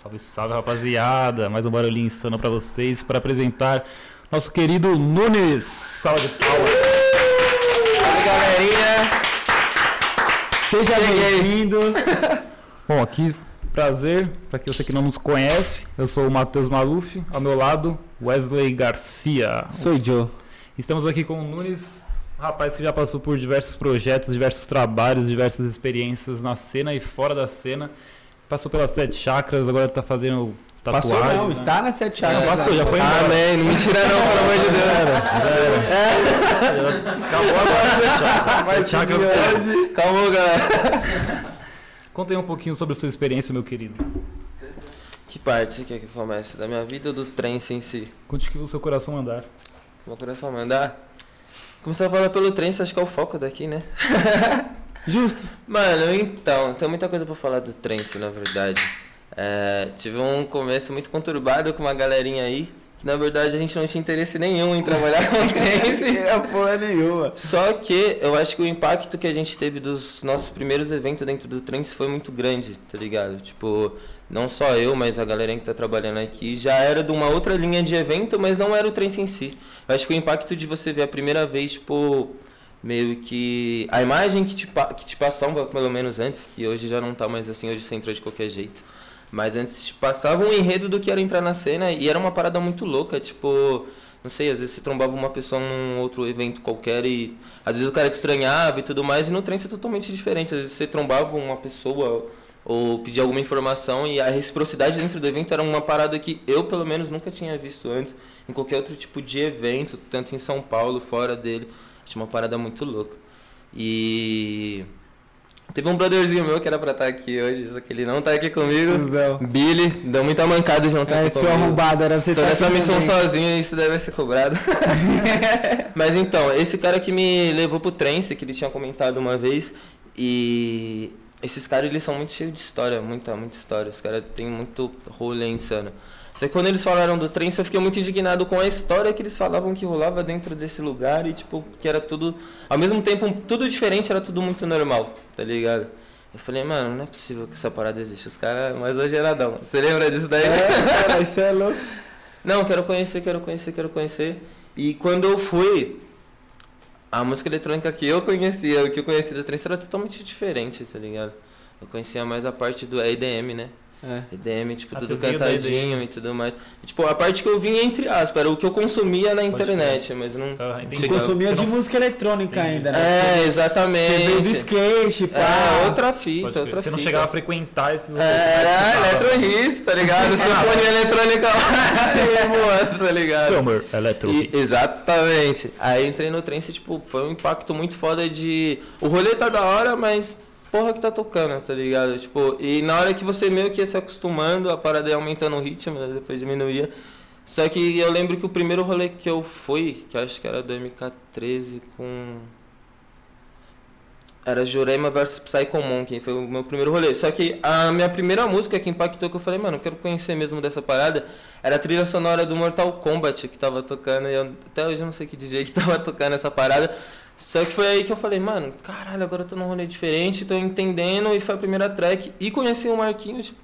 Salve, salve, rapaziada. Mais um barulhinho insano pra vocês para apresentar nosso querido Nunes. Salve de palmas. Fala galerinha, Seja bem-vindo. Bom, aqui, prazer. Pra que você que não nos conhece, eu sou o Matheus Maluf. Ao meu lado, Wesley Garcia. Sou Joe. Estamos aqui com o Nunes, um rapaz que já passou por diversos projetos, diversos trabalhos, diversas experiências na cena e fora da cena. Passou pelas sete chakras, agora tá fazendo tatuagem. Passou não, né? está na sete Não, chakras. passou, já foi embora. Amém. Não me tira não, pelo amor de Deus. Acabou agora. Sete chakras. Calma, galera. Conta aí um pouquinho sobre a sua experiência, meu querido. Que parte você quer que eu comece? Da minha vida ou do trance em si? Conte que o seu coração andar. Meu coração mandar. Começar a falar pelo trance, acho que é o foco daqui, né? Justo. Mano, então, tem muita coisa pra falar do trance, na verdade. É, tive um começo muito conturbado com uma galerinha aí, que na verdade a gente não tinha interesse nenhum em trabalhar com trance. Não é porra nenhuma. Só que eu acho que o impacto que a gente teve dos nossos primeiros eventos dentro do trance foi muito grande, tá ligado? Tipo, não só eu, mas a galera que tá trabalhando aqui já era de uma outra linha de evento, mas não era o trance em si. Eu acho que o impacto de você ver a primeira vez, tipo, meio que a imagem que te, que te passava, pelo menos antes, que hoje já não tá mais assim, hoje você entra de qualquer jeito. Mas antes te passava um enredo do que era entrar na cena e era uma parada muito louca, tipo, não sei, às vezes você trombava uma pessoa num outro evento qualquer e às vezes o cara te estranhava e tudo mais, e no trem é totalmente diferente. Às vezes você trombava uma pessoa ou pedia alguma informação e a reciprocidade dentro do evento era uma parada que eu, pelo menos, nunca tinha visto antes em qualquer outro tipo de evento, tanto em São Paulo, fora dele. Achei uma parada muito louca. E teve um brotherzinho meu que era pra estar aqui hoje, só que ele não tá aqui comigo. Cusão. Billy, deu muita mancada de não estar É, aqui comigo. arrombado, era você Tô tá nessa missão também. sozinho isso deve ser cobrado. Mas então, esse cara que me levou pro trance, que ele tinha comentado uma vez, e esses caras eles são muito cheios de história, muita, muita história. Os caras têm muito rolê insano. Só que quando eles falaram do trance, eu fiquei muito indignado com a história que eles falavam que rolava dentro desse lugar e, tipo, que era tudo. Ao mesmo tempo, tudo diferente, era tudo muito normal, tá ligado? Eu falei, mano, não é possível que essa parada existe. Os caras, é nadão. Você lembra disso daí? É, cara, isso é louco. Não, quero conhecer, quero conhecer, quero conhecer. E quando eu fui, a música eletrônica que eu conhecia, o que eu conhecia da trance era totalmente diferente, tá ligado? Eu conhecia mais a parte do EDM, né? É. EDM, tipo, Ah, tudo você cantadinho e tudo mais. E, tipo, a parte que eu vinha entre aspas, era o que eu consumia na internet, mas não. Ah, entendi. Você consumia Você de não- música eletrônica ainda, né? É, Você veio do exatamente. skate, pá. É, outra fita, outra Você não chegava a frequentar esses É, Era Você Electro tá ligado? Sinfonia eletrônica lá, tá ligado? Summer Electro E- exatamente. Aí entrei no trance, tipo, foi um impacto muito foda de. O rolê tá da hora, mas porra que tá tocando, tá ligado? Tipo, e na hora que você meio que ia se acostumando, a parada ia aumentando o ritmo, né? depois diminuía. Só que eu lembro que o primeiro rolê que eu fui, que eu acho que era do MK13 com. Era Jurema vs Psycho Monkey, foi o meu primeiro rolê. Só que a minha primeira música que impactou, que eu falei, mano, eu quero conhecer mesmo dessa parada, era a trilha sonora do Mortal Kombat que tava tocando. E eu, até hoje eu não sei que DJ que tava tocando essa parada. Só que foi aí que eu falei, mano, caralho, agora eu tô num rolê diferente, tô entendendo. E foi a primeira track. E conheci o Marquinhos, tipo,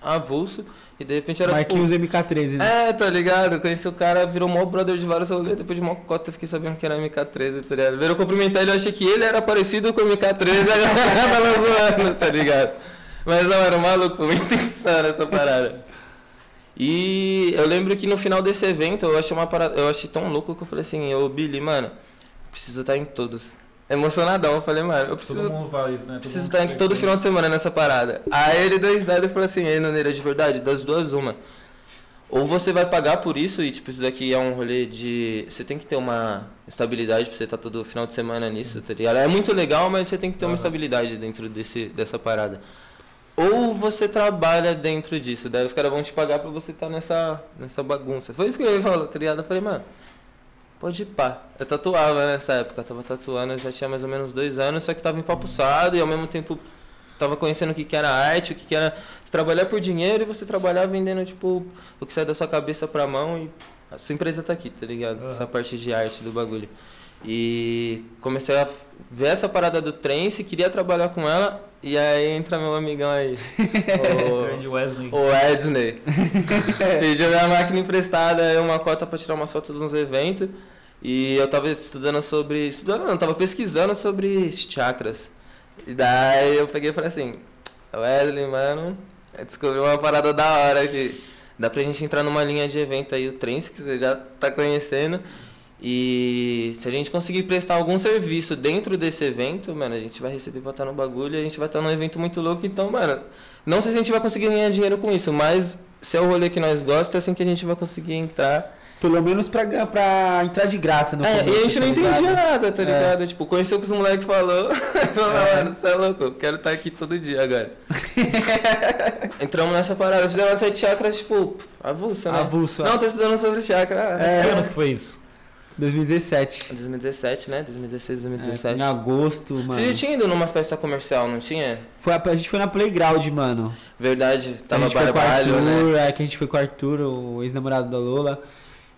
avulso. E de repente era Marquinhos tipo. MK13, né? É, tá ligado? Conheci o cara, virou mó brother de vários rolês. Depois de mó cota, eu fiquei sabendo que era MK13, tá ligado? Viram cumprimentar ele, eu achei que ele era parecido com o MK13, aí eu zoando, tá ligado? Mas não, era um maluco, foi muito insano essa parada. E eu lembro que no final desse evento eu achei uma parada, eu achei tão louco que eu falei assim, ô Billy, mano, preciso estar em todos. Emocionadão, eu falei, mano, eu preciso Todo mundo fala isso, né? Preciso estar fala todo final de semana nessa parada. Aí ele deu risada e falou assim, ei, Noneira, de verdade, das duas uma. Ou você vai pagar por isso e, tipo, isso daqui é um rolê de... Você tem que ter uma estabilidade pra você estar todo final de semana nisso, tá ligado? É muito legal, mas você tem que ter uma Aham. estabilidade dentro desse, dessa parada. Ou você trabalha dentro disso, daí os caras vão te pagar pra você estar nessa, nessa bagunça. Foi isso que ele falou, tá ligado? Eu falei, mano, pode ir pá. Eu tatuava nessa época, eu tava tatuando, eu já tinha mais ou menos dois anos, só que tava empapuçado e ao mesmo tempo tava conhecendo o que, que era arte, o que, que era trabalhar por dinheiro e você trabalhar vendendo, tipo, o que sai da sua cabeça pra mão e a sua empresa tá aqui, tá ligado? Aham. Essa parte de arte do bagulho. E comecei a ver essa parada do trance, queria trabalhar com ela, e aí entra meu amigão aí, Grande Wesley. o, o Edney. Pediu minha máquina emprestada, uma cota pra tirar umas fotos nos eventos. E eu tava estudando sobre. Estudando não, tava pesquisando sobre chakras. E daí eu peguei e falei assim, Wesley, mano, descobri uma parada da hora que dá pra gente entrar numa linha de evento aí, o Trance, que você já tá conhecendo. E se a gente conseguir prestar algum serviço dentro desse evento, mano, a gente vai receber pra estar no bagulho e a gente vai estar num evento muito louco. Então, mano, não sei se a gente vai conseguir ganhar dinheiro com isso, mas se é o rolê que nós gostamos, é assim que a gente vai conseguir entrar. Pelo menos pra, pra entrar de graça no É, começo, e a gente tá não entendia nada, tá É. ligado? Tipo, conheceu o que os moleques falou. Falou, mano, você é louco, eu quero estar aqui todo dia agora. Entramos nessa parada, fizemos sete chakras, tipo, avulsa, né? Avulso, Não, tô estudando sobre chakra. É. Que ano que foi isso? 2017. 2017, né? 2016, É, 2017. em agosto, mano. Você já tinha ido numa festa comercial, não tinha? Foi a, a gente foi na Playground, mano. Verdade, a tava gente foi com o barbalho, Arthur, né? é que a gente foi com o Arthur, o ex-namorado da Lola.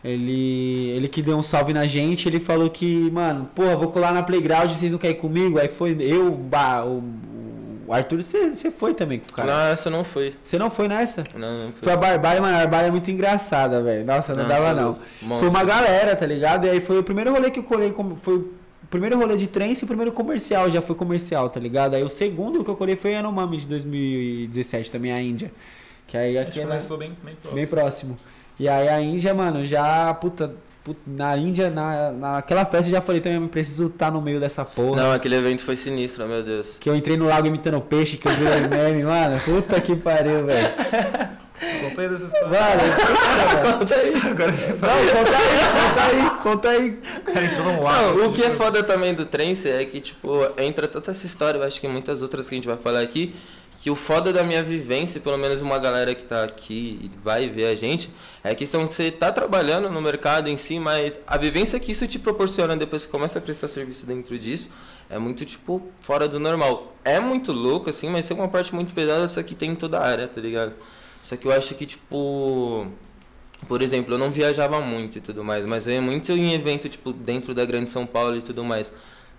Ele, ele que deu um salve na gente, ele falou que, mano, porra, vou colar na Playground, vocês não querem ir comigo? Aí foi eu, o o, Arthur, você, você foi também com o cara. Não, essa não foi. Você não foi nessa? Não, não foi. Foi a Barbárie, mano, a Barbárie é muito engraçada, velho. Nossa, não, Não, dava não. louco. Foi Monstro. uma galera, tá ligado? E aí foi o primeiro rolê que eu colei, com- foi o primeiro rolê de trance e o primeiro comercial, já foi comercial, tá ligado? Aí o segundo que eu colei foi Yanomami de 2017, também a Índia. Que aí A aqui gente é começou bem, bem próximo. bem próximo. E aí a Índia, mano, já, puta, na Índia, na, naquela festa eu já falei também, eu preciso estar no meio dessa porra. Não, aquele evento foi sinistro, meu Deus. Que eu entrei no lago imitando peixe, que eu vi o meme, mano. Puta que pariu, velho. Conta aí dessa história. Mano, Conta aí. Agora você Não, conta aí, conta aí, conta aí. O cara entrou num lago. Não, o que é foda também do trance é que, tipo, entra tanta essa história, eu acho que muitas outras que a gente vai falar aqui, que o foda da minha vivência, pelo menos uma galera que tá aqui e vai ver a gente, é a questão que você tá trabalhando no mercado em si, mas a vivência que isso te proporciona depois que começa a prestar serviço dentro disso, é muito, tipo, fora do normal. É muito louco, assim, mas tem uma parte muito pesada, só que tem em toda a área, tá ligado? Só que eu acho que, tipo... Por exemplo, eu não viajava muito e tudo mais, mas eu ia muito em evento, tipo, dentro da Grande São Paulo e tudo mais.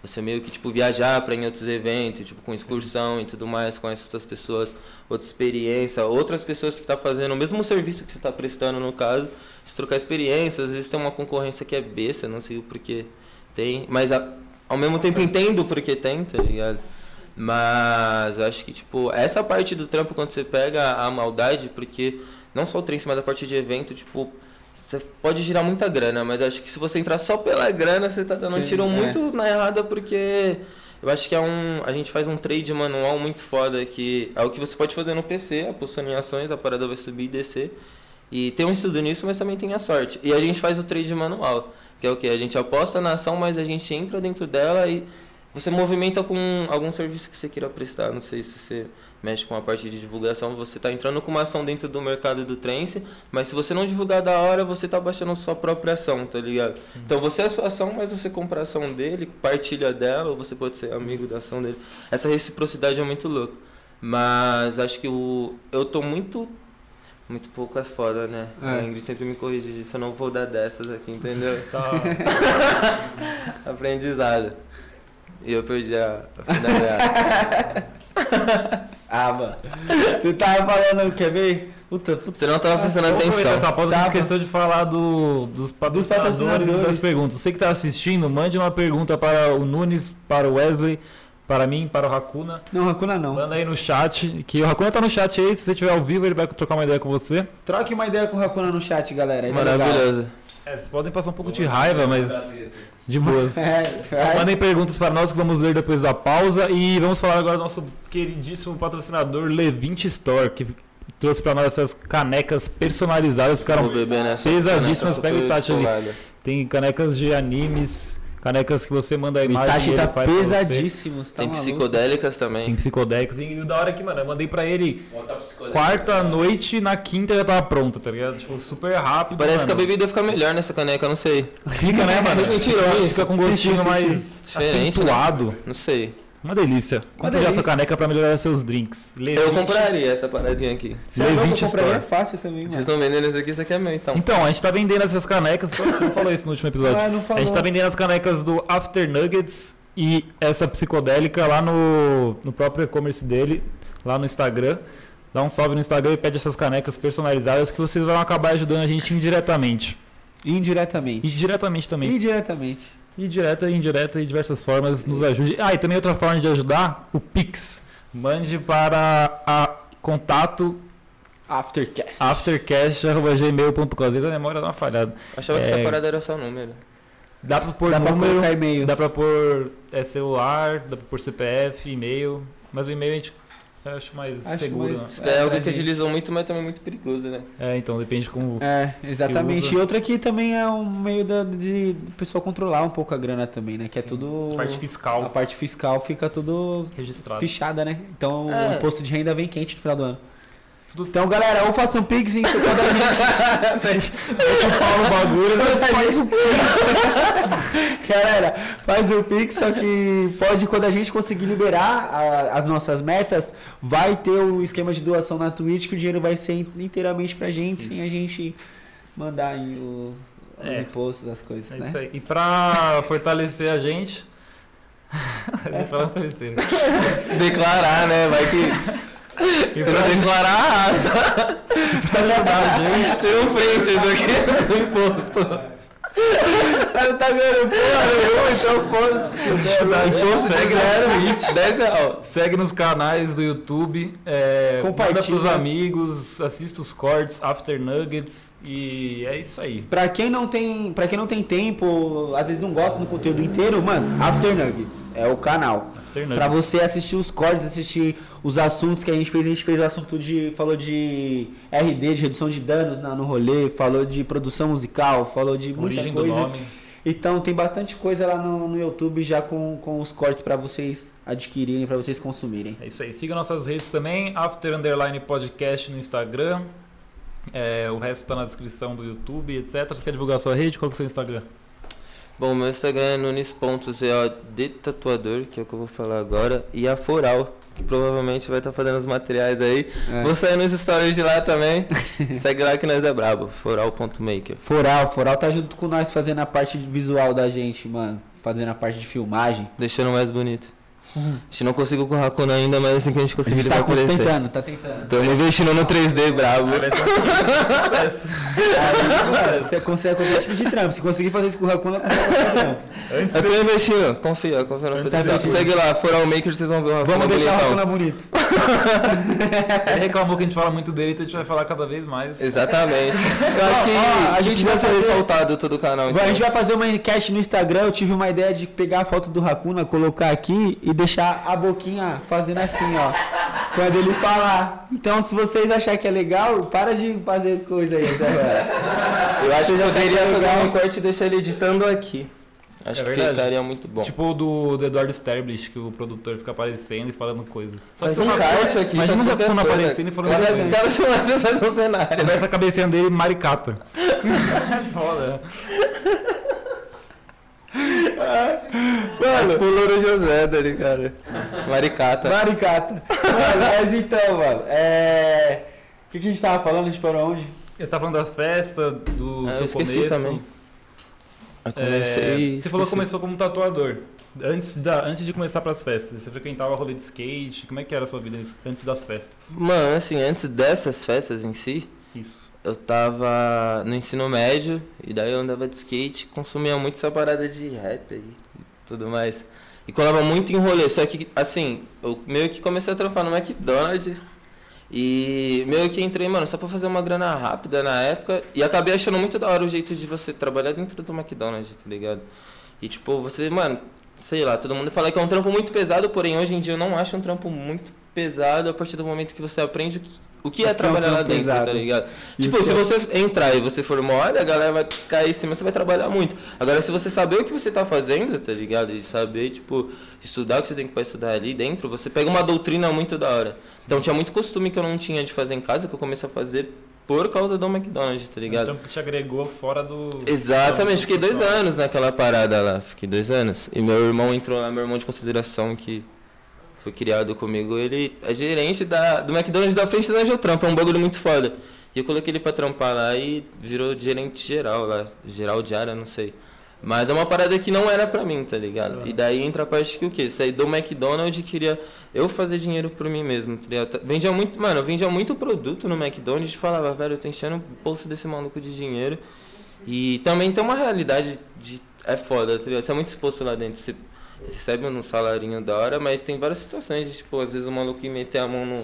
Você meio que, tipo, viajar ir em outros eventos, tipo, com excursão e tudo mais, com essas pessoas, outra experiência, outras pessoas que tá fazendo o mesmo serviço que você tá prestando, no caso, se trocar experiências, às vezes tem uma concorrência que é besta, não sei o porquê tem, mas a- ao mesmo tempo entendo o porquê tem, tá ligado? Mas acho que, tipo, essa parte do trampo, quando você pega a maldade, porque não só o trem, mas a parte de evento, tipo, você pode girar muita grana, mas acho que se você entrar só pela grana, você tá dando um Sim, tiro é. muito na errada, porque eu acho que é um. A gente faz um trade manual muito foda, que é o que você pode fazer no PC, apostando em ações, a parada vai subir e descer. E tem um estudo nisso, mas também tem a sorte. E a gente faz o trade manual, que é o que? A gente aposta na ação, mas a gente entra dentro dela e você movimenta com algum serviço que você queira prestar. Não sei se você mexe com a parte de divulgação, você está entrando com uma ação dentro do mercado do trance, mas se você não divulgar da hora, você está baixando sua própria ação, tá ligado? Então você é a sua ação, mas você compra a ação dele, partilha dela, ou você pode ser amigo da ação dele. Essa reciprocidade é muito louca. Mas acho que o eu tô muito muito pouco é foda, né? É. A Ingrid sempre me corrige disso, eu não vou dar dessas aqui, entendeu? Tá. Aprendizado. E eu perdi a, a meada. Ah, mano. Você tava falando, quer ver? Puta, puta. Você não tava prestando aproveitar atenção. Essa pausa, a gente Tava. esqueceu de falar do, dos patrocinadores, patrocinadores. das perguntas. Você que está assistindo, mande uma pergunta para o Nunes, para o Wesley, para mim, para o Hakuna. Não, Hakuna não. Manda aí no chat, que o Hakuna tá no chat aí, se você estiver ao vivo, ele vai trocar uma ideia com você. Troque uma ideia com o Hakuna no chat, galera. tá legal. Maravilhoso. É, vocês podem passar um pouco de raiva, mas de boas. É, vai. Mandem perguntas para nós que vamos ler depois da pausa. E vamos falar agora do nosso queridíssimo patrocinador Levinte Store, que trouxe para nós essas canecas personalizadas. Ficaram pesadíssimas. caneca Pega o Itachi ali. Tem canecas de animes, canecas que você manda a O imagem Itachi e ele tá pesadíssimo. Tá Tem maluco? psicodélicas Tem também. psicodélicas. E o da hora que, mano, eu mandei pra ele quarta noite, na quinta já tava pronta, tá ligado? Tipo, super rápido. Parece que a mano. bebida fica melhor nessa caneca, não sei. Fica, né, mano? Vocês sentiram isso? Fica com um gostinho mais Diferente, né? acentuado. Não sei. Uma delícia. Compre já sua caneca pra melhorar seus drinks. Eu Levite. compraria essa paradinha aqui. Se é louco, eu compraria Store. fácil também, Vocês mano. estão vendendo esse aqui, isso aqui é meu, então. Então, a gente tá vendendo essas canecas. Não falou isso no último episódio. Ah, não A falou. gente tá vendendo as canecas do After Nuggets e essa psicodélica lá no, no próprio e-commerce dele, lá no Instagram. Dá um salve no Instagram e pede essas canecas personalizadas que vocês vão acabar ajudando a gente indiretamente. Indiretamente. E diretamente também. Indiretamente. E direta e indireta e diversas formas nos ajude. Ah, e também outra forma de ajudar, o Pix. Mande para a contato Aftercast. aftercast.gmail.com. Às vezes a memória dá uma falhada. Achava que É. essa parada era só número. Dá pra pôr Dá pra número, colocar e-mail. dá pra pôr é, celular, dá pra pôr CPF, e-mail. Mas o e-mail a gente eu acho mais Acho seguro. mais- né? Daí é, É, algo que agilizou muito, mas também muito perigoso, né? É, então depende como. É, exatamente. E outra aqui também é um meio da, de pessoal controlar um pouco a grana também, né? Que é tudo. Parte A fiscal parte fiscal fica tudo registrada. fichada, né? Então É. o imposto de renda vem quente no final do ano. Tudo- Então, galera, ou façam Pix em quando a gente. Paulo bagulho, né? faz o Pix. Galera, faz o Pix, só que pode, quando a gente conseguir liberar a- as nossas metas, vai ter o esquema de doação na Twitch, que o dinheiro vai ser inteiramente pra gente, sem Isso. a gente mandar aí o, os É. impostos, as coisas, É né? isso aí. E pra fortalecer a gente. É né? Declarar, né? Vai que. E não declarar, pra a gente. Tira um print do que do imposto. Não tá ganhando porra nenhuma, então. Imposto segue na zero, 20, 10 real. Segue nos canais do YouTube, é, Compartilha. pros amigos, assista os cortes, After Nuggets e é isso aí. Pra quem não tem, para quem não tem tempo, às vezes não gosta do conteúdo inteiro, mano, After Nuggets é o canal. Nuggets. você assistir os cortes, assistir os assuntos que a gente fez, a gente fez o assunto de. falou de RD, de redução de danos na- no rolê, falou de produção musical, falou de muita Origem do coisa. nome. Então tem bastante coisa lá no, no YouTube já com, com os cortes pra vocês adquirirem, pra vocês consumirem. É isso aí. Siga nossas redes também, After Underline Podcast no Instagram. É, o resto tá na descrição do YouTube, etc. Você quer divulgar a sua rede? Qual que é o seu Instagram? Bom, meu Instagram é nunes.co de tatuador, que é o que eu vou falar agora, e a Foral, que provavelmente vai estar fazendo os materiais aí. É. Vou sair nos stories de lá também. Segue lá que nós é brabo, foral.maker. Foral, Foral tá junto com nós fazendo a parte visual da gente, mano. Fazendo a parte de filmagem. Deixando mais bonito. A gente não conseguiu com o Hakuna ainda, mas assim que a gente A conseguir gente ele tá vai aparecer. tentando, tá tentando. Estamos investindo no 3D brabo. Sucesso. Aí, mano, você consegue qualquer tipo de trampo. Se conseguir fazer isso com o Hakuna, consegue. Antes Eu tô investindo, confia, confia no potencial. Segue lá, Foral Maker, vocês vão ver o Hakuna Vamos deixar o. Hakuna bonito. ele reclamou que a gente fala muito dele, então a gente vai falar cada vez mais. Exatamente. Eu acho que Ó, a gente vai ser ressaltado todo o canal. A gente vai fazer uma enquete no Instagram. Eu tive uma ideia de pegar a foto do Hakuna, colocar aqui e deixar a boquinha fazendo assim, ó. Quando ele falar. Então, se vocês acharem que é legal, para de fazer coisa aí, Zé. Eu acho que poderia que é fazer legal? um corte e deixar ele editando aqui. Acho É que ficaria muito bom. Tipo o do, do Eduardo Sterblich, que o produtor fica aparecendo e falando coisas. Só faz que um kart aqui. Imagina faz o qualquer Hakuna coisa. aparecendo e falando Cada- assim. Cada semana você faz um cenário. Começa a cabecinha dele maricata. é foda. É tipo o Louro José dele, cara. Maricata. Maricata. Mano, mas então, mano. É. O que, que a gente tava falando? A gente parou onde? Você tá falando das festas, do Ah, eu seu esqueci começo. também. Eu É, comecei. você falou que esqueci. começou como tatuador. Antes, da, antes de começar pras festas, você frequentava rolê de skate? Como é que era a sua vida antes das festas? Mano, assim, antes dessas festas em si, Isso. Eu tava no ensino médio e daí eu andava de skate, consumia muito essa parada de rap e tudo mais. E colava muito em rolê, só que assim, eu meio que comecei a trampar no McDonald's e meio que entrei, mano, só pra fazer uma grana rápida na época e acabei achando muito da hora o jeito de você trabalhar dentro do McDonald's, tá ligado? E tipo, você, mano, sei lá, todo mundo fala que é um trampo muito pesado, porém hoje em dia eu não acho um trampo muito pesado a partir do momento que você aprende o que, o que é é um trabalhar lá dentro, tá ligado? E Tipo, se é- você entrar e você for mole, a galera vai cair em cima, você vai trabalhar muito. Agora, se você saber o que você tá fazendo, tá ligado? E saber, tipo, estudar o que você tem que estudar ali dentro, você pega uma doutrina muito da hora. Então, tinha muito costume que eu não tinha de fazer em casa, que eu comecei a fazer por causa do McDonald's, tá ligado? trampo que te agregou fora do. Exatamente, fiquei dois anos naquela parada lá, fiquei dois anos. E meu irmão entrou lá, meu irmão de consideração, que foi criado comigo, ele é gerente da, do McDonald's da frente da onde eu é um bagulho muito foda. E eu coloquei ele pra trampar lá e virou gerente geral lá, geral de área, não sei. Mas é uma parada que não era pra mim, tá ligado? E daí entra a parte que o quê? Saí do McDonald's e queria eu fazer dinheiro por mim mesmo, tá ligado? Vendia muito, mano, vendia muito produto no McDonald's e falava, velho, eu tô enchendo o bolso desse maluco de dinheiro. E também tem uma realidade de. É foda, tá ligado? Você é muito exposto lá dentro. Você recebe um salarinho da hora, mas tem várias situações tipo, às vezes o maluco meter a mão no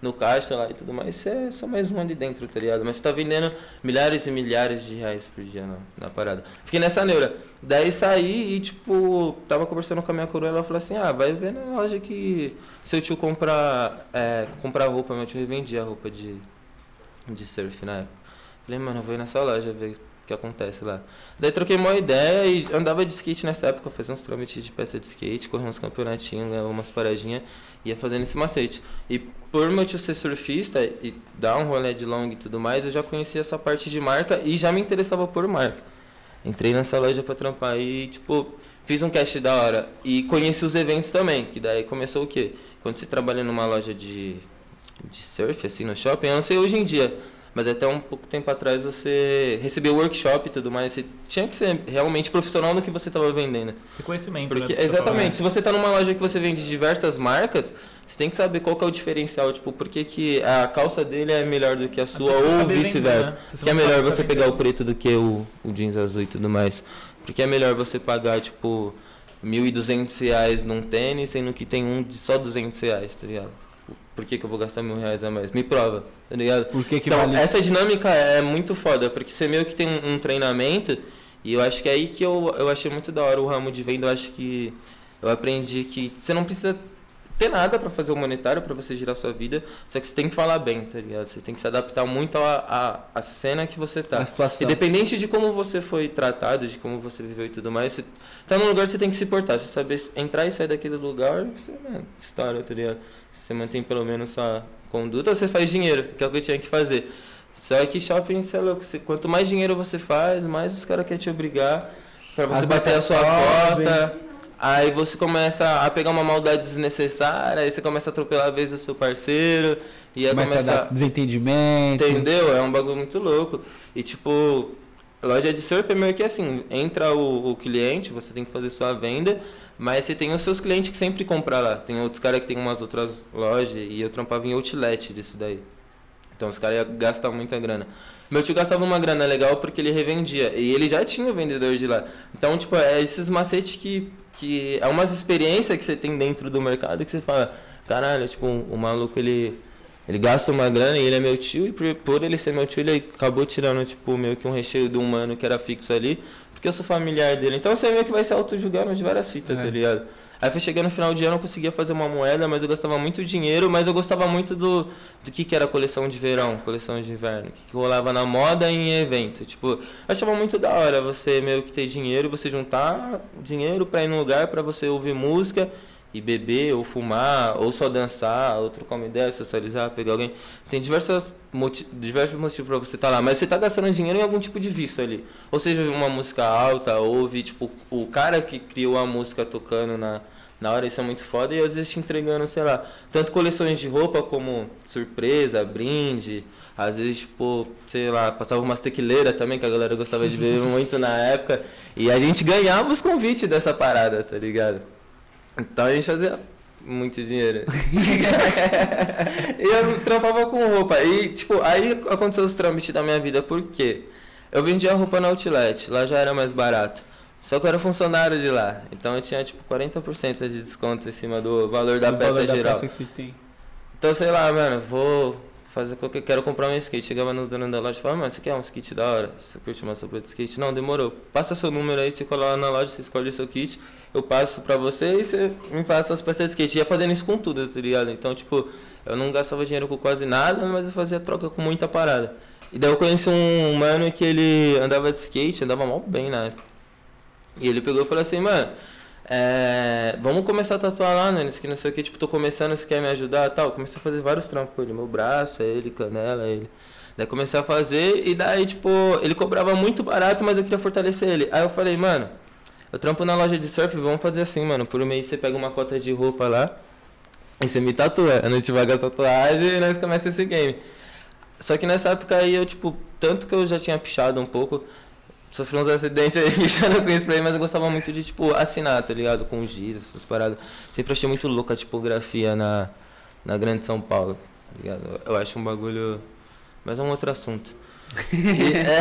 no caixa lá e tudo mais, você é só mais um ali dentro, tá ligado? Mas você tá vendendo milhares e milhares de reais por dia na, na parada. Fiquei nessa neura. Daí saí e, tipo, tava conversando com a minha coroa, ela falou assim, ah, vai ver na loja que seu tio comprar, é, comprar roupa, meu tio revendia roupa de, de surf na época. Falei, mano, eu vou ir nessa loja ver que acontece lá. Daí troquei uma ideia e andava de skate nessa época, fazia uns trâmites de peça de skate, corria uns campeonatinhos, ganhava umas paradinhas, ia fazendo esse macete. E por meu tio ser surfista e dar um rolê de long e tudo mais, eu já conhecia essa parte de marca e já me interessava por marca. Entrei nessa loja pra trampar e, tipo, fiz um cast da hora. E conheci os eventos também, que daí começou o quê? Quando você trabalha numa loja de, de surf, assim, no shopping, eu não sei hoje em dia, mas até um pouco tempo atrás você recebeu workshop e tudo mais. Você tinha que ser realmente profissional no que você estava vendendo. Tem conhecimento, Porque, né? exatamente. Se você está numa loja que você vende diversas marcas, você tem que saber qual que é o diferencial. Tipo, por que, que a calça dele é melhor do que a sua ou vice-versa. Né? Que é melhor você pegar o preto do que o, o jeans azul e tudo mais. Porque é melhor você pagar, tipo, 1.200 reais num tênis, sendo que tem um de só 200 reais, tá ligado? Por que, que eu vou gastar mil reais a mais? Me prova, tá ligado? Por que que então, vale- essa dinâmica é muito foda, porque você meio que tem um, um treinamento, e eu acho que é aí que eu, eu achei muito da hora o ramo de venda, eu acho que eu aprendi que você não precisa ter nada para fazer o monetário para você girar sua vida, só que você tem que falar bem, tá ligado? Você tem que se adaptar muito à, à, à cena que você tá. A situação. Independente de como você foi tratado, de como você viveu e tudo mais, você tá num lugar que você tem que se portar. Você saber entrar e sair daquele lugar, você, mano, história, tá ligado? Você mantém pelo menos sua conduta, você faz dinheiro, que é o que eu tinha que fazer. Só que shopping, você é louco. Você, quanto mais dinheiro você faz, mais os caras querem te obrigar pra você As bater a sua cota. Aí você começa a pegar uma maldade desnecessária, aí você começa a atropelar a vez do seu parceiro, e aí Começa a começa dar desentendimento. Entendeu? É um bagulho muito louco. E tipo, loja de surf é meio que assim, entra o, o cliente, você tem que fazer sua venda, mas você tem os seus clientes que sempre compram lá. Tem outros caras que tem umas outras lojas e eu trampava em outlet disso daí. Então os caras iam gastar muita grana. Meu tio gastava uma grana legal porque ele revendia. E ele já tinha o vendedor de lá. Então, tipo, é esses macetes que, que é umas experiências que você tem dentro do mercado que você fala, caralho, tipo, o maluco ele. Ele gasta uma grana e ele é meu tio, e por, por ele ser meu tio, ele acabou tirando, tipo, meio que um recheio de um mano que era fixo ali, porque eu sou familiar dele. Então você meio que vai se auto-julgando de várias fitas, É. tá ligado? Aí foi chegando no final de ano, eu conseguia fazer uma moeda, mas eu gastava muito dinheiro, mas eu gostava muito do, do que, que era coleção de verão, coleção de inverno, o que, que rolava na moda e em evento. Tipo, eu achava muito da hora você meio que ter dinheiro, você juntar dinheiro pra ir num lugar pra você ouvir música e beber, ou fumar, ou só dançar, ou trocar uma ideia, socializar, pegar alguém. Tem diversas moti diversos motivos pra você estar lá, mas você tá gastando dinheiro em algum tipo de vício ali. Ou seja, uma música alta, ou ouvir, tipo, o cara que criou a música tocando na, na hora, isso é muito foda, e às vezes te entregando, sei lá, tanto coleções de roupa como surpresa, brinde. Às vezes, tipo, sei lá, passava umas tequileiras também, que a galera gostava de beber muito na época. E a gente ganhava os convites dessa parada, tá ligado? Então a gente fazia muito dinheiro. e eu trampava com roupa. E, tipo, aí aconteceu os trâmites da minha vida. Por quê? Eu vendia roupa na Outlet, lá já era mais barato. Só que eu era funcionário de lá. Então eu tinha, tipo, 40% de desconto em cima do valor da O peça valor da geral. peça que você tem. Então, sei lá, mano, vou fazer qualquer. Quero comprar um skate. Chegava no dono da loja e falava, mano, você quer um skate da hora? Você curte uma sopa de skate? Não, demorou. Passa seu número aí, você cola lá na loja, você escolhe o seu kit, eu passo pra você e você me passa as peças de skate. Ia fazendo isso com tudo, tá ligado? Então, tipo, eu não gastava dinheiro com quase nada, mas eu fazia troca com muita parada. E daí eu conheci um mano que ele andava de skate, andava mal bem na época. E ele pegou e falou assim, mano, é, vamos começar a tatuar lá, né? Que não sei o que, tipo, tô começando, você quer me ajudar tal. Comecei a fazer vários trampos com ele, meu braço, ele, canela, ele. Daí comecei a fazer e daí, tipo, ele cobrava muito barato, mas eu queria fortalecer ele. Aí eu falei, mano, eu trampo na loja de surf, vamos fazer assim, mano. Por um mês você pega uma cota de roupa lá Aí você me tatua, a gente vai com a tatuagem e nós começamos esse game. Só que nessa época aí eu, tipo, tanto que eu já tinha pichado um pouco, sofri uns acidentes aí pichando com spray, mas eu gostava muito de, tipo, assinar, tá ligado? Com giz, essas paradas. Sempre achei muito louca a tipografia na, na Grande São Paulo, tá ligado? Eu acho um bagulho. Mas é um outro assunto. E, é,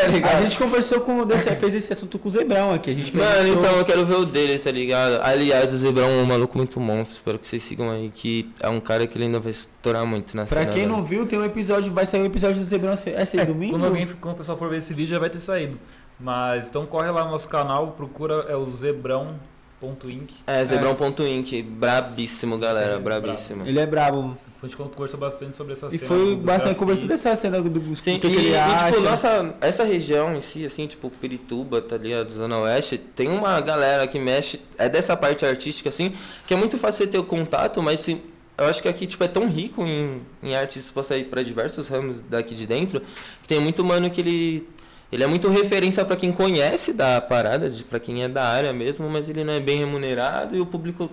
tá ligado? A gente conversou com desse, fez esse assunto com o Zebrão aqui. A gente Mano, perguntou- então eu quero ver o dele, tá ligado? Aliás, o Zebrão é um maluco muito monstro. Espero que vocês sigam aí, que é um cara que ele ainda vai estourar muito na Pra cena, quem velho. não viu, tem um episódio, vai sair um episódio do Zebrão esse É, domingo? Quando, alguém, quando o pessoal for ver esse vídeo já vai ter saído. Mas então corre lá no nosso canal, procura é o zebrão.inc. É, Zebrão.inc, brabíssimo, galera, É, brabíssimo. Ele é brabo. A gente conversou bastante sobre essa E cena. foi do bastante conversando dessa cena do, do Sim, que, e, que ele e, acha. tipo, nossa, essa região em si, assim, tipo, Pirituba, tá ligado, Zona Oeste, tem uma galera que mexe, é dessa parte artística, assim, que é muito fácil você ter o contato, mas se, eu acho que aqui, tipo, é tão rico em, em artes, pra sair pra diversos ramos daqui de dentro, que tem muito mano que ele, ele é muito referência pra quem conhece da parada, pra quem é da área mesmo, mas ele não é bem remunerado e o público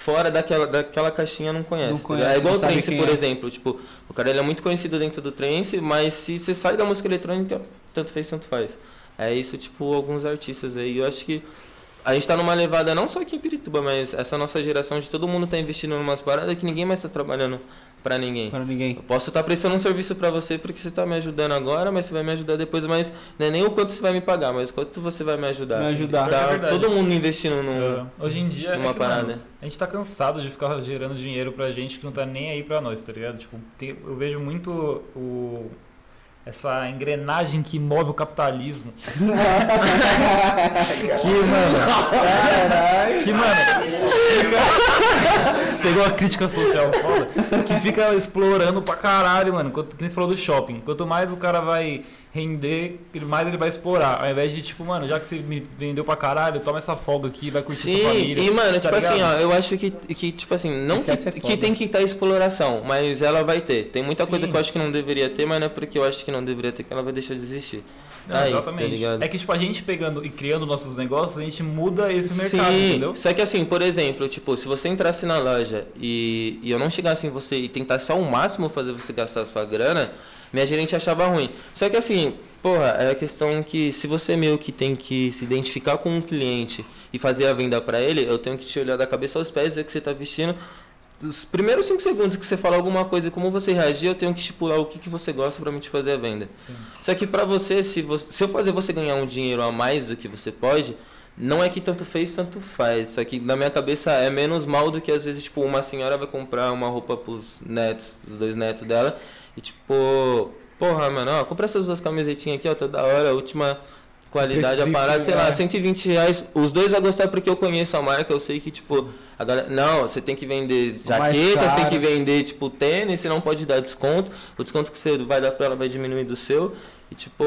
fora daquela, daquela caixinha não conhece. Não tá conhece, ligado? é igual o Trance, por é. exemplo, tipo, o cara ele é muito conhecido dentro do trance, mas se você sai da música eletrônica, tanto fez, tanto faz. É isso, tipo, alguns artistas aí. Eu acho que a gente tá numa levada, não só aqui em Pirituba, mas essa nossa geração de todo mundo tá investindo em umas paradas que ninguém mais tá trabalhando pra ninguém. Para ninguém. Eu posso estar prestando um serviço pra você porque você tá me ajudando agora, mas você vai me ajudar depois, mas não é nem o quanto você vai me pagar, mas o quanto você vai me ajudar. Me ajudar. Tá É todo mundo investindo num. É, hoje em dia, é numa que, parada. mano, a gente tá cansado de ficar gerando dinheiro pra gente que não tá nem aí pra nós, tá ligado? Tipo, tem- eu vejo muito o, essa engrenagem que move o capitalismo. que, mano. Que, mano. Pegou a crítica social foda. Que fica explorando pra caralho, mano. Quanto, que nem você falou do shopping. Quanto mais o cara vai render, mais ele vai explorar. Ao invés de, tipo, mano, já que você me vendeu pra caralho, toma essa folga aqui, vai curtir Sim, sua família. e mano, tá tipo assim, ligado? ó, eu acho que, que tipo assim, não que, é que tem que estar exploração, mas ela vai ter. Tem muita coisa Sim. que eu acho que não deveria ter, mas não é porque eu acho que não deveria ter que ela vai deixar de existir. Não, Aí, exatamente. tá ligado? é que, tipo, a gente pegando e criando nossos negócios, a gente muda esse mercado, Sim, entendeu? só que assim, por exemplo, tipo, se você entrasse na loja e, e eu não chegasse em você e tentasse ao máximo fazer você gastar a sua grana, minha gerente achava ruim. Só que assim, porra, é a questão que se você meio que tem que se identificar com um cliente e fazer a venda pra ele, eu tenho que te olhar da cabeça aos pés, ver que você tá vestindo. Os primeiros 5 segundos que você fala alguma coisa e como você reagir, eu tenho que estipular o que, que você gosta pra mim te fazer a venda. Sim. Só que pra você se, você, se eu fazer você ganhar um dinheiro a mais do que você pode, não é que tanto fez, tanto faz. Só que na minha cabeça é menos mal do que às vezes, tipo, uma senhora vai comprar uma roupa pros netos, os dois netos dela, e tipo, porra, mano, ó, compra essas duas camisetinhas aqui, ó, tá da hora, última qualidade, a parada, sei é. lá, 120 reais. Os dois vão gostar porque eu conheço a marca, eu sei que, tipo, a galera. Não, você tem que vender O mais jaquetas, tem que vender, tipo, tênis, você não pode dar desconto. O desconto que você vai dar pra ela vai diminuir do seu. E, tipo,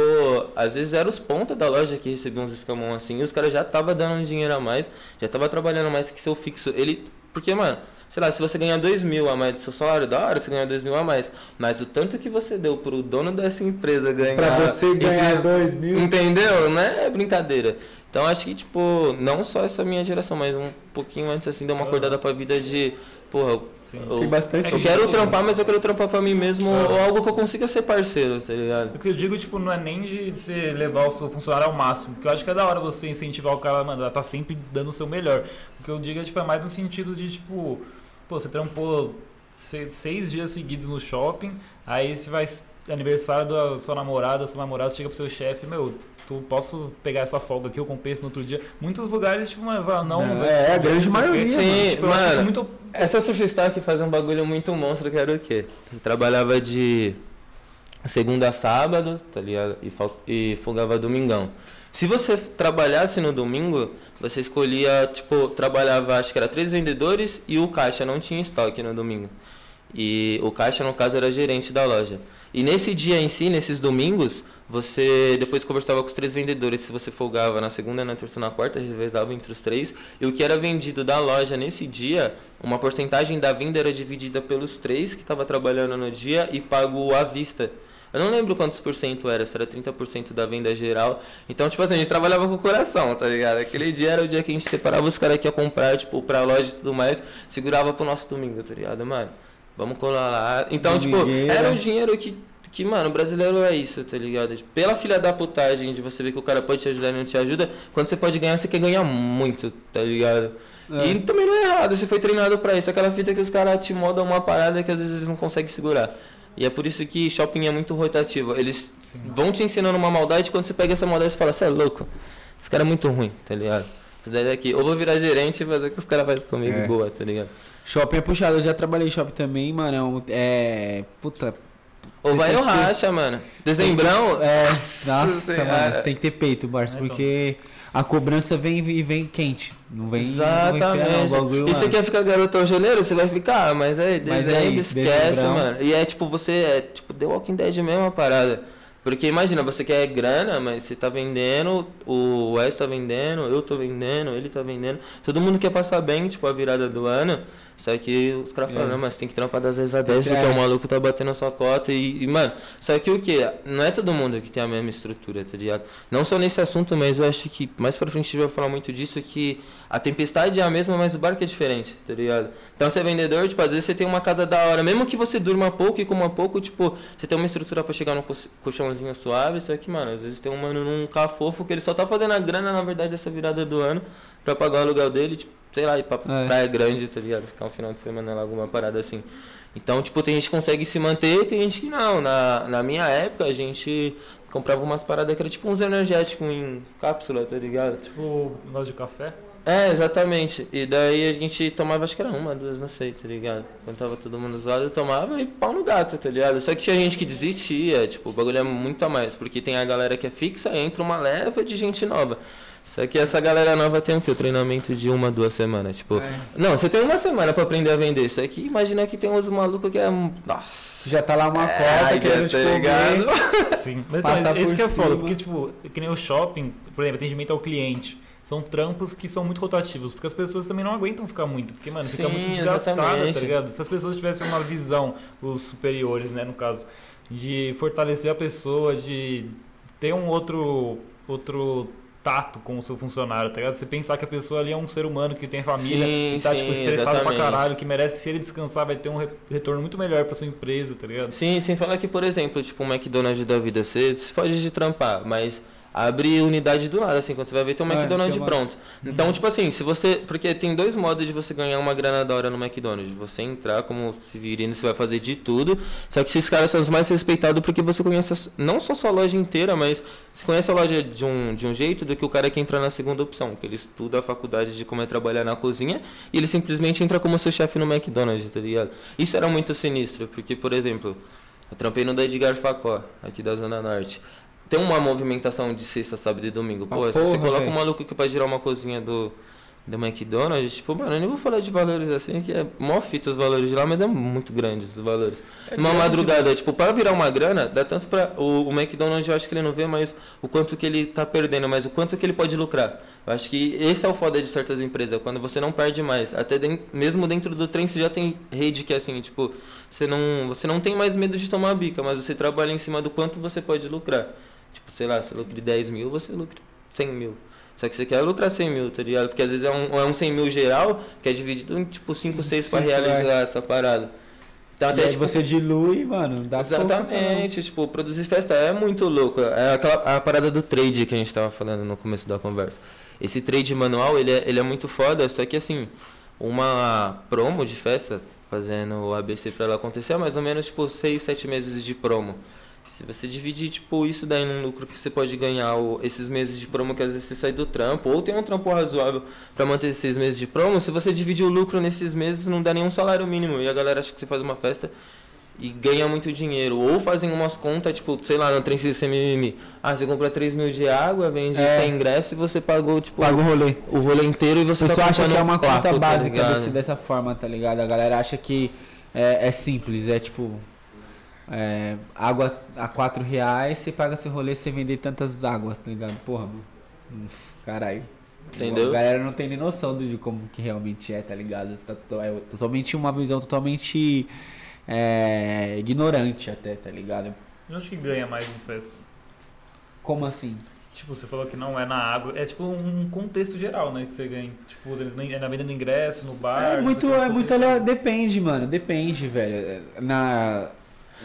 às vezes eram os pontas da loja que recebiam uns escamão assim, e os caras já tava dando um dinheiro a mais, já tava trabalhando mais que seu fixo. Ele. Porque, mano, sei lá, se você ganhar 2 mil a mais do seu salário, da hora, você ganha 2 mil a mais. Mas o tanto que você deu pro dono dessa empresa ganhar. Pra você ganhar esse- 2 mil. Entendeu? Não é brincadeira. Então acho que, tipo, não só essa minha geração, mas um pouquinho antes, assim, deu uma acordada pra vida de, porra, eu, Tem bastante eu quero trampar, mas eu quero trampar pra mim mesmo, Ah. ou algo que eu consiga ser parceiro, tá ligado? O que eu digo, tipo, não é nem de você levar o seu funcionário ao máximo. Porque eu acho que é da hora você incentivar o cara, mano, a tá sempre dando o seu melhor. O que eu digo é, tipo, é mais no sentido de, tipo, pô, você trampou se- seis dias seguidos no shopping, aí você vai. Aniversário da sua namorada, seu namorado chega pro seu chefe, meu, tu posso pegar essa folga aqui, eu compenso no outro dia. Muitos lugares, tipo, mano, fala, não, É, é a grande não quê. maioria, Sim, Tipo, eu acho mano. muito Essa Surfstar que faz um bagulho muito monstro, que era o quê? Eu trabalhava de segunda a sábado, tá ligado? E, fal- e folgava domingão. Se você trabalhasse no domingo, você escolhia, tipo, trabalhava, acho que era três vendedores e o caixa não tinha estoque no domingo. E o caixa, no caso, era gerente da loja. E nesse dia em si, nesses domingos, você depois conversava com os três vendedores. Se você folgava na segunda, na terça na quarta, revezava entre os três. E o que era vendido da loja nesse dia, uma porcentagem da venda era dividida pelos três que estavam trabalhando no dia e pago à vista. Eu não lembro quantos por cento era, se era 30% da venda geral. Então, tipo assim, a gente trabalhava com o coração, tá ligado? Aquele dia era o dia que a gente separava os caras que ia comprar, tipo, pra loja e tudo mais, segurava pro nosso domingo, tá ligado, mano? Vamos colar lá. Então, tipo, era um dinheiro que que, mano, brasileiro é isso, tá ligado? Pela filha da putagem de você ver que o cara pode te ajudar e não te ajuda, quando você pode ganhar, você quer ganhar muito, tá ligado? É. E também não é errado, você foi treinado para isso. Aquela fita que os caras te modam uma parada que às vezes eles não conseguem segurar. E é por isso que shopping é muito rotativo. Eles Sim. vão te ensinando uma maldade, quando você pega essa maldade, você fala, você é louco. Esse cara é muito ruim, tá ligado? Isso daí daqui. Ou vou virar gerente e fazer o que os caras fazem comigo é. boa, tá ligado? Shopping é puxado, eu já trabalhei em shopping também, mano. É. é puta, ou vai ou racha, mano. Dezembrão. É, nossa, mano, você tem que ter peito, Barça, porque a cobrança vem e vem quente. Não vem. Exatamente. Não vem bagulho, e você quer ficar garotão janeiro, você vai ficar, mas é dezembro, mas aí, esquece, mano. E é tipo, você é tipo The Walking Dead mesmo a parada. Porque imagina, você quer grana, mas você tá vendendo, o Wes tá vendendo, eu tô vendendo, ele tá vendendo. Todo mundo quer passar bem, tipo, a virada do ano. Só que os caras falam, é. não, mas tem que trampar das vezes a 10 porque é. o maluco tá batendo a sua cota e, e, mano, só que o que? Não é todo mundo que tem a mesma estrutura, tá ligado? Não só nesse assunto, mas eu acho que mais pra frente a gente vai falar muito disso, que a tempestade é a mesma, mas o barco é diferente, tá ligado? Então você é vendedor, tipo, às vezes você tem uma casa da hora, mesmo que você durma pouco e coma pouco, tipo, você tem uma estrutura pra chegar num colchãozinho suave, só que, mano, às vezes tem um mano num carro fofo que ele só tá fazendo a grana, na verdade, dessa virada do ano pra pagar o aluguel dele, tipo, sei lá, ir pra é. praia grande, tá ligado? Ficar um final de semana lá, alguma parada assim. Então, tipo, tem gente que consegue se manter tem gente que não. Na, na minha época, a gente comprava umas paradas que era tipo uns energéticos em cápsula, tá ligado? Tipo, nós de café? É, exatamente. E daí a gente tomava, acho que era uma, duas, não sei, tá ligado? Quando tava todo mundo zoado, eu tomava e pau no gato, tá ligado? Só que tinha gente que desistia, tipo, o bagulho é muito a mais, porque tem a galera que é fixa, entra uma leva de gente nova. Só que essa galera nova tem o quê? O treinamento de uma, duas semanas. Tipo, é. não, você tem uma semana pra aprender a vender. Só que imagina que tem uns malucos que é. Nossa. Já tá lá uma é, cota querendo tá ligado? Sim, mas então, isso que é foda, porque, tipo, que nem o shopping, por exemplo, atendimento ao cliente. São trampos que são muito rotativos, porque as pessoas também não aguentam ficar muito, porque, mano, fica Sim, muito desgastada, tá ligado? Se as pessoas tivessem uma visão, os superiores, né, no caso, de fortalecer a pessoa, de ter um outro outro tato com o seu funcionário, tá ligado? Você pensar que a pessoa ali é um ser humano que tem família, sim, que tá, tipo, sim, tipo, estressado exatamente. pra caralho, que merece, se ele descansar, vai ter um retorno muito melhor pra sua empresa, tá ligado? Sim, sem falar que, por exemplo, tipo, um McDonald's da vida, você, você pode de trampar, mas abre unidade do nada, assim, quando você vai ver tem um é, McDonald's uma... pronto. Então, tipo assim, se você. Porque tem dois modos de você ganhar uma grana da hora no McDonald's. Você entrar como civilino, você vai fazer de tudo. Só que esses caras são os mais respeitados porque você conhece não só sua loja inteira, mas você conhece a loja de um, de um jeito do que o cara que entra na segunda opção, que ele estuda a faculdade de como é trabalhar na cozinha e ele simplesmente entra como seu chefe no McDonald's, tá ligado? Isso era muito sinistro, porque, por exemplo, eu trampei no da Edgar Facó, aqui da Zona Norte tem uma movimentação de sexta, sábado e domingo. Pô, se você coloca um maluco que pode girar uma cozinha do, do McDonald's, tipo, mano, eu nem vou falar de valores assim, que é mó fita os valores de lá, mas é muito grande os valores. É uma madrugada, né? tipo, para virar uma grana, dá tanto para o, o, McDonald's, eu acho que ele não vê mais o quanto que ele tá perdendo, mas o quanto que ele pode lucrar. Eu acho que esse é o foda de certas empresas, quando você não perde mais. Até dentro, mesmo dentro do trem você já tem rede que é assim, tipo, você não, você não tem mais medo de tomar bica, mas você trabalha em cima do quanto você pode lucrar. Sei lá, você lucra 10 mil, você lucra 100 mil. Só que você quer lucrar 100 mil, tá ligado? Porque às vezes é um, é um 100 mil geral, que é dividido em tipo 5, 6 para realizar é. essa parada. Então, até, tipo, você dilui, mano, dá Exatamente, tipo, produzir festa é muito louco. É aquela a parada do trade que a gente tava falando no começo da conversa. Esse trade manual, ele é, ele é muito foda, só que assim, uma promo de festa, fazendo o ABC para ela acontecer, é mais ou menos tipo 6, 7 meses de promo. Se você dividir, tipo, isso daí num lucro que você pode ganhar ou esses meses de promo que às vezes você sai do trampo, ou tem um trampo razoável para manter esses meses de promo, se você dividir o lucro nesses meses, não dá nenhum salário mínimo. E a galera acha que você faz uma festa e ganha muito dinheiro. Ou fazem umas contas, tipo, sei lá, no trem CMM. Ah, você compra 3 mil de água, vende é. 100 ingressos e você pagou, tipo, Paga o rolê. O rolê inteiro e você, você tá acha que é uma conta tá básica tá desse, dessa forma, tá ligado? A galera acha que é, é simples, é tipo, é, água a 4 reais, você paga seu rolê você vender tantas águas, tá ligado? Porra. Caralho. Entendeu? A galera não tem nem noção de como que realmente é, tá ligado? Tá é totalmente uma visão totalmente é, ignorante até, tá ligado? Eu acho que ganha mais em festa. Como assim? Tipo, você falou que não é na água. É tipo um contexto geral, né? Que você ganha. Tipo, é na venda do ingresso, no bar. É muito, é muito. Ela, depende, mano. Depende, velho. Na.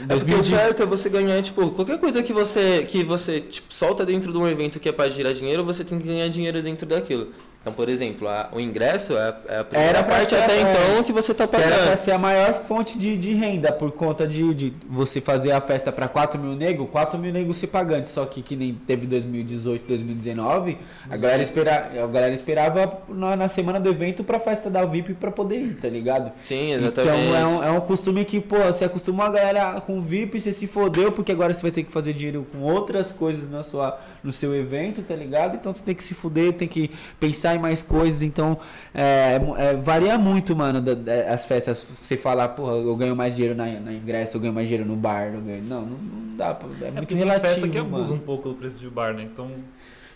É porque o certo é você ganhar, tipo, qualquer coisa que você, que você tipo, solta dentro de um evento que é pra girar dinheiro, você tem que ganhar dinheiro dentro daquilo. Então, por exemplo, a, o ingresso é, é a primeira era parte ser, até é, então que você está pagando. Era para ser a maior fonte de, de renda, por conta de, de você fazer a festa para 4 mil negros, 4 mil negros se pagando. Só que que nem teve 2018, 2019, a galera, espera, a galera esperava na, na semana do evento para a festa da VIP para poder ir, tá ligado? Sim, exatamente. Então é um, é um costume que, pô, você acostumou a galera com VIP, você se fodeu, porque agora você vai ter que fazer dinheiro com outras coisas na sua, no seu evento, tá ligado? Então você tem que se fuder, tem que pensar em mais coisas, então é, é, varia muito, mano, da, da, as festas. Você falar, porra, eu ganho mais dinheiro na, na ingresso, eu ganho mais dinheiro no bar, eu ganho. Não, não, não dá, é, é muito relativo. Tem festa que abusa um pouco do preço de bar, né? Então.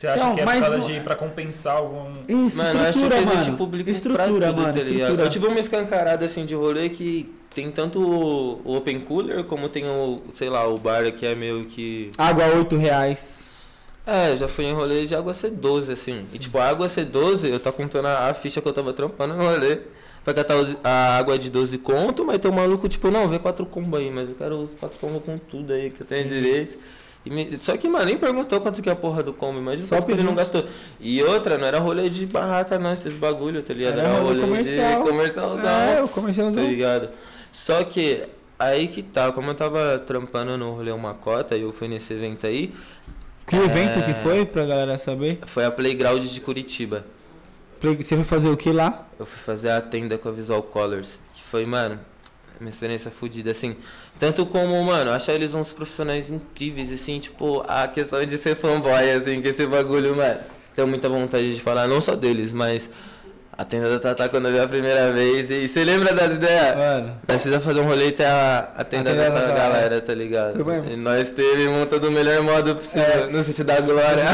Você acha não, que é por causa de pra compensar algum. Isso, mano, acho que existe mano. público estrutura, pra tudo, mano, tá estrutura. Eu tive uma escancarada assim de rolê que tem tanto o Open Cooler como tem o, sei lá, o bar que é meio que. Água 8 reais. É, já fui em rolê de água C12, assim. Sim. E tipo, a água C12, eu tô contando a, a ficha que eu tava trampando no rolê. Pra catar a água de 12 conto, mas tem um maluco, tipo, não, vê quatro combos aí, mas eu quero os quatro combos com tudo aí que eu tenho direito. Me, só que, mano, nem perguntou quanto que é a porra do combo, imagina só que ele não gastou. E outra, não era rolê de barraca, não, esses bagulho, tá ligado? Era, era rolê comercial. de comercialzão. É, o comercialzão. Tá ligado? Só que, aí que tá, como eu tava trampando no rolê uma cota e eu fui nesse evento aí, que evento é... que foi pra galera saber? Foi a Playground de Curitiba. Você foi fazer o que lá? Eu fui fazer a tenda com a Visual Colors. Que foi, mano, uma experiência fodida, assim. Tanto como, mano, achar eles uns profissionais incríveis, assim, tipo, a questão de ser fanboy, assim, que esse bagulho, mano. Tenho muita vontade de falar, não só deles, mas a tenda da Tatá quando eu vi a primeira vez. E você lembra das ideias? Mano. Precisa fazer um rolê e ter a, a tenda, a tenda dessa da galera, tá ligado? E nós teve monta do melhor modo possível, é. no sentido da glória.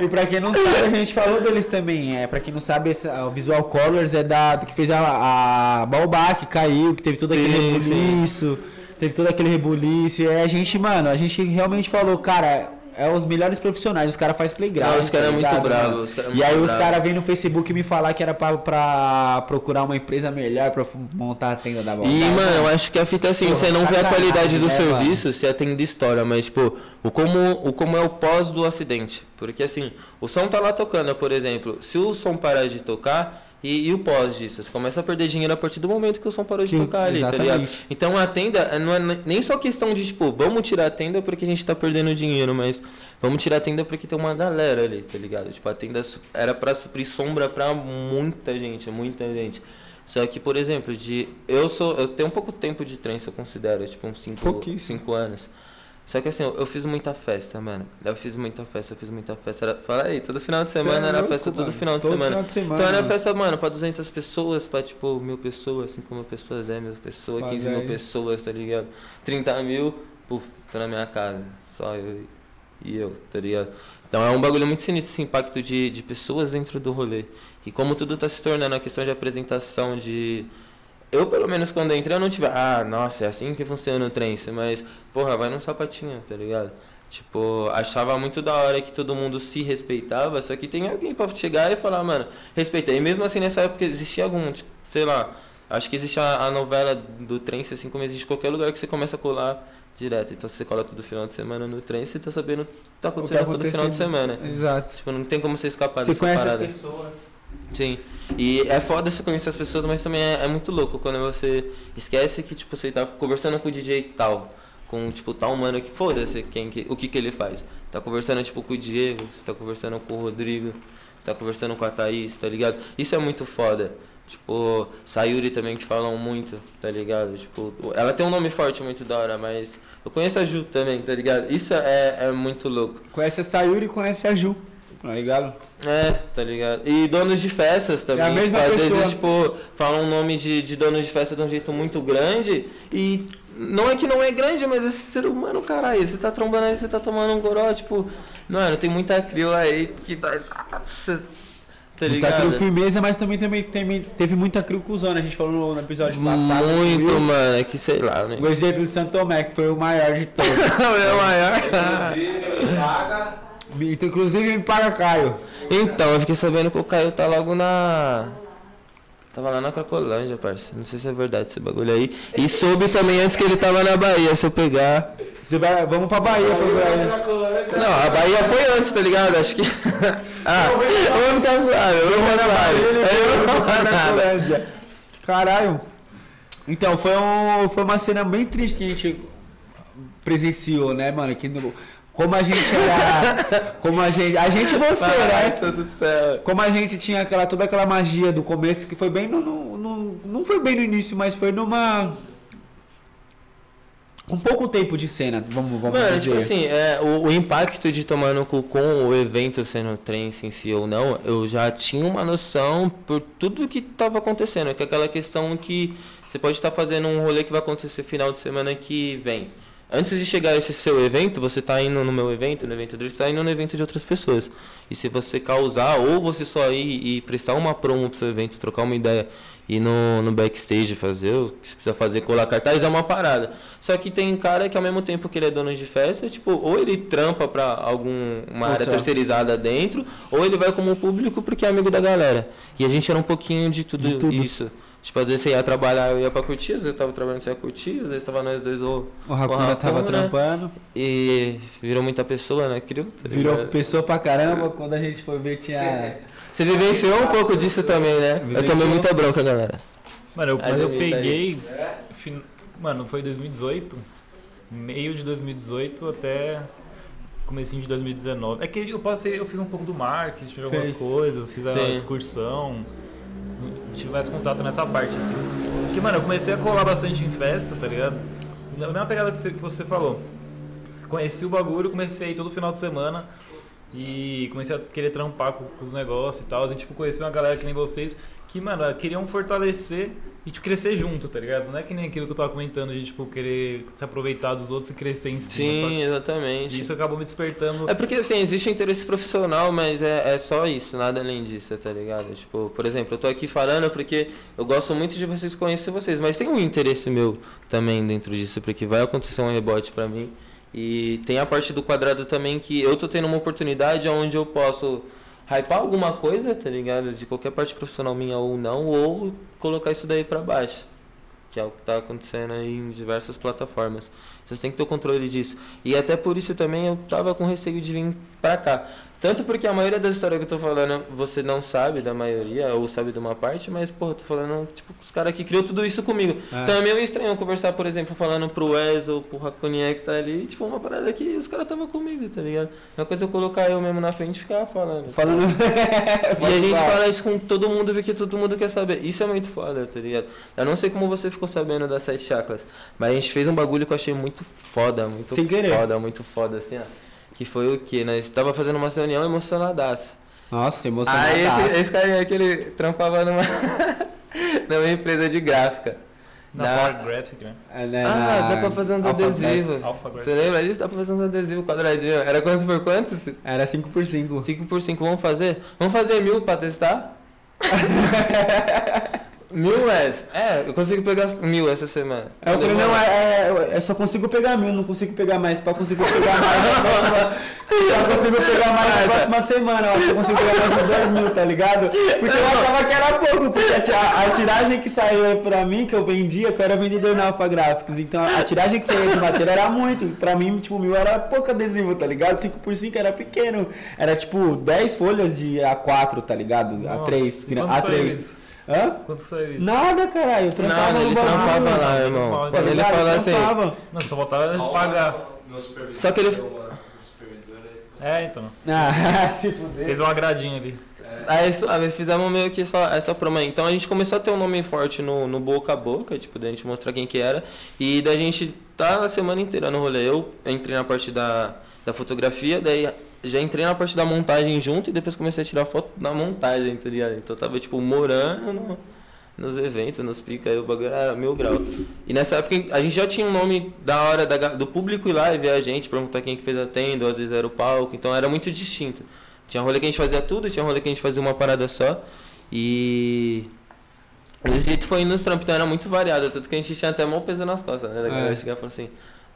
e pra quem não sabe, a gente falou deles também. É, pra quem não sabe, esse, o Visual Colors é da. que fez a, a Baobá, que caiu, que teve todo sim, aquele rebuliço. Teve todo aquele rebuliço. E a gente, mano, a gente realmente falou, cara é os melhores profissionais, os caras fazem playground. Os caras é muito bravos. É e aí os caras vêm no Facebook me falar que era pra, pra, procurar uma empresa melhor pra montar a tenda da bola. E, mano, eu acho que a fita é assim, Pô, você não vê a qualidade do né, serviço, mano? você atende história, mas, tipo, o como, o como é o pós do acidente. Porque, assim, o som tá lá tocando, por exemplo. Se o som parar de tocar e, e, o pós disso? Você começa a perder dinheiro a partir do momento que o som parou de Sim, tocar ali, exatamente. tá ligado? Então a tenda eh, não é nem só questão de, tipo, vamos tirar a tenda porque a gente tá perdendo dinheiro, mas vamos tirar a tenda porque tem uma galera ali, tá ligado? Tipo, a tenda era para suprir sombra pra muita gente, muita gente. Só que, por exemplo, de eu sou eu tenho um pouco tempo de trem, eu considero, tipo uns 5 anos. Só que assim, eu, eu, fiz muita festa, mano. Eu fiz muita festa, eu fiz muita festa. Era, fala aí, todo final de semana é era louco, festa, todo final de todo semana. Final de semana. Então era festa, mano, pra 200 pessoas, pra tipo mil pessoas, 5 mil pessoas, 10 mil pessoas, 15 mil pessoas, tá ligado? 30 mil, puf, tô na minha casa. Só eu e eu, tá ligado? Então é um bagulho muito sinistro esse impacto de, de pessoas dentro do rolê. E como tudo tá se tornando a questão de apresentação, de eu, pelo menos, quando entrei, eu não tive. Ah, nossa, é assim que funciona o trance. Mas, porra, vai num sapatinho, tá ligado? Tipo, achava muito da hora que todo mundo se respeitava, só que tem alguém pra chegar e falar, mano, respeita. E mesmo assim, nessa época existia algum, tipo, sei lá, acho que existe a, a novela do trance, assim como existe qualquer lugar que você começa a colar direto. Então, se você cola todo final de semana no trem, você tá sabendo o que tá acontecendo, tá acontecendo todo final de semana. Exato. Tipo, não tem como você escapar você dessa parada. As pessoas. Sim. E é foda você conhecer as pessoas, mas também é, é, muito louco quando você esquece que, tipo, você tá conversando com o DJ tal, com, tipo, tal mano que foda-se quem, que, o que que ele faz. Tá conversando, tipo, com o Diego, você tá conversando com o Rodrigo, você tá conversando com a Thaís, tá ligado? Isso é muito foda. Tipo, Sayuri também que falam muito, tá ligado? Tipo, ela tem um nome forte muito da hora, mas eu conheço a Ju também, tá ligado? Isso é, é muito louco. Conhece a Sayuri e conhece a Ju. Tá ligado? É, tá ligado. E donos de festas também. É a mesma tipo, pessoa. Às vezes, tipo, falam um nome de, de donos de festa de um jeito muito grande e não é que não é grande, mas esse ser humano, caralho, você tá trombando aí, você tá tomando um goró, tipo, mano, tem muita crio aí que tá. tá Muita ligado? crio firmeza, mas também, também, também teve muita crio cuzona. A gente falou no, no episódio passado. Muito, viu? mano, é que sei lá, né? O exemplo de Santo Tomé, que foi o maior de todos. é o maior. Inclusive, paga. Então, Inclusive, me paga Caio. Então, eu fiquei sabendo que o Caio tá logo na. Tava lá na Cracolândia, parça. Não sei se é verdade esse bagulho aí. E soube também antes que ele tava na Bahia, se eu pegar. Você vai, vamos pra Bahia, pro Bahia. Não, a Bahia foi antes, tá ligado? Acho que. ah, vamos ficar suave, vamos ficar suave. Eu não vou. Cracolândia. Caralho. Então, foi, um, foi uma cena bem triste que a gente presenciou, né, mano? Que no- como a gente era. Como a gente. A gente e você, Ai, né? Do céu. Como a gente tinha aquela, toda aquela magia do começo, que foi bem no, no- no- Não foi bem no início, mas foi numa. Com pouco tempo de cena, vamos, vamos Mano, dizer. tipo assim, é, o, o impacto de tomar no cu com o evento sendo trance em si ou não, eu já tinha uma noção por tudo que tava acontecendo. Que é aquela questão que você pode estar fazendo um rolê que vai acontecer final de semana que vem. Antes de chegar esse seu evento, você tá indo no meu evento, no evento dele, você tá indo no evento de outras pessoas. E se você causar, ou você só ir e prestar uma promo pro seu evento, trocar uma ideia, ir no, no backstage, fazer o que você precisa fazer, colar cartaz, é uma parada. Só que tem cara que ao mesmo tempo que ele é dono de festa, tipo, ou ele trampa pra alguma área terceirizada dentro, ou ele vai como público porque é amigo da galera. E a gente era um pouquinho de tudo, De tudo. isso. Tipo, às vezes você ia trabalhar, eu ia pra curtir, às vezes eu tava trabalhando, você ia curtir, às vezes tava nós dois ou O Racuna tava Racuna, trampando, E virou muita pessoa, né, criou? tá virou ligado? pessoa pra caramba. Quando a gente foi ver, tinha. Você vivenciou um pouco disso também, né? Eu tomei muita bronca, galera. Mano, eu, mas eu peguei. fin- Mano, foi 2018. Meio de 2018 até comecinho de 2019. É que eu passei, eu fiz um pouco do marketing, fiz algumas Fez. coisas, fiz a Sim. excursão. Tive mais contato nessa parte, assim. Porque, mano, eu comecei a colar bastante em festa, tá ligado? Na mesma pegada que você, que você falou. Conheci o bagulho, comecei todo final de semana. E comecei a querer trampar com, com os negócios e tal. E, tipo, conheci uma galera que nem vocês que, mano, queriam fortalecer e, tipo, crescer junto, tá ligado? Não é que nem aquilo que eu tava comentando de, tipo, querer se aproveitar dos outros e crescer em cima. Sim? E exatamente. isso acabou me despertando. É porque, assim, existe um interesse profissional, mas é, é só isso, nada além disso, tá ligado? Tipo, por exemplo, eu tô aqui falando porque eu gosto muito de vocês conhecer vocês, mas tem um interesse meu também dentro disso, porque vai acontecer um rebote pra mim. E tem a parte do quadrado também que eu tô tendo uma oportunidade onde eu posso hypar alguma coisa, tá ligado? De qualquer parte profissional minha ou não, ou colocar isso daí pra baixo. Que é o que tá acontecendo aí em diversas plataformas. Vocês têm que ter o controle disso. E até por isso também eu tava com receio de vir pra cá. Tanto porque a maioria das histórias que eu tô falando você não sabe da maioria, ou sabe de uma parte, mas, eu tô falando, tipo, os caras que criou tudo isso comigo. É. Então é estranho conversar, por exemplo, falando pro Wes ou pro Raconia que tá ali, tipo, uma parada que os caras tava comigo, tá ligado? Uma coisa é eu colocar eu mesmo na frente e ficar falando. Falando. E a gente fala isso com todo mundo porque todo mundo quer saber. Isso é muito foda, tá ligado? Eu não sei como você ficou sabendo das sete chakras, mas a gente fez um bagulho que eu achei muito foda, muito Sem querer. foda, muito foda, assim, ó. Que foi o que? Nós tava fazendo uma reunião emocionadaço. Nossa, emocionado. Aí esse, esse carinha que ele trampava numa, numa empresa de gráfica. Na Da- Power Graphic, né? É, né, Ah, na dá pra fazer um Alpha adesivo. Graphics. Alpha Você lembra disso? Dá pra fazer um adesivo quadradinho. Era quanto por quanto? Era 5x5. 5 por 5, vamos fazer? Vamos fazer mil pra testar? mil, Wes? É, eu consigo pegar mil essa semana. Aí eu falei, não, é, é, eu só consigo pegar mil, não consigo pegar mais. Pra conseguir pegar mais. Eu consigo pegar mais na próxima semana. Eu acho que eu consigo pegar mais uns 10 mil, tá ligado? Porque eu achava que era pouco, porque a, a- a tiragem que saiu pra mim, que eu vendia, que eu era vendedor na Alpha Graphics. Então a tiragem que saía de matéria era muito. Pra mim, tipo, mil era pouco adesivo, tá ligado? 5 por 5 era pequeno. Era tipo 10 folhas de A4, tá ligado? Nossa, A3. e quanto saiu A3. Hã? Quanto saiu isso? Nada, caralho. Eu trampava Nada, ele trampava lá, irmão. Quando ele ligado? fala Eu assim. trampava. Não, só faltava Só pagar. Meu supervisor Só que ele- aí. É, então. Ah, se fuder. Fez uma gradinha ali. Aí suave, fizemos meio que só essa promo aí. Então a gente começou a ter um nome forte no, no boca a boca, tipo, da gente mostrar quem que era. E da gente tá a semana inteira no rolê. Eu entrei na parte da, da fotografia, daí já entrei na parte da montagem junto e depois comecei a tirar foto da montagem, tá ligado? Então eu tava, tipo, morando no- nos eventos, nos pica, aí o bagulho era mil grau. E nessa época a gente já tinha um nome da hora da do público ir lá e ver a gente, perguntar quem que fez a tenda, às vezes era o palco, então era muito distinto. Tinha rolê que a gente fazia tudo, tinha rolê que a gente fazia uma parada só. E. Desse jeito foi indo nos trampos, então era muito variado, tanto que a gente tinha até mão peso nas costas, né? Da galera É. chegar e falar assim,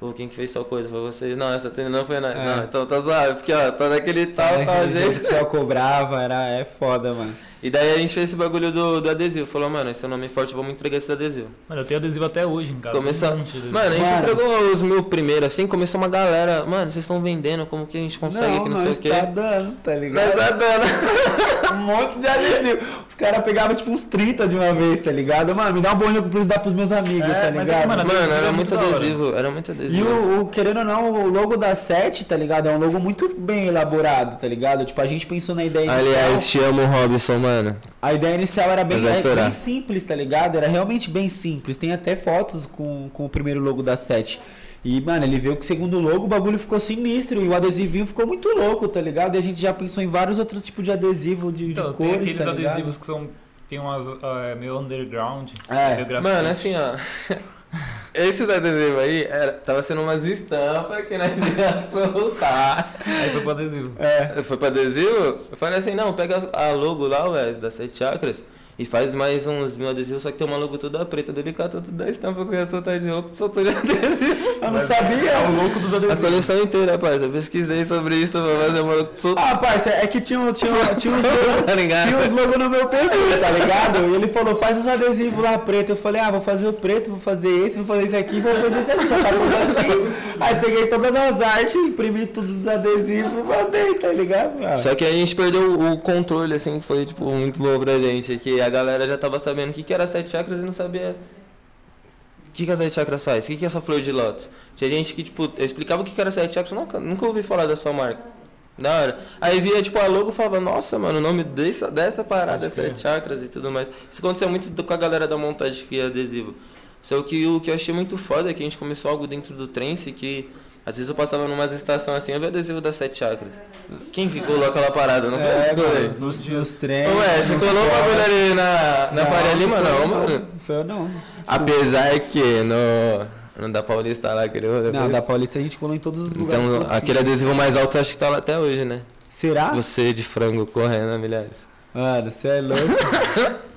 pô, quem que fez tal coisa? Foi vocês? Não, essa tenda não foi nós. É. Não, então tá zoado, porque ó, tá daquele tal, É, tal jeito. o pessoal cobrava, era, é foda, mano. E daí a gente fez esse bagulho do, do adesivo. Falou, mano, esse é o nome forte, vamos entregar esse adesivo. Mano, eu tenho adesivo até hoje. Começou. tem um de. Mano, a gente Mano. entregou os mil primeiro, assim, começou uma galera. Mano, vocês estão vendendo, como que a gente consegue que não sei o quê? tá dando, tá ligado? Mas tá dando. um monte de adesivo. Os caras pegavam tipo uns 30 de uma vez, tá ligado? Mano, me dá um bolinho eu preciso dar pros meus amigos, É, tá mas é ligado? que, mano, Mano, adesivo era é muito adesivo, era muito E adesivo. o, o- querendo ou não, o logo da 7, tá ligado? É um logo muito bem elaborado, tá ligado? Tipo, a gente pensou na ideia. Aliás, te amo, Robson, mano. A ideia inicial era bem, é, bem simples, tá ligado? Era realmente bem simples. Tem até fotos com, com o primeiro logo da 7. E, mano, ele veio com o segundo logo, o bagulho ficou sinistro e o adesivinho ficou muito louco, tá ligado? E a gente já pensou em vários outros tipos de adesivo de, de Então, cores, tem aqueles tá adesivos que são. Tem umas. ah, meio underground. É. Mano, assim, ó. Esses adesivos aí, era, tava sendo umas estampas que nós ia soltar. Aí foi pro adesivo. É. Foi pra adesivo? Eu falei assim, não, pega a logo lá, Wes, das sete chakras, e faz mais uns mil adesivos, só que tem uma logo toda preta, dele catou tudo da estampa que eu ia soltar de roupa, soltou de adesivo. Eu não sabia. É o louco dos A adesivos. coleção inteira, rapaz, eu pesquisei sobre isso, pra fazer uma sol- Ah, parça, é que tinha, tinha, tinha uns logos. Tá ligado? Tinha os logos no meu PC, tá ligado? E ele falou, faz os adesivos lá preto. Eu falei, ah, vou fazer o preto, vou fazer esse, vou fazer esse aqui, vou fazer esse aqui. Tá tudo assim. Aí peguei todas as artes, imprimi tudo dos adesivos e mandei, tá ligado? mano? Só que a gente perdeu o controle, assim, que foi, tipo, muito bom pra gente. Que a galera já tava sabendo o que, que era sete chakras e não sabia o que, que as sete chakras faz, o que, que é essa flor de lótus. Tinha gente que, tipo, eu explicava o que, que era sete chakras, nunca, nunca ouvi falar da sua marca. Da hora. Aí via, tipo, a logo e falava, nossa, mano, o nome dessa, dessa parada é sete chakras e tudo mais. Isso aconteceu muito com a galera da montagem que é adesivo. Só que o que eu achei muito foda é que a gente começou algo dentro do trance que às vezes eu passava numa estação assim, eu vi o adesivo das sete chakras. Quem que colou aquela parada? Não foi? É, colei. mano, nos, nos treinos. Ué, você colou o bagulho ali na, na Não, Faria Lima? foi Não, mano. Foi eu não. Apesar que no, no da Paulista lá, aquele rolê, Não, foi da. Paulista a gente colou em todos os lugares. Então, possíveis. aquele adesivo mais alto acho que tá lá até hoje, né? Será? Você de frango correndo a milhares. Mano, você é louco.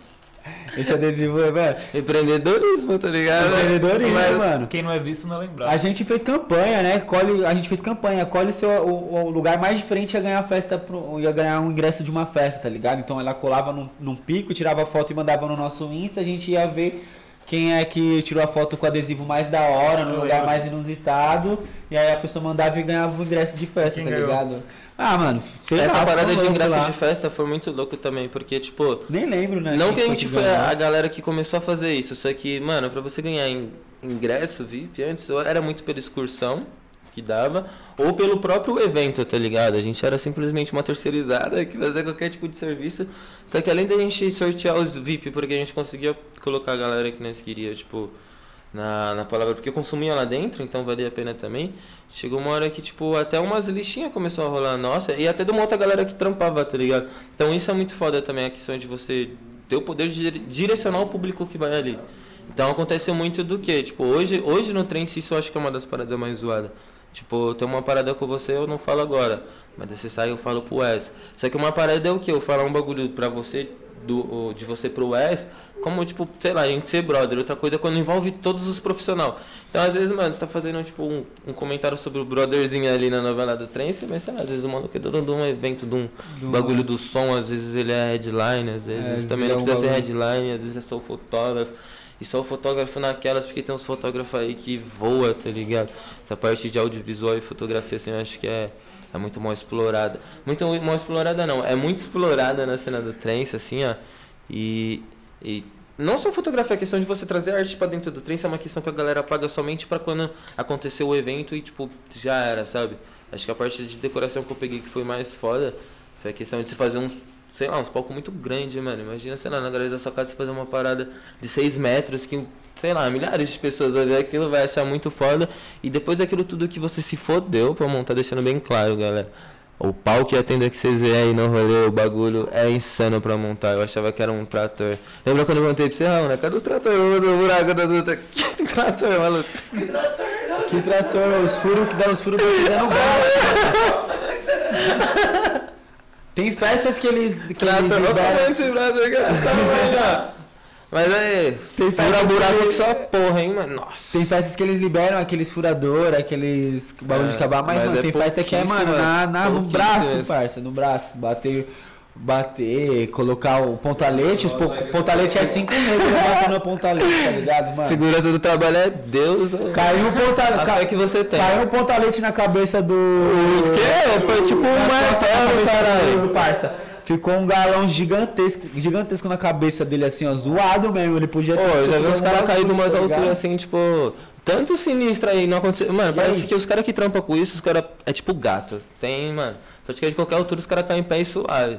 Esse adesivo é, velho. Empreendedorismo, tá ligado? Empreendedorismo, Mas- mano. Quem não é visto não é lembrado. A gente fez campanha, né? Colhe, a gente fez campanha. Colhe seu, o, o lugar mais diferente ia ganhar festa, pro, ia ganhar um ingresso de uma festa, tá ligado? Então ela colava num, num pico, tirava foto e mandava no nosso Insta. A gente ia ver quem é que tirou a foto com o adesivo mais da hora, no Eu lugar mais inusitado. E aí a pessoa mandava e ganhava o ingresso de festa, Quem tá ganhou? ligado? Ah, mano, sei Essa lá, parada de ingresso lá. de festa foi muito louco também, porque, tipo, Nem lembro, né? Não quem que a gente foi ganhou. a galera que começou a fazer isso, só que, mano, pra você ganhar in- ingresso VIP antes, era muito pela excursão que dava, ou pelo próprio evento, tá ligado? A gente era simplesmente uma terceirizada que fazia qualquer tipo de serviço. Só que além da gente sortear os VIP, porque a gente conseguia colocar a galera que nós queria, tipo, na, na palavra, porque eu consumia lá dentro, então valia a pena também. Chegou uma hora que, tipo, até umas listinhas começou a rolar nossa, e até de uma outra galera que trampava, tá ligado? Então isso é muito foda também, a questão de você ter o poder de dire- direcionar o público que vai ali. Então aconteceu muito do que? Tipo, hoje, hoje no trem, isso eu acho que é uma das paradas mais zoadas. Tipo, tem uma parada com você, eu não falo agora. Mas você sai eu falo pro Wes. Só que uma parada é o que? Eu falar um bagulho pra você, do, de você pro Wes, como, tipo, sei lá, a gente ser brother. Outra coisa é quando envolve todos os profissionais. Então, às vezes, mano, você tá fazendo, tipo, um, um comentário sobre o brotherzinho ali na novela do Trance, mas, sei lá, às vezes o maluco é dono de um evento, de um Do- bagulho do som, às vezes ele é headline, às vezes É, também não é precisa ser headline, às vezes é só o fotógrafo. E só o fotógrafo naquelas, porque tem uns fotógrafos aí que voa, tá ligado? Essa parte de audiovisual e fotografia, assim, eu acho que é, é muito mal explorada. Muito mal explorada não, é muito explorada na cena do trance, assim, ó. E, e não só fotografia, a questão de você trazer arte pra dentro do trance é uma questão que a galera paga somente pra quando aconteceu o evento e, tipo, já era, sabe? Acho que a parte de decoração que eu peguei que foi mais foda foi a questão de se fazer um, sei lá, uns palcos muito grandes, mano. Imagina, sei lá, na garagem da sua casa você fazer uma parada de 6 metros que, sei lá, milhares de pessoas vai ver aquilo, vai achar muito foda. E depois daquilo tudo que você se fodeu pra montar, deixando bem claro, galera. O palco e a tenda que vocês veem aí no rolê, o bagulho é insano pra montar. Eu achava que era um trator. Lembra quando eu perguntei pra você, Raul, né? Cadê os tratores? Vamos fazer o buraco das outras. Que trator, maluco? Que trator, os furos que dá os furos pra dentro no gás. Tem festas que eles, que Trator, eles liberam. Mas aí, Tem fura festas buraco que- que só porra, hein, mano. Nossa. Tem festas que eles liberam aqueles furador, aqueles bagulho É, de acabar, mas, mas mano, é tem festa que é, mano, na, na, no braço, parça, no braço. Bater, bater, colocar o pontalete, os po- pontalete é cinco negros batendo no pontalete, tá ligado, mano? Segurança do trabalho é Deus. ó. Caiu um A pontalete, fé que você tem. caiu um pontalete na cabeça do... O quê? Foi tipo um martelo, caralho. do parça. Ficou um galão gigantesco, gigantesco na cabeça dele, assim, ó, zoado mesmo. Ele podia Pô, eu já vi uns caras cair de umas tá alturas assim, tipo. Tanto sinistra aí, não aconteceu. Mano, parece aí? que os caras que trampam com isso, os caras. É tipo gato. Tem, mano. Praticamente de qualquer altura os caras caem em pé e suave.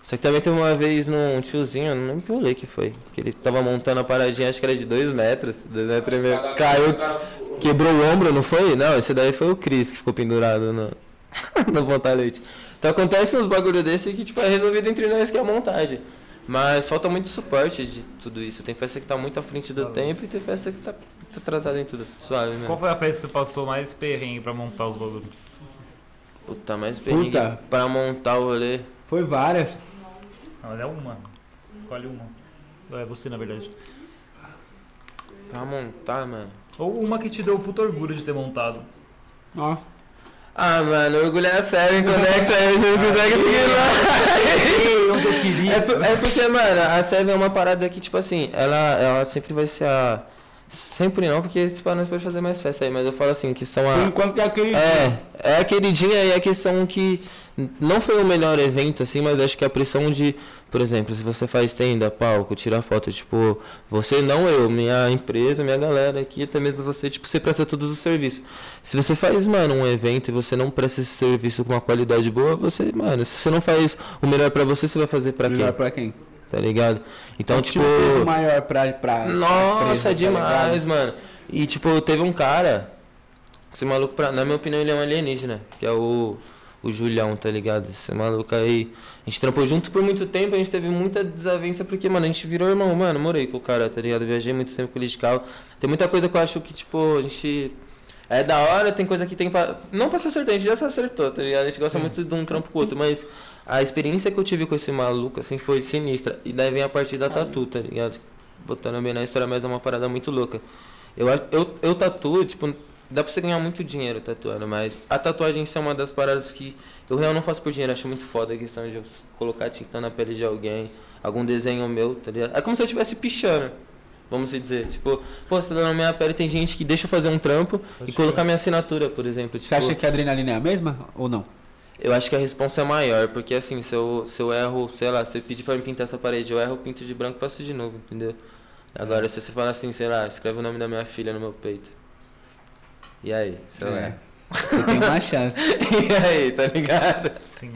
Só que também teve uma vez num tiozinho, não lembro que rolê que foi. Que ele tava montando a paradinha, acho que era de 2 metros. 2 metros e meio. Caiu, quebrou o ombro, não foi? Não, esse daí foi o Cris que ficou pendurado no, no pontalete. Então acontece uns bagulho desse que tipo, é resolvido entre nós que é a montagem. Mas falta muito suporte de tudo isso. Tem festa que tá muito à frente do tempo e tem festa que tá, tá atrasada em tudo. Suave mesmo. Qual foi a festa que você passou mais perrengue pra montar os bagulhos? Puta, mais perrengue Puta. pra montar o rolê. Foi várias. É uma. Escolhe uma. É você, na verdade. Pra montar, mano. Ou uma que te deu o puto orgulho de ter montado. Ó. Ah, mano, orgulho é sério, hein, Conex, aí vocês conseguem seguir lá. É, é porque, mano, a Seven é uma parada que, tipo assim, ela, ela sempre vai ser a. Sempre não, porque tipo, nós podemos fazer mais festa aí, mas eu falo assim, que são Por a. enquanto é aquele. É, é a queridinha e a questão que não foi o melhor evento, assim, mas acho que a pressão de, por exemplo, se você faz tenda, palco, tira foto, tipo, você não eu, minha empresa, minha galera aqui, até mesmo você, tipo, você presta todos os serviços. Se você faz, mano, um evento e você não presta esse serviço com uma qualidade boa, você, mano, se você não faz o melhor pra você, você vai fazer pra Melhor quem? pra quem? Tá ligado? Então, tipo. Um maior pra. pra Nossa, pra tá demais, ligado? mano. E tipo, teve um cara. Esse maluco, pra, na minha opinião, ele é um alienígena. Que é o, o Julião, tá ligado? Esse maluco aí. A gente trampou junto por muito tempo, a gente teve muita desavença, porque, mano, a gente virou irmão, mano. Morei com o cara, tá ligado? Viajei muito tempo com ele de carro. Tem muita coisa que eu acho que, tipo, a gente. É da hora, tem coisa que tem pra. Não pra se acertar, a gente já se acertou, tá ligado? A gente gosta muito de um trampo com o outro, mas a experiência que eu tive com esse maluco, assim, foi sinistra. E daí vem a partir da tatu, tá ligado? Botando bem na história, mas é uma parada muito louca. Eu, eu, eu tatuo, tipo, dá pra você ganhar muito dinheiro tatuando, mas a tatuagem é uma das paradas que eu real não faço por dinheiro, acho muito foda a questão de eu colocar tinta na pele de alguém, algum desenho meu, tá ligado? É como se eu estivesse pichando. Vamos dizer, tipo, pô, você tá dando na minha pele, tem gente que deixa eu fazer um trampo e colocar minha assinatura, por exemplo. Tipo, Você acha que a adrenalina é a mesma ou não? Eu acho que a resposta é maior, porque assim, se eu, se eu erro, sei lá, se você pedir pra me pintar essa parede, eu erro, eu pinto de branco e faço de novo, entendeu? Agora, se você falar assim, sei lá, escreve o nome da minha filha no meu peito. E aí, sei lá. É. Você tem uma chance. e aí, tá ligado? Sim.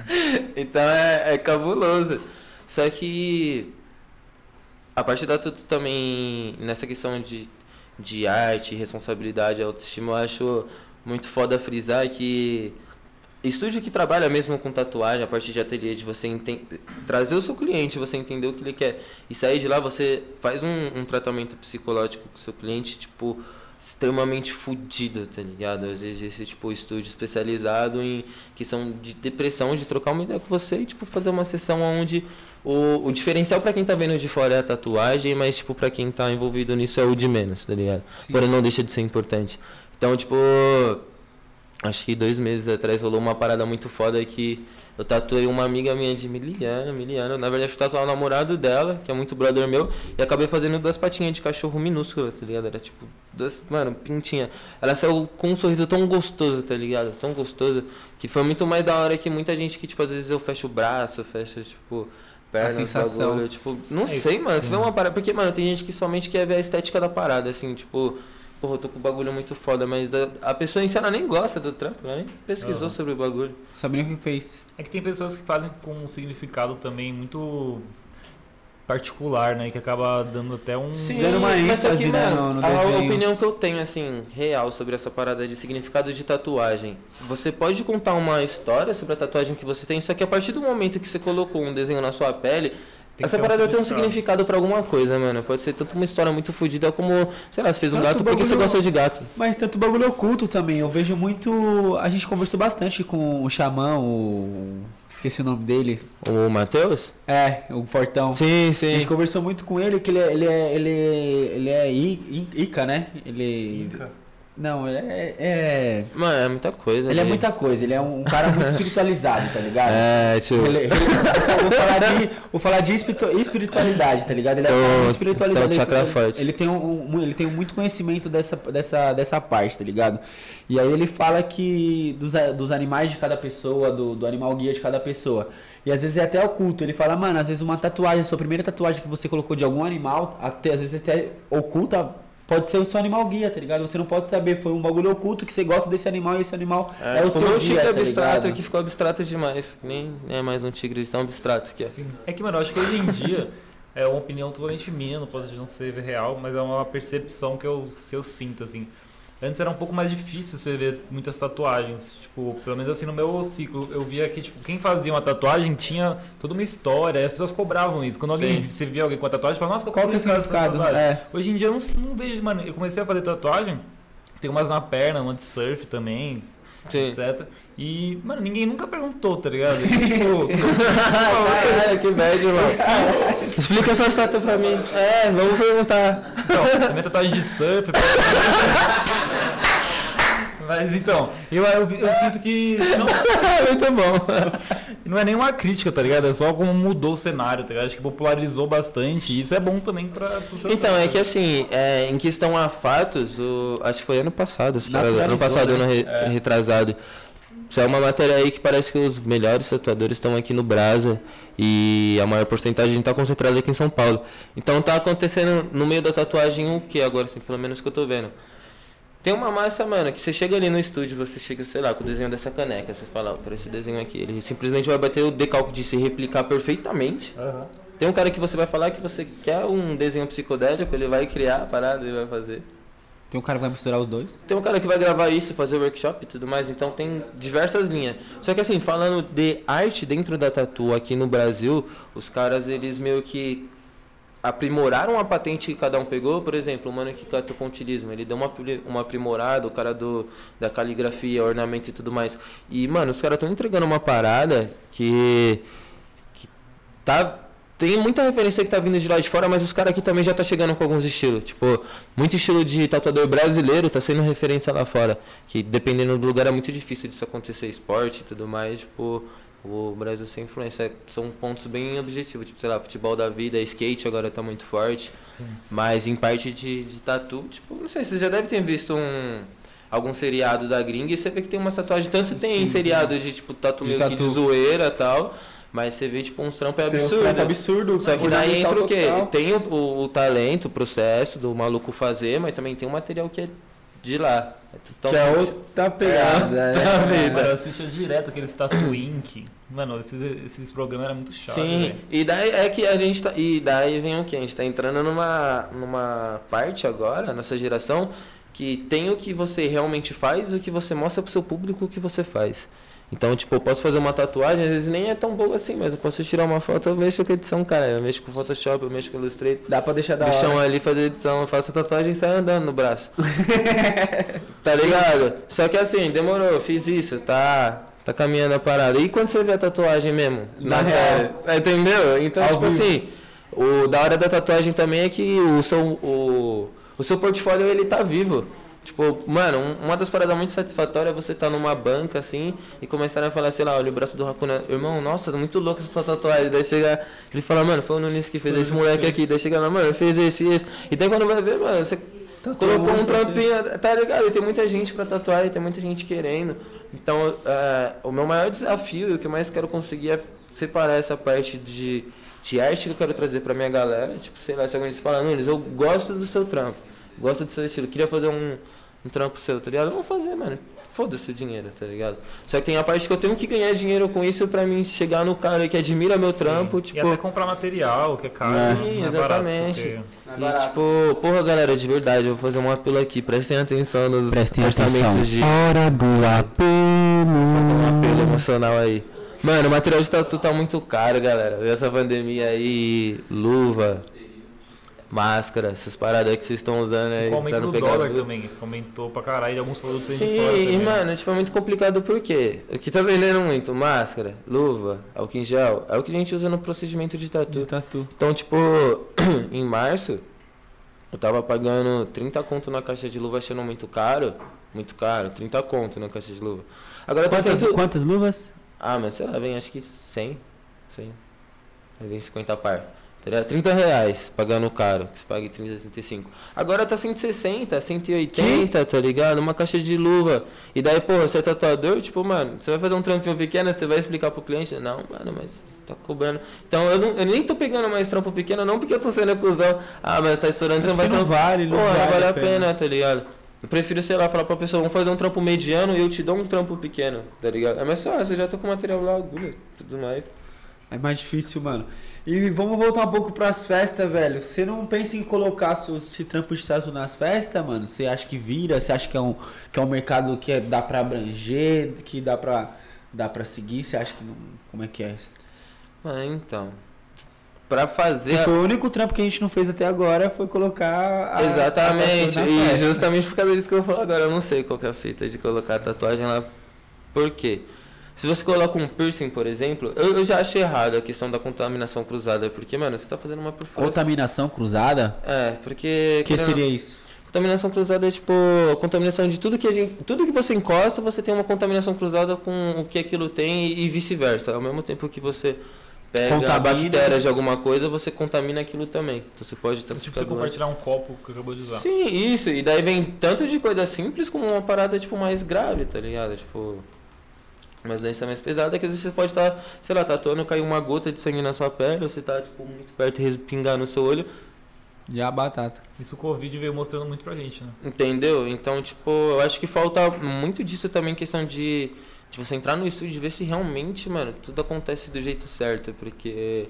Então é, é cabuloso. Só que a parte da tudo também, nessa questão de, de arte, responsabilidade, autoestima, eu acho muito foda frisar que estúdio que trabalha mesmo com tatuagem, a partir de ateliê, de você enten- trazer o seu cliente, você entender o que ele quer e sair de lá, você faz um, um tratamento psicológico com o seu cliente, tipo, extremamente fudido, tá ligado? Às vezes esse tipo estúdio especializado em questão de depressão, de trocar uma ideia com você e tipo fazer uma sessão onde o, o diferencial pra quem tá vendo de fora é a tatuagem, mas tipo pra quem tá envolvido nisso é o de menos, tá ligado? Porém não deixa de ser importante. Então, tipo, acho que dois meses atrás rolou uma parada muito foda que eu tatuei uma amiga minha de Miliana, Miliana. Na verdade, eu tatuar o namorado dela, que é muito brother meu, e acabei fazendo duas patinhas de cachorro minúsculas, tá ligado? Era tipo, duas, mano, pintinha. Ela saiu com um sorriso tão gostoso, tá ligado? Tão gostoso, que foi muito mais da hora que muita gente que, tipo, às vezes eu fecho o braço, fecho, tipo, perna, sensação. bagulho, tipo, não É, sei, mano. Você sim. vê uma parada. Porque, mano, tem gente que somente quer ver a estética da parada, assim, tipo. Porra, eu tô com o bagulho muito foda, mas a, pessoa em si ela nem gosta do trampo, ela nem pesquisou Aham. sobre o bagulho. Sabe nem o que fez. É que tem pessoas que fazem com um significado também muito particular, né? Que acaba dando até um. Dando uma mas ênfase, que, né, mano, no- no a desenho. opinião que eu tenho, assim, real sobre essa parada de significado de tatuagem. Você pode contar uma história sobre a tatuagem que você tem, só que a partir do momento que você colocou um desenho na sua pele, Essa parada tem um significado pra alguma coisa, mano. Pode ser tanto uma história muito fodida como, sei lá, você fez um Tanto gato porque você gosta de gato. Mas tanto bagulho oculto também. Eu vejo muito. A gente conversou bastante com o Xamã, o. Esqueci o nome dele. O Matheus? É, o Fortão. Sim, A sim. gente conversou muito com ele, que ele é. Ele é. Ele, ele é I- I- Ica, né? Ele. Não, ele é. é- Mano, é muita coisa. Ele é velho. muita coisa, ele é um cara muito espiritualizado, tá ligado? É, tio. Ele, ele- vou falar de, vou falar de espiritu- espiritualidade, tá ligado? Ele é cara Então, muito espiritualizado. então, chakra ele, forte. ele tem um, um- ele tem muito conhecimento dessa, dessa, dessa parte, tá ligado? E aí ele fala que dos, dos animais de cada pessoa, do, do animal guia de cada pessoa. E às vezes é até oculto. Ele fala, mano, às vezes uma tatuagem, a sua primeira tatuagem que você colocou de algum animal, até, às vezes até oculta. Pode ser o seu animal guia, tá ligado? Você não pode saber, foi um bagulho oculto que você gosta desse animal e esse animal é, É, o tipo, seu meu guia, tigre tá abstrato ligado? aqui ficou abstrato demais. Nem nem é mais um tigre, tão abstrato que é. Sim. É que, mano, eu acho que hoje em dia é uma opinião totalmente minha, não pode não ser real, mas é uma percepção que eu, que eu sinto, assim. Antes era um pouco mais difícil você ver muitas tatuagens. Tipo, pelo menos assim no meu ciclo, eu via que, tipo, quem fazia uma tatuagem tinha toda uma história, e as pessoas cobravam isso. Quando alguém Sim. você via alguém com a tatuagem, falava, nossa, Qual que é o significado? tatuagem?" É. Hoje em dia eu não, não vejo, mano, eu comecei a fazer tatuagem, tem umas na perna, uma de surf também, Sim. etc. E, mano, ninguém nunca perguntou, tá ligado? Tipo, Caralho, que bad, mano. Explica sua estátua pra mim. É, vamos perguntar. Então, também tatuagem de surf. Mas então, eu, eu, eu sinto que não, Muito bom. não é nenhuma crítica, tá ligado? É só como mudou o cenário, tá ligado? Acho que popularizou bastante e isso é bom também pra, pro seu Então, é trampo. que assim, é, em questão a fatos, o, acho que foi ano passado, essa parada, ano passado, né? ano re- retrasado. Isso é uma matéria aí que parece que os melhores tatuadores estão aqui no Brasa e a maior porcentagem está concentrada aqui em São Paulo. Então tá acontecendo no meio da tatuagem o que agora, assim, pelo menos que eu tô vendo. Tem uma massa, mano, que você chega ali no estúdio, você chega, sei lá, com o desenho dessa caneca, você fala, ó, quero esse desenho aqui. Ele simplesmente vai bater o decalque de se replicar perfeitamente. Aham. Tem um cara que você vai falar que você quer um desenho psicodélico, ele vai criar a parada, ele vai fazer. Tem um cara que vai misturar os dois. Tem um cara que vai gravar isso, fazer workshop e tudo mais, então tem diversas linhas. Só que assim, falando de arte dentro da tatu aqui no Brasil, os caras eles meio que aprimoraram a patente que cada um pegou, por exemplo, o mano que cata o pontilismo, ele deu uma, uma aprimorada, o cara do, da caligrafia, ornamento e tudo mais. E, mano, os caras estão entregando uma parada que, que tá tem muita referência que tá vindo de lá de fora, mas os caras aqui também já tá chegando com alguns estilos. Tipo, muito estilo de tatuador brasileiro tá sendo referência lá fora. Que dependendo do lugar é muito difícil disso acontecer, esporte e tudo mais. Tipo, o Brasil sem influência. São pontos bem objetivos. Tipo, sei lá, futebol da vida, skate agora tá muito forte. Mas em parte de, de tatu, tipo, não sei, você já deve ter visto um. Algum seriado da gringa e você vê que tem uma tatuagem. Tanto tem Sim, sim. seriado de tipo tatu De meio que de tatu. zoeira e tal. Mas você vê tipo uns trampos é Tem uns absurdo. Só que daí entra o quê? total. Tem o, o, o talento, o processo do maluco fazer, mas também tem o material que é de lá. É Que é totalmente- outra pegada. É, é. tá vendo? Mano, eu assistia direto aqueles Tatu Inc. Mano, esses, esses programas eram muito chatos. Sim, e daí é que a gente tá. E daí vem o que? A gente tá entrando numa, numa parte agora, nossa geração, que tem o que você realmente faz e o que você mostra pro seu público o que você faz. Então, tipo, eu posso fazer uma tatuagem, às vezes nem é tão boa assim, mas eu posso tirar uma foto, eu mexo com edição, cara. Eu mexo com Photoshop, eu mexo com Illustrator. Dá pra deixar da hora. ali fazer edição, eu faço a tatuagem e sai andando no braço. tá ligado? Só que assim, demorou, fiz isso, tá. Tá caminhando a parada. E quando você vê a tatuagem mesmo? Na real. É, entendeu? Então, Ao tipo assim, o da hora da tatuagem também é que o seu, o, o seu portfólio ele tá vivo. Tipo, mano, um- uma das paradas muito satisfatórias é você estar tá numa banca assim e começar a falar, sei lá, olha o braço do Hakuna. Irmão, nossa, tá muito louco essa tatuagem. Daí chega, ele fala, mano, foi o Nunes que fez esse moleque aqui. Daí chega lá, mano, fez esse e esse. E daí quando vai ver, mano, você colocou um trampinho, tá ligado? E tem muita gente pra tatuar, e tem muita gente querendo. Então, é, o meu maior desafio e o que eu mais quero conseguir é separar essa parte de, de arte que eu quero trazer pra minha galera. Tipo, sei lá, se alguém fala, Nunes, eu gosto do seu trampo, gosto do seu estilo, queria fazer um, um trampo seu, tá ligado? Eu vou fazer, mano. Foda-se o dinheiro, tá ligado? Só que tem a parte que eu tenho que ganhar dinheiro com isso pra mim chegar no cara que admira meu trampo, E tipo. até comprar material, que é caro. É. Sim, é barato, exatamente. porque- E tipo, porra galera, de verdade, eu vou fazer um apelo aqui, prestem atenção nos Prestem orçamentos atenção. de. Hora do Fazer um apelo apelo. emocional aí. Mano, o material de tatu tá muito caro, galera. Essa pandemia aí, luva, máscara, essas paradas que vocês estão usando aí Com o aumento do dólar tudo. também. Aumentou pra caralho alguns produtos Sim, de fora e também. mano, tipo, é muito complicado por quê? O que tá vendendo muito? Máscara, luva, álcool em gel, é o que a gente usa no procedimento de tatu. De tatu. Então, tipo, em março, eu tava pagando 30 conto na caixa de luva achando muito caro. Muito caro, 30 conto na caixa de luva. Agora tá Quantas, sendo... quantas luvas? Ah, mas sei lá, vem acho que 100. 100. Aí vem 50 par. Tá ligado? 30 reais pagando caro, que você pague 30, 35. Agora tá 160, 180, tá ligado? Uma caixa de luva. E daí, pô, você é tatuador, tipo, mano, você vai fazer um trampinho pequeno, você vai explicar pro cliente? Não, mano, mas você tá cobrando. Então eu, não, eu nem tô pegando mais trampo pequeno, não porque eu tô sendo acusão. Ah, mas tá estourando, você não vai ser. não vale, não Pô, vale vale a a pena, tá ligado? Eu prefiro, sei lá, falar pra pessoa, vamos fazer um trampo mediano e eu te dou um trampo pequeno, tá ligado? É mais fácil, eu já tô com material lá, agulha, tudo mais. É mais difícil, mano. E vamos voltar um pouco pras festas, velho. Você não pensa em colocar seus esse trampo de tatu nas festas, mano? Você acha que vira? Você acha que é um, que é um mercado que é- dá pra abranger, que dá pra, dá pra seguir? Você acha que não. Como é que é? Ah, então. Pra fazer. Foi o único trampo que a gente não fez até agora foi colocar a. Exatamente. a e justamente por causa disso que eu vou falar agora. Eu não sei qual que é a fita de colocar a tatuagem lá. Por quê? Se você coloca um piercing, por exemplo, eu, eu já achei errado a questão da contaminação cruzada. Porque, mano, você tá fazendo uma perfuração. Contaminação cruzada? É, porque. O que querendo- seria isso? Contaminação cruzada é tipo contaminação de tudo que a gente, tudo que você encosta, você tem uma contaminação cruzada com o que aquilo tem e, e vice-versa. Ao mesmo tempo que você pega Contamina. bactérias de alguma coisa, você contamina aquilo também. Então você pode tanto Tipo, você compartilhar um copo que acabou de usar. Sim, isso. E daí vem tanto de coisa simples como uma parada tipo mais grave, tá ligado? Tipo uma doença mais pesada que às vezes você pode estar, sei lá, tatuando, cair uma gota de sangue na sua pele, ou você tá tipo muito perto e respingar no seu olho. Já a batata. Isso o Covid veio mostrando muito pra gente, né? Entendeu? Então, tipo, eu acho que falta muito disso também, questão de, de você entrar no estúdio e ver se realmente, mano, tudo acontece do jeito certo, porque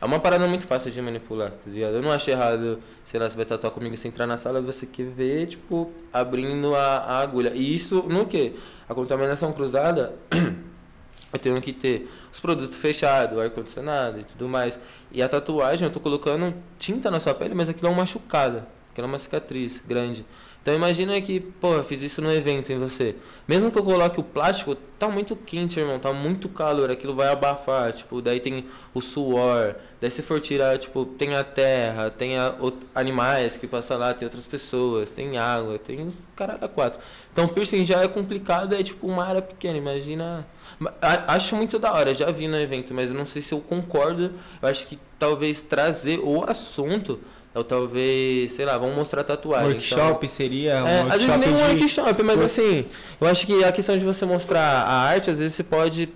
é uma parada muito fácil de manipular, tá ligado? Eu não acho errado, sei lá, você vai tatuar comigo, você entrar na sala você quer ver, tipo, abrindo a, a agulha. E isso no quê? A contaminação cruzada, eu tenho que ter os produtos fechados, ar-condicionado e tudo mais. E a tatuagem, eu tô colocando tinta na sua pele, mas aquilo é uma machucada, aquilo é uma cicatriz grande. Então imagina que, pô, eu fiz isso no evento em você. Mesmo que eu coloque o plástico, tá muito quente, irmão, tá muito calor, aquilo vai abafar, tipo, daí tem o suor, daí se for tirar, tipo, tem a terra, tem a, o- animais que passam lá, tem outras pessoas, tem água, tem os caralho quatro. Então piercing já é complicado, é tipo uma área pequena, imagina... Ma- a- Acho muito da hora, já vi no evento, mas eu não sei se eu concordo. Eu acho que talvez trazer o assunto, ou talvez, sei lá, vamos mostrar tatuagem. então- Workshop seria um é, às vezes workshop nem um de... workshop, mas assim, eu acho que a questão de você mostrar a arte, às vezes você pode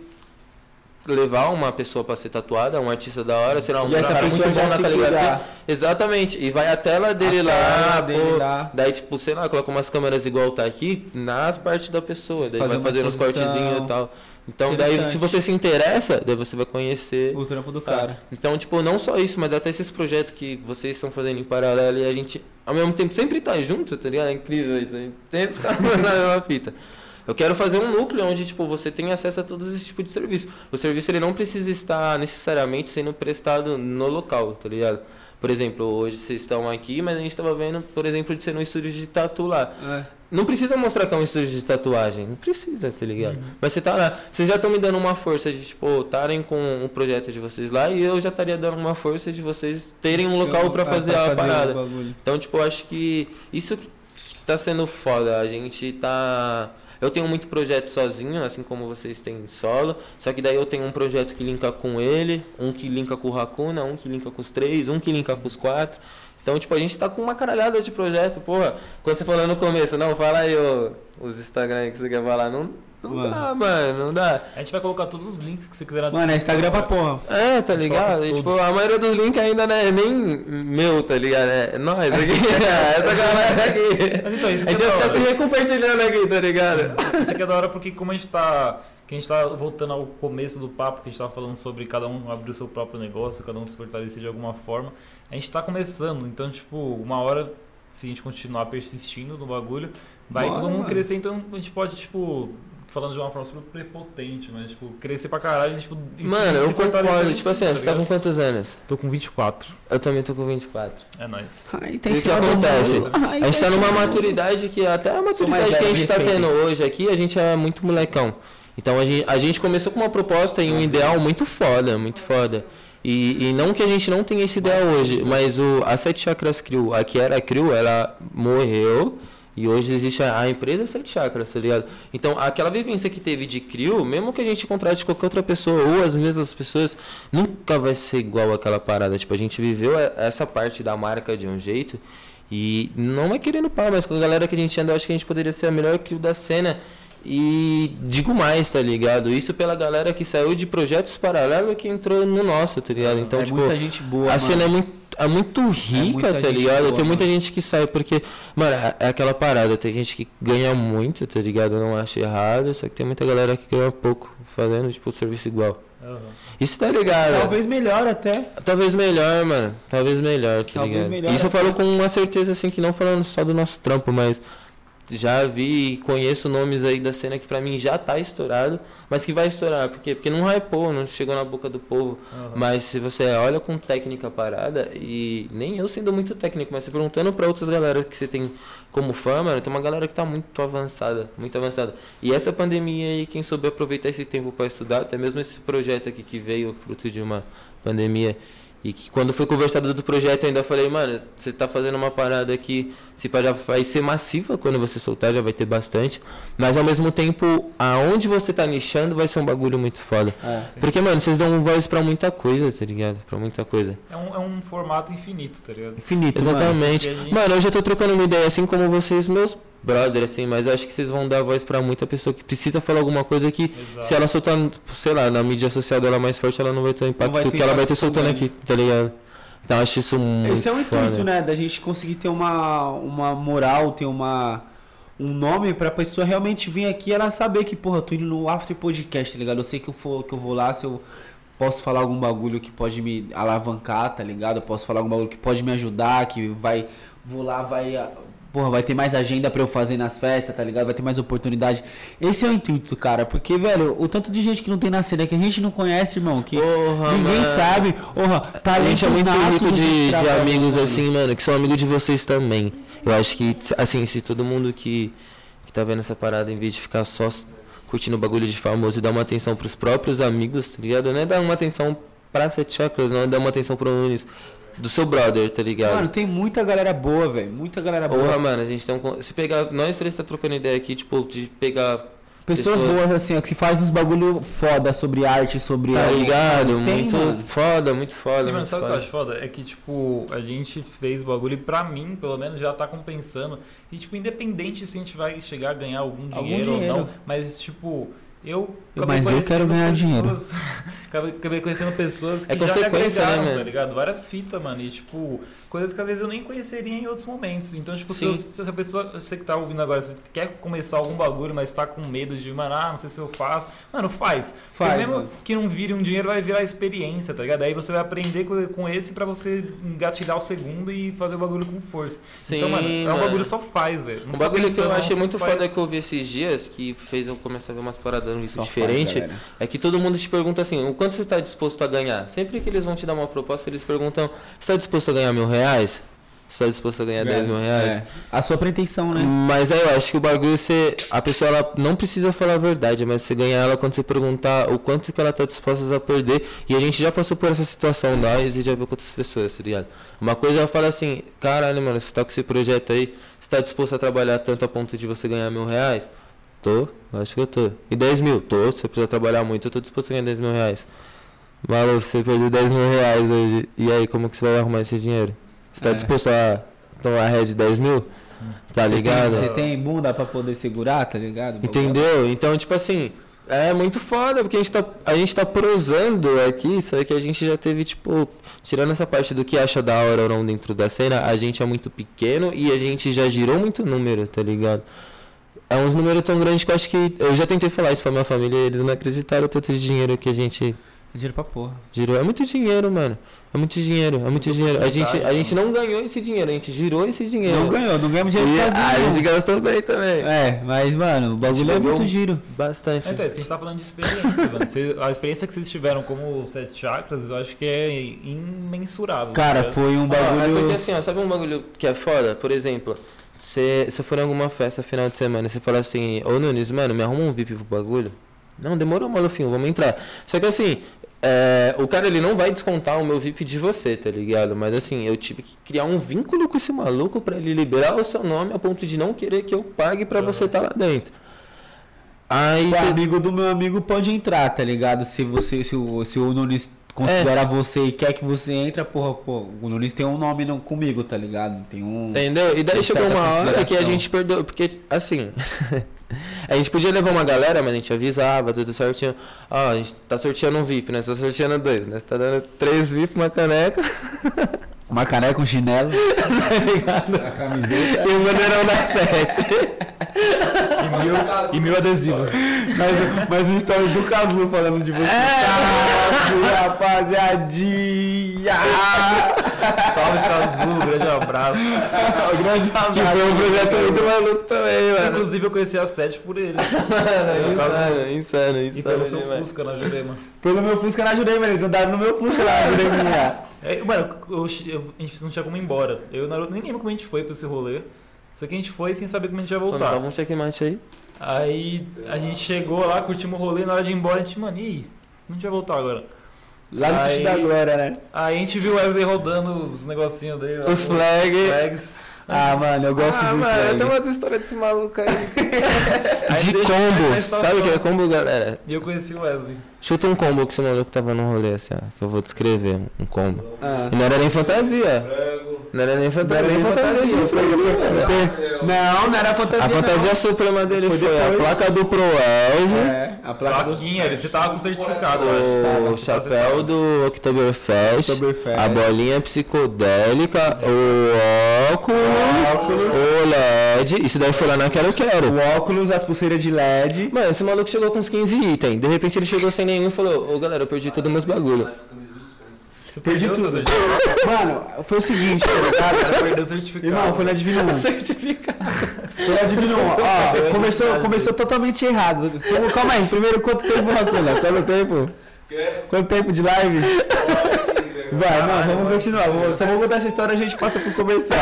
levar uma pessoa pra ser tatuada, um artista da hora, sei lá, um E essa cara pessoa muito bom na caligrafia. Exatamente, e vai a tela dele A lá, tela dele pô, lá. daí tipo, sei lá, coloca umas câmeras igual tá aqui nas partes da pessoa, daí Fazer vai fazendo os exposição. cortezinhos e tal. Então daí se você se interessa, daí você vai conhecer O trampo do Cara, cara. Então, tipo, não só isso, mas até esses projetos que vocês estão fazendo em paralelo e a gente, ao mesmo tempo, sempre tá junto, tá ligado? É incrível isso. A gente sempre tá na mesma fita. Eu quero fazer um núcleo onde, tipo, você tem acesso a todos esses tipos de serviço. O serviço, ele não precisa estar necessariamente sendo prestado no local, tá ligado? Por exemplo, hoje vocês estão aqui, mas a gente tava vendo, por exemplo, de ser num estúdio de tatu lá. É. Não precisa mostrar que é um estúdio de tatuagem. Não precisa, tá ligado? Mas você tá lá. Vocês já estão me dando uma força de, tipo, estarem com o projeto de vocês lá e eu já estaria dando uma força de vocês terem um local pra É, fazer a o parada. bagulho. Então, tipo, eu acho que isso que que tá sendo foda. A gente tá. Eu tenho muito projeto sozinho, assim como vocês têm solo. Só que daí eu tenho um projeto que linka com ele, um que linka com o Hakuna, um que linka com os três, um que linka com os quatro. Então, tipo, a gente tá com uma caralhada de projeto, porra. Quando você falou no começo, não, fala aí os Instagram que você quer falar. Não, não Mano. dá, mano, não dá. A gente vai colocar todos os links que você quiser na Mano, é Instagram pra porra. É, tá ligado? E, tipo, a maioria dos links ainda não é nem meu, tá ligado? É nós aqui. Essa galera aqui. Mas então, isso A que gente é vai ficar se recompartilhando aqui, tá ligado? Isso aqui é da hora porque como a gente tá. Que a gente tá voltando ao começo do papo, que a gente tava falando sobre cada um abrir o seu próprio negócio, cada um se fortalecer de alguma forma. A gente tá começando, então, tipo, uma hora, se a gente continuar persistindo no bagulho, vai Bora, todo mundo mano. crescer, então a gente pode, tipo, falando de uma forma super prepotente, mas, tipo, crescer pra caralho, tipo... Mano, eu concordo. Tipo assim, ó, você tá com quantos anos? Tô com 24. Eu também tô com 24. É nóis. Ai, E tá o que ensinando acontece? Ai, A gente tá tá numa ensinando. maturidade que até a maturidade que a gente tá tendo hoje aqui, a gente é muito molecão. Então a gente, a gente começou com uma proposta e um ideal muito foda, muito foda. E, e não que a gente não tenha esse ideal hoje, mas o, a Sete Chakras Crew, a que era Crew, ela morreu e hoje existe a, a empresa Sete Chakras, tá ligado? Então aquela vivência que teve de Crew, mesmo que a gente contrate qualquer outra pessoa ou as mesmas pessoas, nunca vai ser igual aquela parada. Tipo, a gente viveu essa parte da marca de um jeito e não é querendo pau, mas com a galera que a gente anda, eu acho que a gente poderia ser a melhor crew da cena. E digo mais, tá ligado? Isso pela galera que saiu de projetos paralelos e que entrou no nosso, tá ligado? Então, é tipo, muita gente boa, a cena é muito, é muito rica, muita tá ligado? boa, tem muita mano. gente que sai, porque, mano, é- é aquela parada, tem gente que ganha muito, tá ligado? Eu não acho errado, só que tem muita galera que ganha pouco, fazendo, tipo, serviço igual. Isso tá ligado? Talvez melhor até. Talvez melhor, mano. Talvez melhor, tá Talvez ligado? melhor Isso eu até. falo com uma certeza, assim, que não falando só do nosso trampo, mas já vi e conheço nomes aí da cena que pra mim já tá estourado, mas que vai estourar. Por quê? Porque não hypou, não chegou na boca do povo. Mas se você olha com técnica parada, e nem eu sendo muito técnico, mas perguntando pra outras galera que você tem como fã, mano, tem uma galera que tá muito avançada, muito avançada. E essa pandemia aí, quem souber aproveitar esse tempo pra estudar, até mesmo esse projeto aqui que veio fruto de uma pandemia, e que quando foi conversado do projeto eu ainda falei, mano, você tá fazendo uma parada aqui, se já vai ser massiva quando você soltar, já vai ter bastante. Mas ao mesmo tempo, aonde você tá nichando vai ser um bagulho muito foda. É. Porque, mano, vocês dão voz pra muita coisa, tá ligado? Pra muita coisa. É um, é um formato infinito, tá ligado? Infinito, mano. Exatamente. a gente- Mano, eu tô trocando uma ideia assim como vocês, meus brother, assim, mas eu acho que vocês vão dar voz pra muita pessoa que precisa falar alguma coisa que, Exato. se ela soltar, sei lá, na mídia social dela mais forte, ela não vai ter o impacto ter que ela vai ter soltando aqui, tá ligado? Então acho isso muito Esse é o intuito, né? Da gente conseguir ter uma, uma moral, ter uma um nome pra pessoa realmente vir aqui e ela saber que, porra, eu tô indo no After Podcast, tá ligado? Eu sei que eu, for, que eu vou lá, se eu posso falar algum bagulho que pode me alavancar, tá ligado? Eu posso falar algum bagulho que pode me ajudar, que vai. Vou lá, vai. Porra, vai ter mais agenda pra eu fazer nas festas, tá ligado? Vai ter mais oportunidade. Esse é o intuito, cara. Porque, velho, o tanto de gente que não tem na cena, que a gente não conhece, irmão, que ninguém mano. sabe. Porra, A gente é muito rico de, de amigos mano. assim, mano, que são amigos de vocês também. Eu acho que, assim, se todo mundo que, que tá vendo essa parada, em vez de ficar só curtindo o bagulho de famoso e dar uma atenção pros próprios amigos, tá ligado? Não é dar uma atenção pra Sete Chakras, não é dar uma atenção pro Nunes, do seu brother, tá ligado? Mano, tem muita galera boa, velho. Muita galera Porra, boa. mano, a gente tem um. Se pegar. Nós três tá trocando ideia aqui, tipo, de pegar. Pessoas boas, assim, ó, que fazem uns bagulho foda sobre arte, sobre. Tá algo. ligado? Tem, muito mano. foda, muito foda. E, mano, muito sabe o que eu acho foda? É que, tipo, a gente fez o bagulho e pra mim, pelo menos, já tá compensando. E, tipo, independente se a gente vai chegar a ganhar algum Algum dinheiro, ou dinheiro. não, mas, tipo, eu. Mas eu quero ganhar dinheiro. pessoas- acabei, acabei conhecendo pessoas que É já me né, agregaram, mano? tá ligado? Várias fitas, mano. E, tipo, coisas que às vezes eu nem conheceria em outros momentos. Então, tipo, se, eu- se a pessoa, você que tá ouvindo agora, você quer começar algum bagulho, mas tá com medo de, mano, ah, não sei se eu faço. Mano, faz. Faz, Porque mesmo mano. que não vire um dinheiro, vai virar experiência, tá ligado? Aí você vai aprender com, esse pra você engatilhar o segundo e fazer o bagulho com força. Sim, então, mano, é um mano. bagulho só faz, velho. Um bagulho que eu achei muito faz. foda que eu vi esses dias, que fez eu começar a ver umas paradas isso Só faz, diferente, galera. é que todo mundo te pergunta assim, o quanto você está disposto a ganhar? Sempre que eles vão te dar uma proposta, eles perguntam, está disposto a ganhar mil reais? Está disposto a ganhar 10 mil reais? É. A sua pretensão, né? Mas aí eu acho que o bagulho você. A pessoa ela não precisa falar a verdade, mas você ganhar ela quando você perguntar o quanto que ela tá disposta a perder. E a gente já passou por essa situação nós e já viu com outras pessoas, tá ligado? Uma coisa ela fala assim, caralho, mano, você tá com esse projeto aí, você tá disposto a trabalhar tanto a ponto de você ganhar mil reais? Tô, acho que eu tô. E 10 mil? Tô, você precisa trabalhar muito, eu tô disposto a ganhar 10 mil reais. Malu, você perdeu 10 mil reais hoje. E aí, como que você vai arrumar esse dinheiro? Você tá É. disposto a tomar red de 10 mil? Tá Você ligado? Tem, você tem bunda pra poder segurar, tá ligado? Entendeu? Então, tipo assim, é muito foda, porque a gente tá, a gente tá prosando aqui, só que a gente já teve, tipo, tirando essa parte do que acha da hora ou não dentro da cena, a gente é muito pequeno e a gente já girou muito número, tá ligado? É uns números tão grandes que eu acho que. Eu já tentei falar isso pra minha família e eles não acreditaram o tanto de dinheiro que a gente Dinheiro pra porra. Girou. É muito dinheiro, mano. É muito dinheiro, é muito dinheiro. A gente, a gente não ganhou esse dinheiro, a gente girou esse dinheiro. Não ganhou, não ganhamos dinheiro quase a gente gastou bem também. É, mas, mano, o bagulho é muito giro. Bastante. É, Então, é isso que a gente tá falando de experiência, mano. Cê- a experiência que vocês tiveram como sete chakras, eu acho que é imensurável. Cara, tá foi um Ah, é bagulho. porque assim, ó, sabe um bagulho que é foda? Por exemplo, se você for em alguma festa final de semana e você falar assim, ô Nunes, mano, me arruma um VIP pro bagulho. Não, demorou, Malufinho, vamos entrar. Só que assim, é, o cara ele não vai descontar o meu VIP de você, tá ligado? Mas assim, eu tive que criar um vínculo com esse maluco pra ele liberar o seu nome a ponto de não querer que eu pague pra você estar lá dentro. Aí O você amigo do meu amigo pode entrar, tá ligado? Se você, se o, se o Nunes considera É. você e quer que você entra, porra, pô, o Nunes tem um nome não, comigo, tá ligado? Tem um. Entendeu? E daí chegou uma hora que a gente perdeu, porque assim, a gente podia levar uma galera, mas a gente avisava, tudo certinho. Ó, a gente tá sorteando um VIP, né? Tá sorteando dois, né? Tá dando três VIP, uma caneca Uma caneca, um chinelo, tá ligado? a camiseta. E um bandeirão da sete. E mil, e mil adesivos. mas, mas o stories do Caslu falando de você. Caslu, rapaziadinha! Salve, Caslu, grande abraço. Um grande Que abraço. foi um projeto muito maluco também, mano. Inclusive, eu conheci a Sete por ele. Mano, insano, E pelo insano seu demais. Fusca na Jurema. Pelo meu Fusca na Jurema, eles andaram no meu Fusca na Jurema. É, mano, eu- eu- a gente não tinha como ir embora. Eu e o Naruto nem lembro como a gente foi pra esse rolê. Só que a gente foi sem saber como a gente ia voltar. tava um checkmate aí. Aí a gente chegou lá, curtimos o rolê, na hora de ir embora, a gente, mano, e aí? Não vai voltar agora. Lá no Sítio da Glória, né? Aí a gente viu o Wesley rodando os negocinhos dele. lá, Os flag. flags. Ah, mano, eu gosto ah, do mano, flag. tem umas histórias desse maluco aí. Aí De deixa- combo. aí só Sabe o que é combo, galera? E eu conheci o Wesley. Chuta um combo que esse maluco tava no rolê, assim, ó. Que eu vou descrever. Um combo. Ah. E não era nem fantasia. Frango. Não era nem Não fantasia. era nem fantasia, de foi- frango. Não, não era fantasia. A fantasia não. suprema dele foi, Foi a placa do Proelge, É, a placa do Plaquinha, ele- você tava com certificado, o acho. chapéu do Oktoberfest, Oktoberfest. a bolinha psicodélica, o óculos, o LED. Isso daí foi lá na Quero Quero. O óculos, as pulseiras de LED. Mano, esse maluco chegou com uns 15 itens. De repente ele chegou sem nenhum e falou: Ô galera, eu perdi todos meus bagulho. Você Perdi tudo. Mano, foi o seguinte, tá ligado? O cara perdeu o certificado. Irmão, foi na Divino 1. Certificado. Foi na Divino 1. Ó, começou, começou totalmente errado. Como- Calma aí, primeiro quanto tempo, Racuna? Quanto tempo? Quanto tempo de live? Vai, não, vamos continuar. Vamos- Só vou contar essa história e a gente passa pro comercial.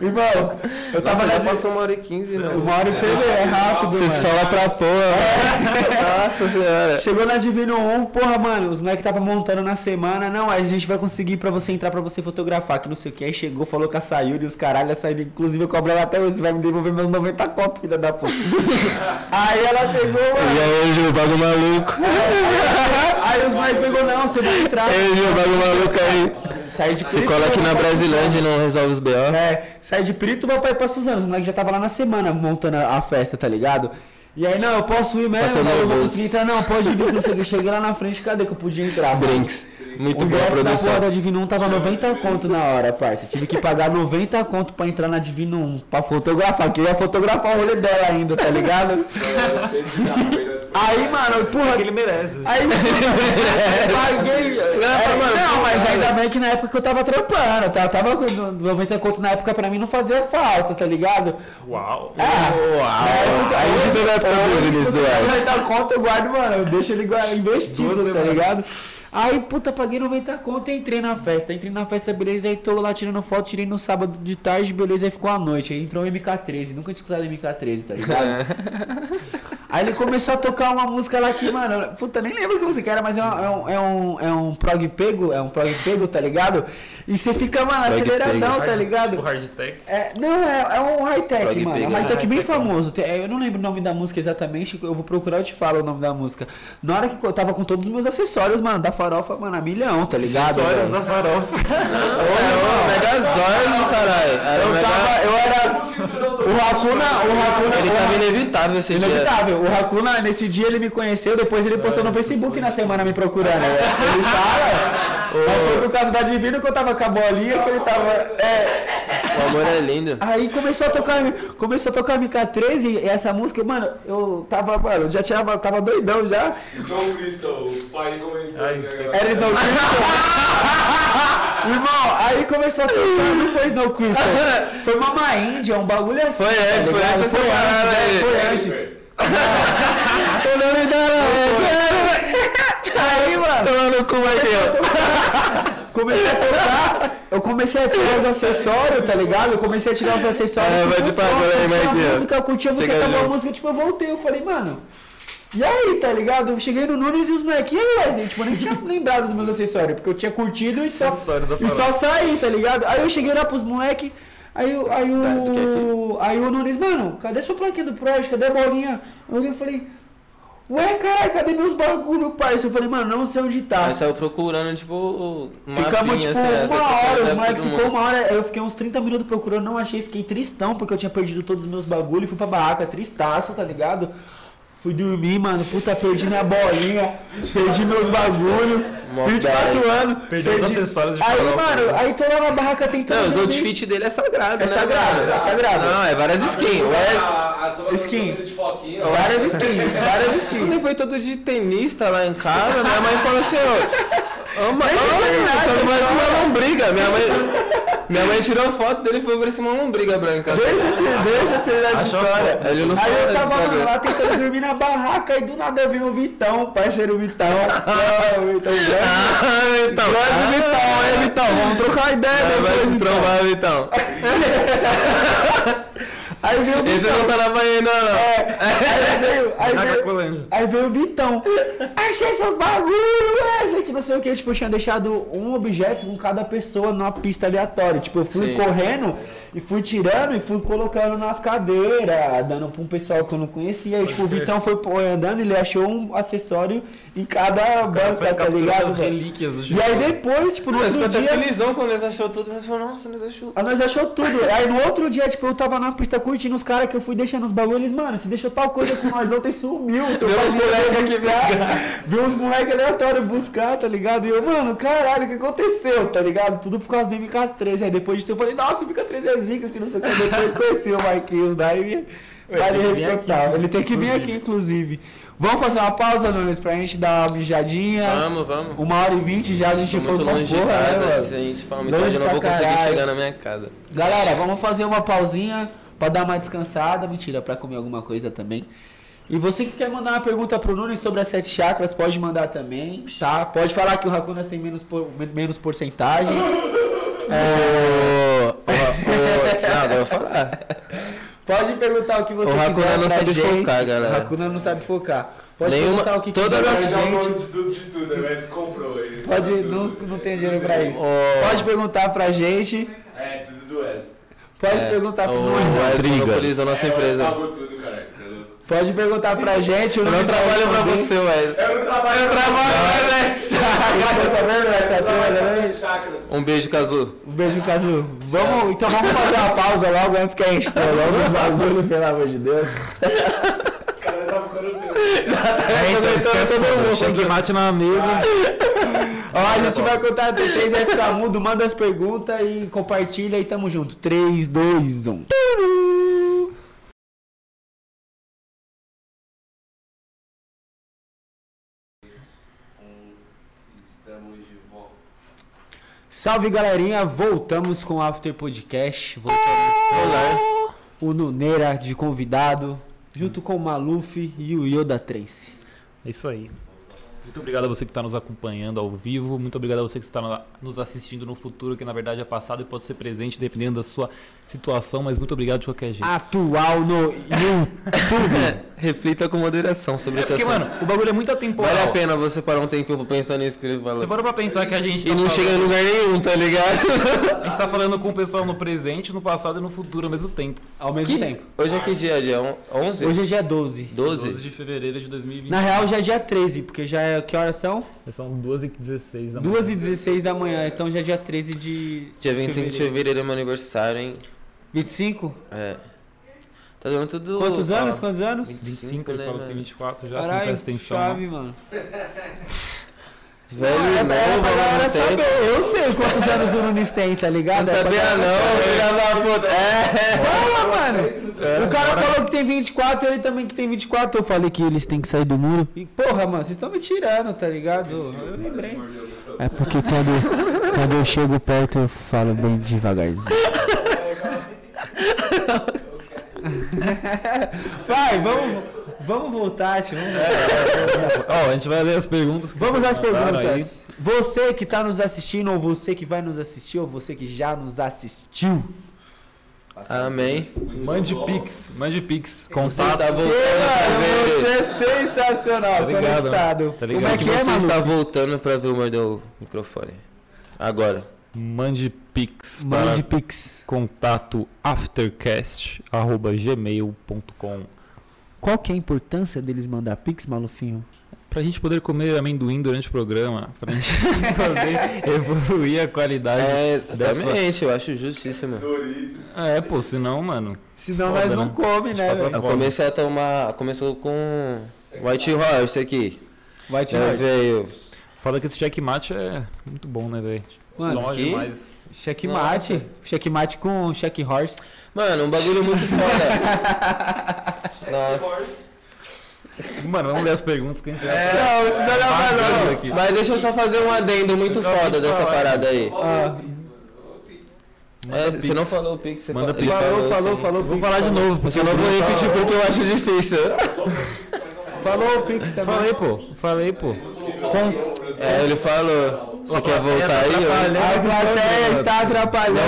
Irmão, eu tava Nossa, já passou uma hora e 15, não. Uma hora que você vê, é rápido, Vocês mano. falam pra porra. Nossa senhora. Chegou na Divino 1, porra, mano, os moleques tava montando na semana. Não, aí a gente vai conseguir pra você entrar pra você fotografar, que não sei o que. Aí chegou, falou com a Sayuri, os caralho, a Sayuri, inclusive eu cobro ela até hoje, você vai me devolver meus 90 conto, filha da puta. aí ela pegou, E mano. aí, Gil, bagulho maluco. Aí os moleques pegou, não, você vai entrar. E aí, Gil, bagulho maluco aí. Sai de Você cola aqui na Brasilândia e não resolve os BO. É, sai de Pirituba pra ir pra Suzano. Os moleques já tava lá na semana montando a festa, tá ligado? E aí, não, eu posso ir mesmo, Passou não, eu vou conseguir entrar. Não, pode vir, não sei o que. Cheguei lá na frente, cadê que eu podia entrar? mano? Muito o da produção. porra da Divino 1 tava 90 conto na hora, parça. Tive que pagar 90 conto pra entrar na Divino 1 pra fotografar, que eu ia fotografar o rolê dela ainda, tá ligado? Aí, mano, porra, ele merece. Aí, paguei. É, não, mas ainda bem que na época que eu tava trampando, tá? Tava com 90 conto na época pra mim não fazia falta, tá ligado? Uau. Ah, Uau. Aí a gente pegou a época dos Vinícius do Ed. 90 conto eu guardo, mano, eu deixo ele investido, tá ligado? Aí, puta, paguei 90 conto e entrei na festa. Entrei na festa, beleza, aí tô lá tirando foto, tirei no sábado de tarde, beleza, aí ficou a noite. Aí entrou o MK13, nunca tinha escutado MK13, tá ligado? Aí ele começou a tocar uma música lá que, mano, puta, nem lembro que música era, mas é um, é um, é um, é um prog pego, é um prog pego, tá ligado? E você fica, mano, Prog aceleradão, pego. tá ligado? O hardtech. É, não, é, é um high-tech, Prog mano. É um pego, high-tech né? bem High-tech, famoso. Tem- é, Eu não lembro o nome da música exatamente, eu vou procurar e te falo o nome da música. Na hora que eu tava com todos os meus acessórios, mano, da farofa, mano, a milhão, tá ligado? Acessórios da farofa. Megazord, caralho. Era Eu mega... tava, eu era. O Hakuna, o Hakuna. Ele tava inevitável esse dia. Inevitável. O Hakuna, nesse dia, ele me conheceu, depois ele postou no Facebook na semana me procurando. Ele fala. Mas foi por causa da Divino que eu tava com a bolinha que ele tava. É. O amor é lindo. Aí começou a tocar, começou a tocar MK13 e essa música, mano, eu tava, mano, eu já tinha, tava doidão já. John Crystal, o pai comentou. Né, Era Snow Crystal. Irmão, aí começou a tocar, não foi Snow Crystal. Foi Mama Índia, um bagulho assim. Foi tá antes, foi antes Foi antes, né? aí. Foi antes. Eu não me dá, não. Aí, mano. Tomando cu aqui, ó. Comecei a tocar, eu comecei a tirar os acessórios, tá ligado? Eu comecei a tirar os acessórios. É, vai tipo, de pagode aí, Marquinhos. música, eu curtia a música, acabou a música, tipo, eu voltei, eu falei, mano. E aí, tá ligado? Eu cheguei no Nunes e os moleques, e aí, Wesley? Tipo, eu nem tinha lembrado dos meus acessórios, porque eu tinha curtido e só, e só saí, tá ligado? Aí eu cheguei lá pros moleques, aí, o- aí o. Aí o Nunes, mano, cadê sua plaquinha do Proje? Cadê a bolinha? Eu falei, ué, caralho, cadê meus bagulho, parça? Eu falei, mano, não sei onde tá. Aí saiu procurando, tipo, uma Ficamos pinha, tipo essa uma que hora, leva os moleques todo ficou uma hora, eu fiquei uns 30 minutos procurando, não achei, fiquei tristão, porque eu tinha perdido todos os meus bagulhos, fui pra barraca, tristaço, tá ligado? Fui dormir, mano, puta, perdi minha bolinha, perdi meus bagulhos, Mó 24 bad. anos. Perdeu os perdi- acessórios de Aí, farol, mano, pô. aí tô lá na barraca tentando. Não, os outfits dele é sagrado, É né? sagrado, mano? é sagrado. Não, é várias skins. O Wes, A, a sombra Skin. de foquinha. Várias skins, várias Quando skins. ele foi todo de tenista lá em casa, minha mãe falou assim, ó. Ama, ama, só não parece uma lombriga. Minha mãe, minha mãe tirou foto dele e foi parecer uma lombriga branca. Deixa eu te, deixa eu terminar essa história. Aí eu tava lá tentando dormir na barraca e do nada veio o Vitão, parceiro Vitão. Ah, o Vitão grande. Ah, então. Grande Vitão, é Vitão, vamos trocar ideia É, vai se Vitão. trombar, então. Aí veio o Esse Vitão. não tá na banheira, não. É, aí veio, aí veio, aí veio o Vitão. Achei seus bagulhos, Wesley, que não sei o que. Tipo, eu tinha deixado um objeto com cada pessoa numa pista aleatória. Tipo, eu fui Sim. correndo e fui tirando e fui colocando nas cadeiras, dando pra um pessoal que eu não conhecia. E, tipo, o Vitão foi andando, ele achou um acessório em cada banca, tá ligado? relíquias do E aí depois, tipo, no Mas outro dia... felizão quando eles achou tudo. Nós falou, nossa, nós achou. Aí nós achou tudo. Aí no outro dia, tipo, eu tava na pista curtindo os caras que eu fui deixando os bagulhos, eles, mano, se deixou tal coisa com nós ontem sumiu. Seu Viu pai uns veio moleque aqui Viu uns moleques aleatórios buscar, tá ligado? E eu, mano, caralho, o que aconteceu, tá ligado? Tudo por causa do MK13. Aí depois disso eu falei, nossa, o MK13 é zica, que não sei o que. Depois conheci o Marquinhos, daí vir total. aqui, Ele tem que vir aqui, inclusive. Vamos fazer uma pausa, Nunes, pra gente dar uma mijadinha. Vamos, vamos. Uma hora e vinte já, a gente Tô foi muito longe de porra, casa, né, se a gente fala muito Longe eu não vou conseguir caralho. chegar na minha casa. Galera, vamos fazer uma pausinha pra dar uma descansada. Mentira, pra comer alguma coisa também. E você que quer mandar uma pergunta pro Nunes sobre as sete chakras, pode mandar também, tá? Pode falar que o Rakunas tem menos, por- menos porcentagem. Ô, ô, ô, Não, agora eu vou falar. Pode perguntar o que você O Hakuna quiser não pra sabe gente. focar, galera. O Hakuna não sabe focar. Pode Nenhuma- perguntar o que todas quiser pra Já gente. de tudo, de tudo, né? Mas comprou ele. Pode, não, não tem dinheiro pra isso. Ô. Pode perguntar pra gente. É, tudo do Wes. Pode É, perguntar pro o. Wes monopoliza a nossa É, o empresa. pagou tudo, cara. Pode perguntar pra gente. Eu não trabalho pra você, Wes. Eu não trabalho. Eu trabalho pra saber dessa Eu trabalho pra né? chakras. Um beijo, Cazu. Um beijo, Cazu. Vamos, então vamos fazer uma pausa logo antes que a gente logo os bagulho, pelo amor de Deus. Os caras tá ficando. É, então, isso é foda. Checkmate na mesa. Ó, a gente vai contar até três, vai ficar mudo, manda as perguntas e compartilha e tamo junto. um. 3, 2, 1. Estamos de volta. Salve galerinha, voltamos com o After Podcast. Voltamos com o Nuneira de convidado, junto com o Maluf e o Yoda Trace. É isso aí. Muito obrigado a você que está nos acompanhando ao vivo. Muito obrigado a você que está nos assistindo no futuro, que na verdade é passado e pode ser presente, dependendo da sua situação. Mas muito obrigado de qualquer jeito. Atual no YouTube. Reflita com moderação sobre é esse porque, assunto. mano, o bagulho é muito atemporal. Vale a pena você parar um tempinho pra pensar nisso que ele Você fala. parou pra pensar que a gente E tá não falando- chega em lugar nenhum, tá ligado? A gente tá falando com o pessoal no presente, no passado e no futuro ao mesmo tempo. Ao mesmo Que- tempo. Hoje é que dia? Dia on- 11? Hoje é dia 12. 12? 12 de fevereiro de 2020. Na real já é dia 13, porque já é. Que horas são? São 2 e 16 da manhã. 2 e 16 da manhã, então já é dia 13 de. Dia 25 de fevereiro é meu aniversário, hein? 25? É. Tá dando tudo. Quantos ó, anos? Quantos anos? 25, ele né, falou que tem mano? 24 já, você não Caralho, presta atenção. chave, não. mano. Velho, Não, é, é pra galera saber. Eu sei quantos anos o Nunes tem, tá ligado? Não É sabia não, eu gravava foto. É. Fala, mano. o cara falou que tem 24, ele também que tem 24. Eu falei que eles têm que sair do muro. E, porra, mano, vocês estão me tirando, tá ligado? Eu lembrei. É porque quando, quando eu chego perto eu falo bem devagarzinho. Vai, vamos, vamos voltar, tio. Vamos, voltar. Ó, a gente vai ler as perguntas. que vamos às perguntas. Você que tá nos assistindo, ou você que vai nos assistir, ou você que já nos assistiu. Amém. aí. Mande pix, mande pix. Você Contato. está voltando pra ver. Você é sensacional, Tá ligado, conectado. Tá ligado. Como é que que é, você mano? está voltando pra ver o mordeu microfone. Agora. Mande pix Mande para pix. contato aftercast@gmail.com Qual que é a importância deles mandar pix, Malufinho? Pra gente poder comer amendoim durante o programa, pra gente poder evoluir a qualidade. É, dessa- exatamente, eu acho justíssimo. É, pô, senão, mano. Senão Foda, nós não né? come, né? Eu comecei a tomar. Começou com White Horse aqui. Vai te Já veio. Fala que esse checkmate é muito bom, né, velho? Longe demais. Checkmate. Checkmate com check horse. Mano, um bagulho muito foda. Nossa. Mano, vamos ler as perguntas que a gente vai. Não, isso não é Bacana não. aqui. Mas deixa eu só fazer um adendo muito Não, foda dessa falar. parada aí. Ah, Manda É, pix. você não falou o Pix, você Manda falou. ele pix. falou, falou, falou. Vou falar de falou. novo, porque Eu não vou repetir porque eu acho difícil. Falou o pix também. Falei, pô. Falei, pô. Com... É, ele falou. Você quer voltar aí? ó? A plateia está atrapalhando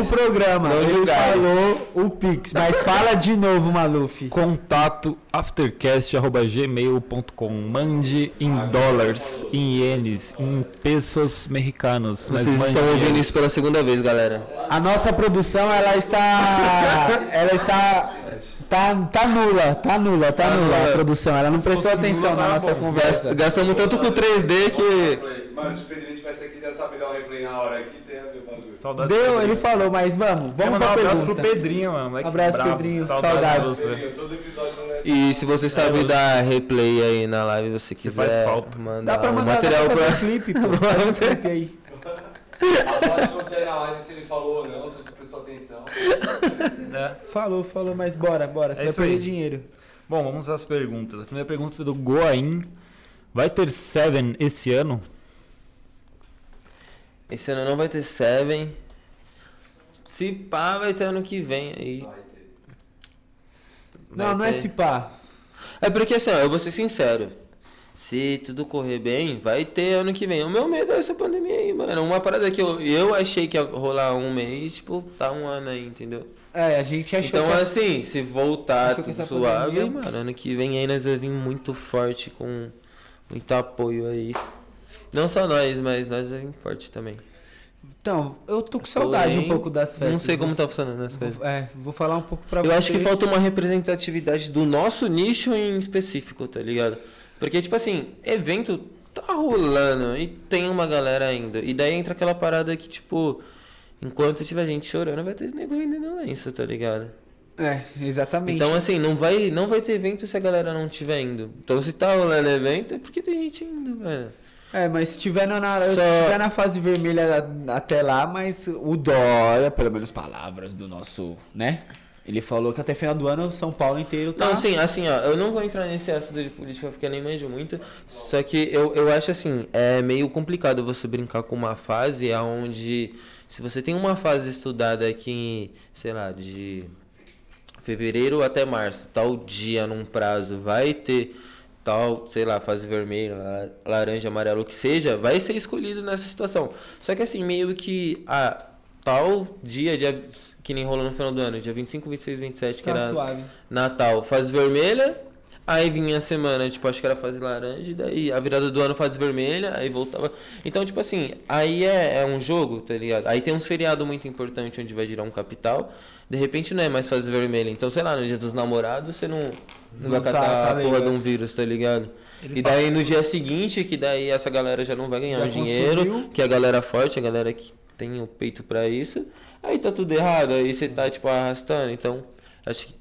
o programa. Não Ele julgais. falou o Pix, mas fala de novo, Maluf. Contato aftercast.gmail.com Mande em dólares, em ienes, em pesos mexicanos. Vocês estão ouvindo ienes. isso pela segunda vez, galera. A nossa produção, ela está. Ela está. Tá, tá nula, tá nula, tá, Tá nula a produção. Ela não Se prestou atenção nula, na tava nossa bom. conversa. Gast- Gastamos tanto com 3D que. Mano, se o Pedrinho tivesse aqui, ia saber dar um replay na hora aqui, você ia ver o bagulho. Saudades Deu, Pedrinho. ele falou, mas vamos, vamos mandar um abraço pro. Pedrinho, mano. moleque Abraço, brabo. Pedrinho. Saudades. Saudades. é. E se você sabe dar replay aí na live, você quiser faz falta. mandar Dá pra um mandar material dá pra um clipe, pô. Faz um clipe aí. Aposto se você na live se ele falou ou não, se você prestou atenção. É. Falou, falou, mas bora, bora. Você É vai perder aí. dinheiro. Bom, vamos às perguntas. A primeira pergunta é do Goain. Vai ter Seven esse ano? Esse ano não vai ter Seven. Se pá, vai ter ano que vem aí. Vai ter. Não, Vai não é ter. se pá. É porque assim, ó, eu vou ser sincero. Se tudo correr bem, vai ter ano que vem. O meu medo é essa pandemia aí, mano. Uma parada que eu, eu achei que ia rolar um mês, tipo, tá um ano aí, entendeu? É, a gente achou Então, que assim, se voltar tudo suave, pandemia- mano, ano que vem aí nós vamos vir muito forte, com muito apoio aí. Não só nós, mas nós vamos vir forte também. Então, eu tô com saudade Porém, um pouco das festas. Não sei como tá funcionando as coisas. É, vou falar um pouco pra Eu você. acho que falta uma representatividade do nosso nicho em específico, tá ligado? Porque, tipo assim, evento tá rolando e tem uma galera indo. E daí entra aquela parada que, tipo, enquanto tiver gente chorando, vai ter nego vendendo lenço, tá ligado? É, exatamente. Então, assim, não vai, não vai ter evento se a galera não tiver indo. Então, se tá rolando evento, é porque tem gente indo, velho. É, mas se tiver na, na- se Só- tiver na fase vermelha até lá, mas o Dória, pelo menos palavras do nosso, né? Ele falou que até final do ano São Paulo inteiro tá. Não, sim, assim, ó, eu não vou entrar nesse assunto de política porque eu nem manjo muito. Só que eu, eu acho assim, é meio complicado você brincar com uma fase onde. Se você tem uma fase estudada aqui, sei lá, de fevereiro até março, tal dia num prazo, vai ter tal, sei lá, fase vermelha, la- laranja, amarelo, o que seja, vai ser escolhido nessa situação. Só que assim, meio que a tal dia, dia que nem rolou no final do ano, dia 25, 26, 27, que tá era suave. Natal, fase vermelha, aí vinha a semana, tipo, acho que era fase laranja, e daí a virada do ano fase vermelha, aí voltava. Então, tipo assim, aí é, é um jogo, tá ligado? Aí tem um feriado muito importante onde vai girar um capital, de repente não é mais fase vermelha. Então, sei lá, no dia dos namorados você não, não, Não vai tá- catar tá a porra de um vírus, tá ligado? e daí no dia seguinte, que daí essa galera já não vai ganhar Já o dinheiro, consumiu. que é a galera forte, a galera que tem o peito pra isso, aí tá tudo errado, aí você tá, tipo, arrastando. Então, acho que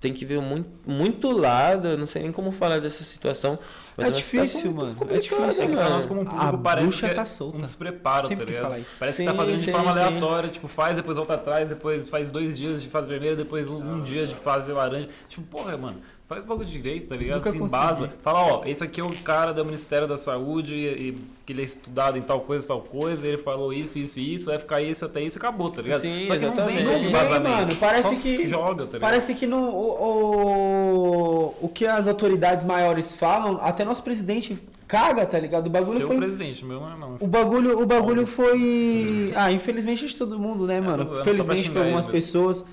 tem que ver muito, muito lado, eu não sei nem como falar dessa situação. Mas É uma difícil, mano, é difícil. É que pra mano. nós como A público parece bucha que tá é solta. um despreparo, Sempre tá quis ligado? falar isso. Parece Sim, que tá fazendo sim, de forma sim. aleatória, tipo, faz, depois volta atrás, depois faz dois dias de fase vermelha, depois um, um dia de fase laranja. Tipo, porra, mano, faz o bagulho direito, tá ligado? Nunca Se consegui. embasa. Fala, ó, esse aqui é o cara do Ministério da Saúde e, e que ele é estudado em tal coisa, tal coisa, ele falou isso, isso e isso, vai ficar isso até isso e acabou, tá ligado? Sim, Só que exatamente. não Não vem vem, esse vazamento. mano. Parece Só que. Joga, tá ligado? Parece que no, o, o, o que as autoridades maiores falam, até nosso presidente caga, tá ligado? O bagulho Seu foi. presidente, meu não é não. O bagulho, o bagulho foi. Ah, infelizmente de todo mundo, né, tô mano? pra Felizmente para algumas pessoas.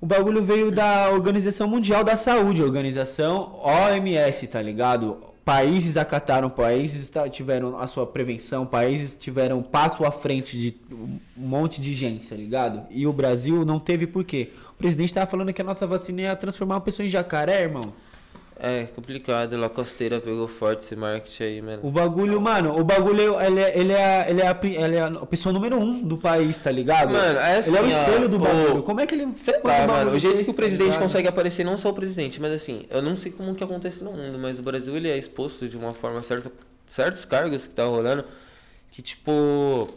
O bagulho veio da Organização Mundial da Saúde, organização OMS, tá ligado? Países acataram, países tá- tiveram a sua prevenção, países tiveram passo à frente de um monte de gente, tá ligado? E o Brasil não teve por quê? O presidente tava falando que a nossa vacina ia transformar uma pessoa em jacaré, irmão. É complicado, La Costeira pegou forte esse marketing aí, mano. O bagulho, mano, o bagulho, ele é, ele é, ele é, a, ele é a pessoa número um do país, tá ligado? Mano, é assim, ele é o espelho ó, do o- bagulho. Como é que ele. Sei um lá, mano, o jeito que o tá presidente ligado? consegue aparecer, não só o presidente, mas assim, eu não sei como que acontece no mundo, mas o Brasil ele é exposto de uma forma a certa, certos cargos que tá rolando, que tipo,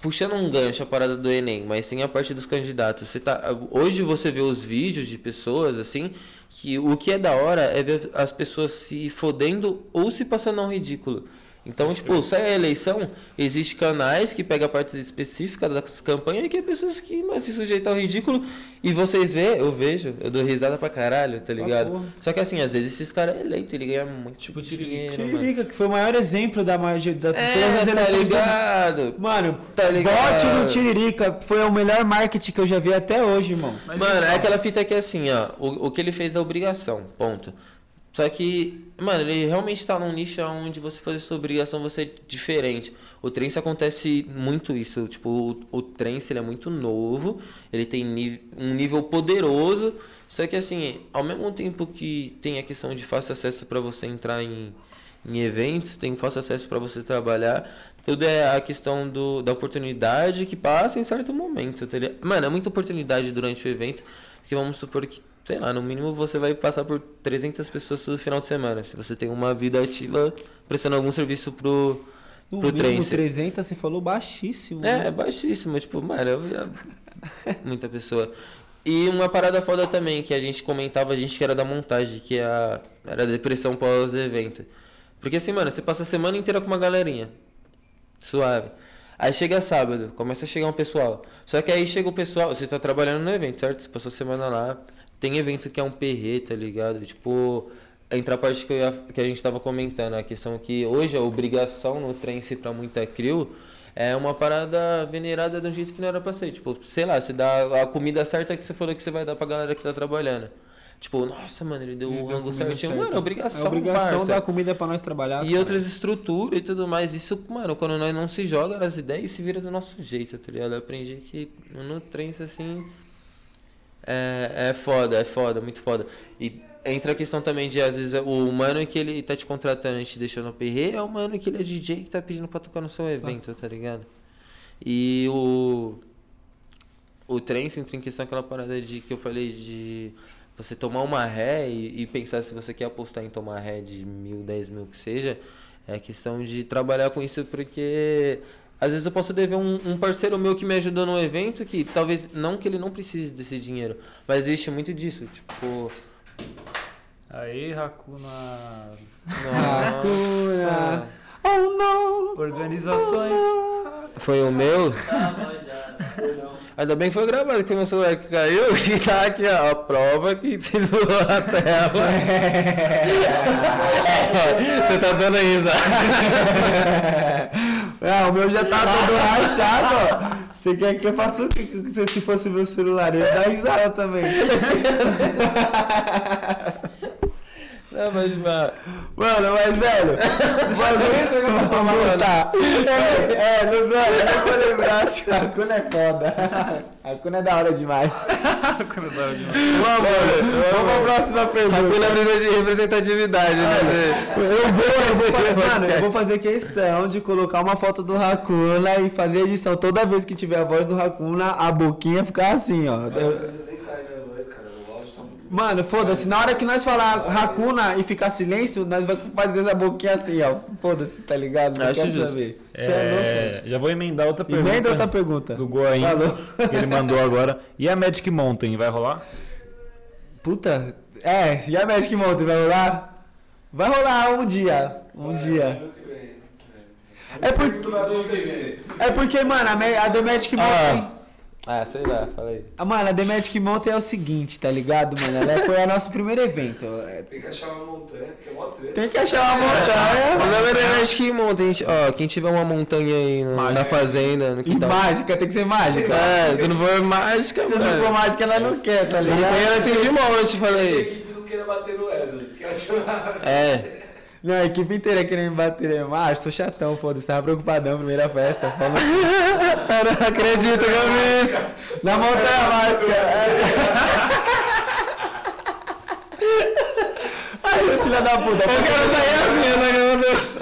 puxando um gancho a parada do Enem, mas sem a parte dos candidatos. Você tá, hoje você vê os vídeos de pessoas assim, que o que é da hora é ver as pessoas se fodendo ou se passando ao ridículo. Então, tipo, sai a eleição, existe canais que pegam partes específicas das campanhas e que é pessoas que mas, se sujeitam ao ridículo. E vocês vê, eu vejo, eu dou risada pra caralho, tá ligado? porra. Só que assim, às vezes esses caras é eleito, ele ganha muito Tipo dinheiro, mano. Tiririca, que foi o maior exemplo da maioria da todas É, as tá ligado? Mano, Tá ligado? vote no Tiririca. Foi o melhor marketing que eu já vi até hoje, irmão. Mas Mano, é aquela fita que é assim, ó. O, o que ele fez é obrigação, ponto. Só que, mano, ele realmente tá num nicho onde você fazer sua obrigação você é diferente. O trance acontece muito isso. Tipo, o, o trance ele é muito novo, ele tem um nível poderoso. Só que assim, ao mesmo tempo que tem a questão de fácil acesso para você entrar em, em eventos, tem fácil acesso para você trabalhar. Tudo é a questão do, da oportunidade que passa em certo momento? Mano, é muita oportunidade durante o evento, que vamos supor que, sei lá, no mínimo você vai passar por 300 pessoas todo final de semana. Se você tem uma vida ativa prestando algum serviço pro, No pro mínimo trance. 300, você falou baixíssimo. É, né? é baixíssimo, tipo, mano, via muita pessoa. E uma parada foda também, que a gente comentava, a gente que era da montagem, que é a, era a depressão pós-evento. Porque assim, mano, você passa a semana inteira com uma galerinha. Suave. Aí chega sábado, começa a chegar um pessoal. Só que aí chega o pessoal, você tá trabalhando no evento, certo? Você passou a semana lá. Tem evento que é um perrê, tá ligado? Tipo, entra a parte que, ia- que a gente tava comentando, a questão que hoje a obrigação no trance pra muita crew é uma parada venerada de um jeito que não era pra ser. Tipo, sei lá, você dá a comida certa que você falou que você vai dar pra galera que tá trabalhando. Tipo, nossa, mano, ele deu Ele o rango certinho. certa. Mano, é obrigação, É obrigação parça. dar comida pra nós trabalhar. E cara. outras estruturas e tudo mais. Isso, mano, quando nós não se joga nas ideias, se vira do nosso jeito, tá ligado? Eu aprendi que no trance, assim, é, é foda, é foda, muito foda. E entra a questão também de, às vezes, o mano que ele tá te contratando e te deixando no perre é o mano que ele é DJ que tá pedindo pra tocar no seu evento, tá ligado? E o... O trance entra em questão aquela parada de que eu falei de você tomar uma ré e, e pensar se você quer apostar em tomar ré de mil, dez mil que seja, é questão de trabalhar com isso porque às vezes eu posso dever um, um parceiro meu que me ajudou no evento que talvez, não que ele não precise desse dinheiro, mas existe muito disso, tipo... Aí, Hakuna. Hakuna. Oh, não! Organizações. Foi o meu? Ainda bem que foi gravado que o meu celular que caiu e tá aqui, ó, a prova que você zoou a tela. Você tá dando risada. Ah, o meu já tá todo rachado, ó. Você quer que eu faça o que se fosse meu celular? Eu ia dar risada também. Não, mas, mano, Mano, mas velho, o bagulho vamos voltar. É, é, não, mano, eu não vou lembrar, tio, a Kuna é foda. A Kuna é da hora demais. Quando tava de- Vamos, vamos pra próxima pergunta. Hakuna precisa de representatividade, né? Eu vou, eu vou fazer, mano, eu vou fazer questão de colocar uma foto do Hakuna e fazer a edição toda vez que tiver a voz do Hakuna, a boquinha ficar assim, ó. Eu- tá Mano, foda-se, na hora que nós falar Hakuna e ficar silêncio, nós vamos fazer essa boquinha assim, ó. Foda-se, tá ligado? Não Acho quero justo. saber. É louco. É, já vou emendar outra pergunta. Emenda outra pergunta. Do Goain, Falou. que ele mandou agora. E a Magic Mountain, vai rolar? Puta, é, e a Magic Mountain vai rolar? Vai rolar um dia, um dia. Que vem. É porque, é porque mano, a, a The Magic Mountain... Ah, sei lá, fala aí. Ah, Mano, a The Magic Mountain é o seguinte, tá ligado, mano? Ela foi o nosso primeiro evento. É, Tem que achar uma montanha, que é mó treta. Tem que achar uma montanha. Na verdade, acho que montanha. Ó, quem tiver uma montanha aí no- na fazenda, no E quintal. mágica, tem que ser mágica. É, se não for mágica, Se não mano. for mágica, ela não quer, tá ligado? Montanha ela tem de monte, A falei. equipe não queira bater no Wesley. Quer atirar. É. Não, a equipe inteira querendo me bater, né? Mas sou chatão, foda-se. Tava preocupadão, primeira festa. Falando Eu não acredito que eu vi isso. na montanha mágica. Ai, meu filho da puta. Eu quero sair assim, né, meu Deus.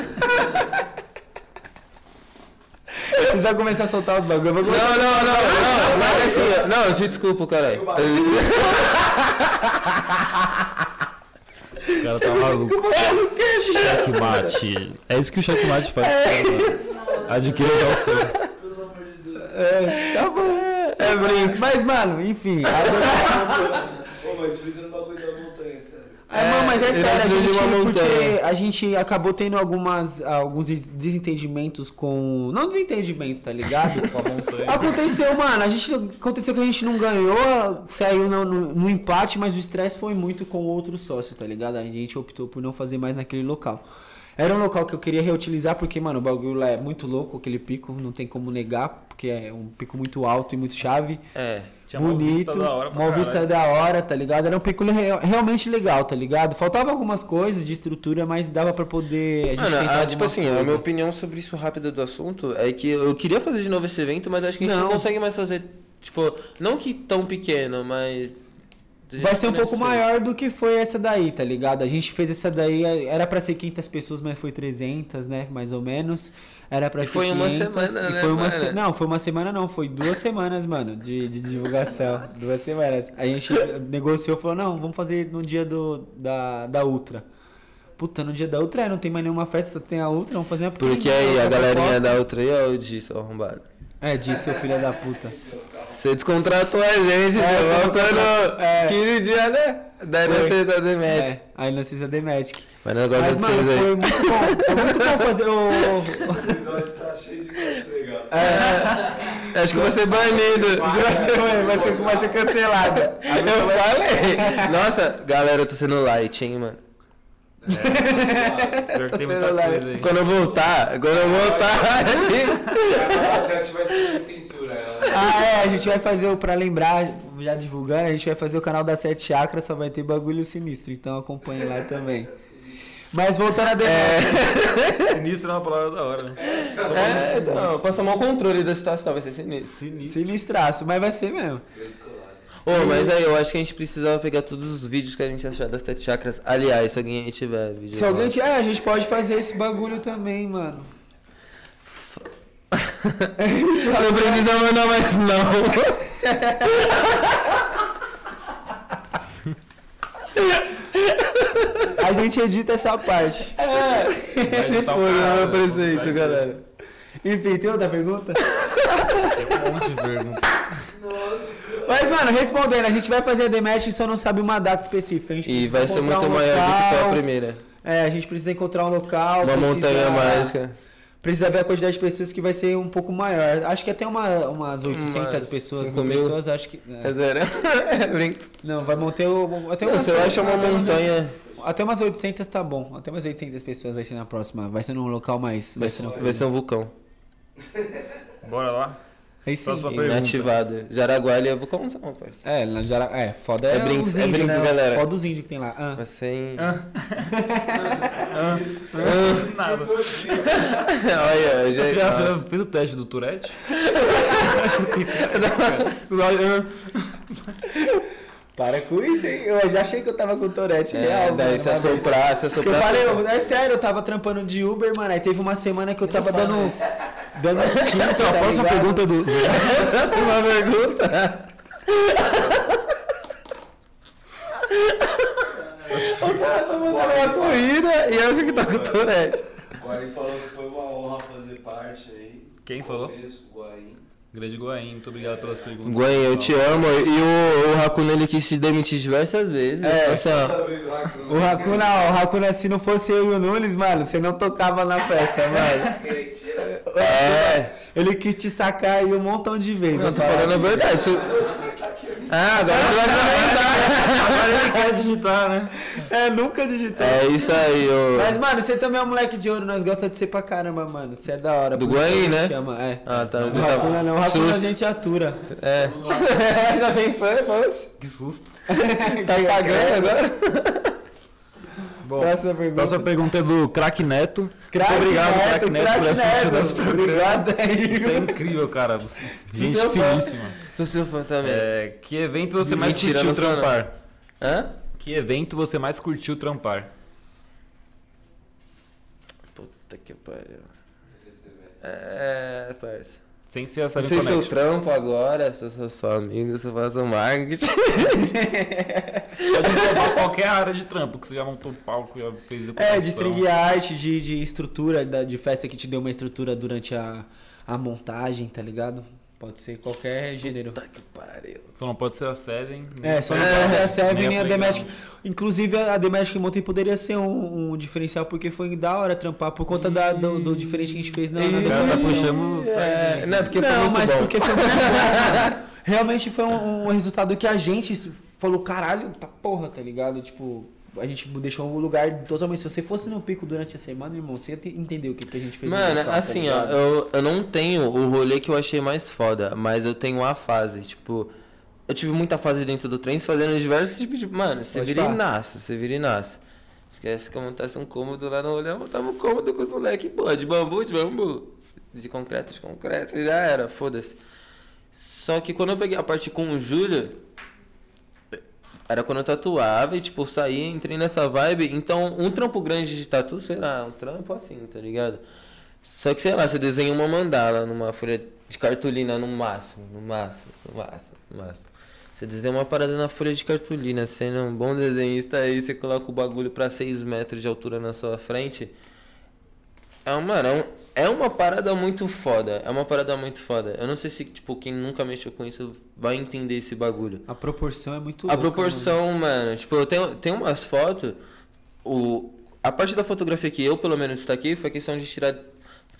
Precisa começar a soltar os bagulho. Eu vou Não, não, não, não. Nada assim. Não, te desculpa, caralho. O cara tá maluco. Checkmate. É isso que o checkmate faz. Adquira já o seu. É, tá bom. É brinks. Mas, mano, enfim. mas frisa no bagulho da montanha, sério. É, não, mas é sério, a gente, porque montanha. a gente acabou tendo algumas, alguns des- desentendimentos com... Não desentendimentos, tá ligado? Com a montanha. Aconteceu, mano, a gente, aconteceu que a gente não ganhou, saiu no, no- no empate, mas o estresse foi muito com outro sócio, tá ligado? A gente optou por não fazer mais naquele local. Era um local que eu queria reutilizar porque, mano, o bagulho lá é muito louco, aquele pico, não tem como negar, porque é um pico muito alto e muito chave. É. Tinha uma bonito, vista da hora pra uma vista da hora, tá ligado? Era um pico re- realmente legal, tá ligado? Faltava algumas coisas de estrutura, mas dava pra poder. A gente Mano, ah, tipo alguma assim, a coisa. minha opinião sobre isso rápida do assunto é que eu queria fazer de novo esse evento, mas acho que a gente não, Não. consegue mais fazer, tipo, não que tão pequeno, mas. Vai ser um pouco maior do que foi essa daí, tá ligado? A gente fez essa daí, era pra ser 500 pessoas, mas foi 300, né? Mais ou menos. Era pra E ser foi 500, uma semana, e né, foi uma se- Não, foi uma semana não, foi duas semanas, mano, de, de divulgação. duas semanas. A gente negociou, falou, não, vamos fazer no dia do, da, da Ultra. Puta, no dia da Ultra é, não tem mais nenhuma festa, só tem a Ultra, vamos fazer uma Porque aí a galerinha da outra aí, ó, o disso, arrombado. É, disse seu filho da puta. Você descontratou a gente, É, é, você voltando é. 15 dias, né? Daí Foi. você tá de match. É, aí não precisa de Magic. Mas não gosto de vocês foi aí. muito bom. Foi muito bom fazer o... O episódio tá cheio de coisa legal. Acho que vai ser banido. Vai ser, vai ser, vai ser cancelado. Eu falei. Nossa, galera, eu tô sendo light, hein, mano. Que tem muita coisa aí. Quando eu voltar, quando eu voltar. A 7 vai ser sem Ela. Ah, é, a gente vai fazer o, pra lembrar, já divulgando, a gente vai fazer o canal da Sete Chakras, só vai ter bagulho sinistro, então acompanhe lá também. Mas voltando a demanda. Sinistro é uma palavra da hora, né? É, então, passa mal o controle da situação, vai ser sinistro. Sinistro. Sinistraço, mas vai ser mesmo. Ô, mas aí, eu acho que a gente precisava pegar todos os vídeos que a gente achar das sete chakras. Aliás, se alguém tiver vídeo. Se alguém tiver, é, a gente pode fazer esse bagulho também, mano. Não precisa mandar mais, não. A gente edita essa parte. Editar o Pô, não aparecer isso, galera. Enfim, tem outra pergunta? Um monte de pergunta. Mas, mano, respondendo, a gente vai fazer a Demesh e só não sabe uma data específica. A gente E vai ser muito um maior do que foi a primeira. É, a gente precisa encontrar um local. Uma precisa- montanha mágica. Precisa ver a quantidade de pessoas que vai ser um pouco maior. Acho que até uma, umas 800 Umas pessoas, mil pessoas, acho que... é. É zero. É, brinco. Não, vai manter o... Até Não, umas Você acha uma montanha. Até umas 800 tá bom. Até umas 800 pessoas vai ser na próxima. Vai ser num local mais... Vai ser, vai ser um vulcão. Bora lá. Aí sim. Próxima pergunta. Inativado. Jaraguá ele é vulcãozão, parceiro. É, na Jara... é, foda é, É brinks- é brinks, né? galera. Foda os índios que tem lá. Ah. Vai ser em. Nada. Olha, Você já. já Nossa. você fez o teste do Tourette? Para com isso, hein? Eu já achei que eu tava com Tourette É, real. daí mano, se assoprar, se Que eu assoprar. falei, eu- é sério, eu tava trampando de Uber, mano. Aí teve uma semana que eu tava dando. Dando instinto, A tá próxima ligado? pergunta do. Próxima pergunta. fazendo uma corrida e acha que tá com Tourette. O Guarim falou que foi uma honra fazer parte aí. Quem falou? Começo, o Guarim. Grande Guaim, muito obrigado pelas perguntas. Gwen, eu te amo. E o, o Hakuna ele quis se demitir diversas vezes. É. Vez o Hakuna. O Hakuna, ó, o Hakuna, se não fosse eu e o Nunes, mano, você não tocava na festa, mano. É. Ele quis te sacar aí um montão de vezes. Não, tô falando a verdade. Isso... Ah, agora você vai comentar. Agora ele quer digitar, né? É, nunca digitou. É isso aí, ô. Mas, mano, você também é um moleque de ouro, nós gostamos de ser pra caramba, mano. Você é da hora. Do Guaí, a gente né? Chama, é. Ah, tá. O Hakuna não, o Hakuna a Sus. gente atura. É. Já pensou, moço? Que susto. Tá pagando agora? Bom, Próxima pergunta. próxima pergunta é do Crack Neto. Crack Muito obrigado, Neto, Crack Neto, Crack por assistir nosso programa. Obrigado Isso é aí. incrível, cara. Gente fã. finíssima. Sou seu fã também. É, que evento você mais Mentira, curtiu sou, trampar? Hã? Que evento você mais curtiu trampar? Puta que pariu. É, parça. Sem ser essa Não sei se eu Connect. trampo agora, se eu sou seu amigo, se eu faço marketing. Pode englobar qualquer área de trampo, que você já montou palco, já fez decoração. É, de string art, de, de estrutura, da- de festa que te deu uma estrutura durante a, a montagem, tá ligado? Pode ser qualquer gênero. Puta que pariu. Só não pode ser a Seven. É, só não É, pode ser a Seven nem a. Playground. Inclusive a Dematic Mountain poderia ser um, um diferencial, porque foi da hora trampar, por conta da- do, do diferente que a gente fez na, na cara tá decoração. puxando É, sardinha. não, porque foi não, muito mas bom. porque foi muito bom. Realmente foi um, um resultado que a gente falou, caralho, tá porra, tá ligado? Tipo, a gente deixou um lugar totalmente. Se você fosse no pico durante a semana, irmão, você entender o que, que a gente fez. no Mano, local, tá assim, ó, ligado? eu, eu não tenho o rolê que eu achei mais foda, mas eu tenho a fase, tipo, eu tive muita fase dentro do trem fazendo diversos tipos de. Mano, você Pode vira e nasce, você vira e nasce. Esquece que eu montasse um cômodo lá no rolê, eu montava um cômodo com os moleques, pô, de bambu, de bambu. De concreto, de concreto, já era, foda-se. Só que quando eu peguei a parte com o Júlio, era quando eu tatuava e, tipo, saí, entrei nessa vibe. Então, um trampo grande de tatu, sei lá, um trampo assim, tá ligado? Só que, sei lá, você desenha uma mandala numa folha de cartolina no máximo, no máximo, no máximo, no máximo. Você desenha uma parada na folha de cartolina, sendo um bom desenhista aí, você coloca o bagulho pra 6 metros de altura na sua frente. É uma, é, um- é uma parada muito foda. É uma parada muito foda. Eu não sei se, tipo, quem nunca mexeu com isso vai entender esse bagulho. A proporção é muito A louca, proporção, mano. tipo, eu tenho, tenho umas fotos. O, a parte da fotografia que eu, pelo menos, destaquei foi a questão de tirar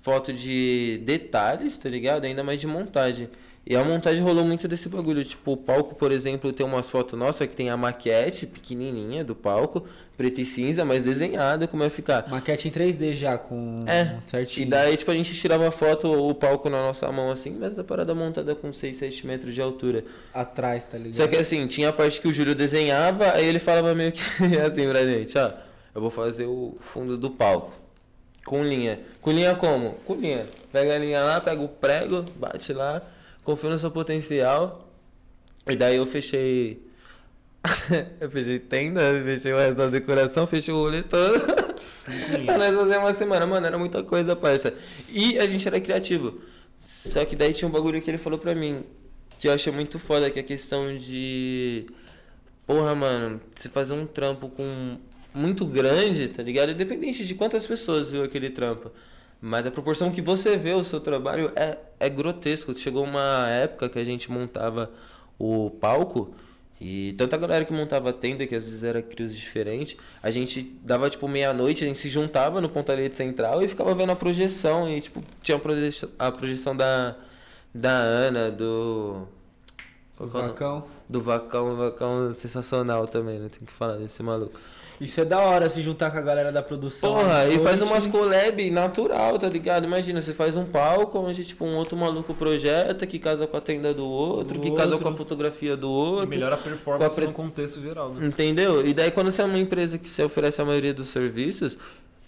foto de detalhes, tá ligado? Ainda mais de montagem. E a montagem rolou muito desse bagulho. Tipo, o palco, por exemplo, tem umas fotos nossa que tem a maquete pequenininha do palco, preto e cinza, mas desenhada, como vai ficar. Maquete em 3D já, com É, certinho. E daí, tipo, a gente tirava foto, o palco na nossa mão assim, mas a parada montada com 6, 7 metros de altura. Atrás, tá ligado? Só que assim, tinha a parte que o Júlio desenhava, aí ele falava meio que assim pra gente, ó, eu vou fazer o fundo do palco. Com linha. Com linha como? Com linha. Pega a linha lá, pega o prego, bate lá, confia no seu potencial. E daí eu fechei. eu fechei tenda, fechei o resto da decoração, fechei o rolê todo. Nós fazer uma semana, mano, era muita coisa, parça. E a gente era criativo. Só que daí tinha um bagulho que ele falou pra mim, que eu achei muito foda, que é a questão de. Porra, mano, você fazer um trampo com muito grande, tá ligado? Independente de quantas pessoas viu aquele trampo. Mas a proporção que você vê o seu trabalho é, é grotesco. Chegou uma época que a gente montava o palco e tanta galera que montava tenda, que às vezes era crios diferentes, a gente dava tipo meia-noite, a gente se juntava no pontalete central e ficava vendo a projeção. E tipo, tinha a projeção, da, da Ana, do. O qual que é o nome? Vacão. Do Vacão, o Vacão sensacional também, né? Tem que falar desse maluco. Isso é da hora, se juntar com a galera da produção. Porra, e faz umas collab natural, tá ligado? Imagina, você faz um palco onde, tipo, um outro maluco projeta, que casa com a tenda do outro, Do que casa outro. com a fotografia do E outro. melhora a performance Com a pre- no contexto geral, né? Entendeu? E daí quando você é uma empresa que você oferece a maioria dos serviços,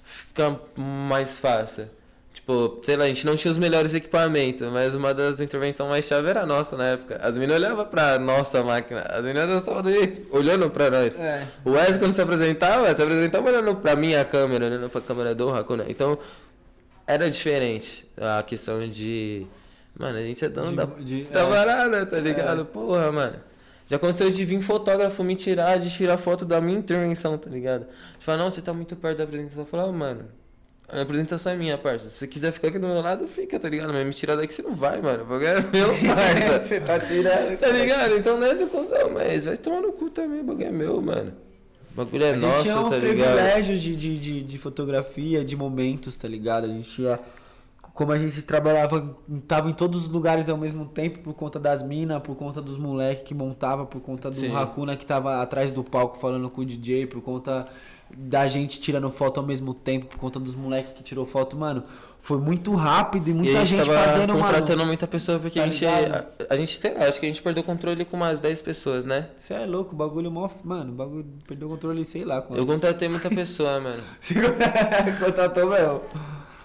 fica mais fácil. Tipo, sei lá, a gente não tinha os melhores equipamentos, mas uma das intervenções mais chave era a nossa na época. As meninas olhavam pra nossa máquina, as meninas estavam do jeito, olhando pra nós. É. O Wes, quando se apresentava, se apresentava olhando pra minha câmera, olhando pra câmera do Hakuna. Então, era diferente a questão de. Mano, a gente é dono De- da, de- da é. parada, tá ligado? Porra, mano. Já aconteceu de vir fotógrafo me tirar, de tirar foto da minha intervenção, tá ligado? De falar, não, você tá muito perto da apresentação. Eu falo, ah, mano, a apresentação é minha, parça. Se você quiser ficar aqui do meu lado, fica, tá ligado? Mas me tirar daqui você não vai, mano. Porque é meu, parça. Você tá tirando. tá ligado? Então não é essa cuzão, mas vai tomar no cu também, o bagulho é meu, mano. O bagulho é a gente nosso, tinha uns tá privilégios de, de, de, de fotografia, de momentos, tá ligado? A gente tinha. Como a gente trabalhava, tava em todos os lugares ao mesmo tempo por conta das minas, por conta dos moleques que montava, por conta do Sim. Hakuna que tava atrás do palco falando com o DJ, por conta da gente tirando foto ao mesmo tempo, por conta dos moleques que tirou foto, mano. Foi muito rápido e muita e a gente, tava fazendo, contratando muita pessoa porque Tá a gente. ligado? A, a gente, sei lá, acho que a gente perdeu o controle com umas 10 pessoas, né? Você é louco, o bagulho mó. Mano, o bagulho perdeu o controle, sei lá. Eu contratei muita pessoa, mano. Você contratou mesmo.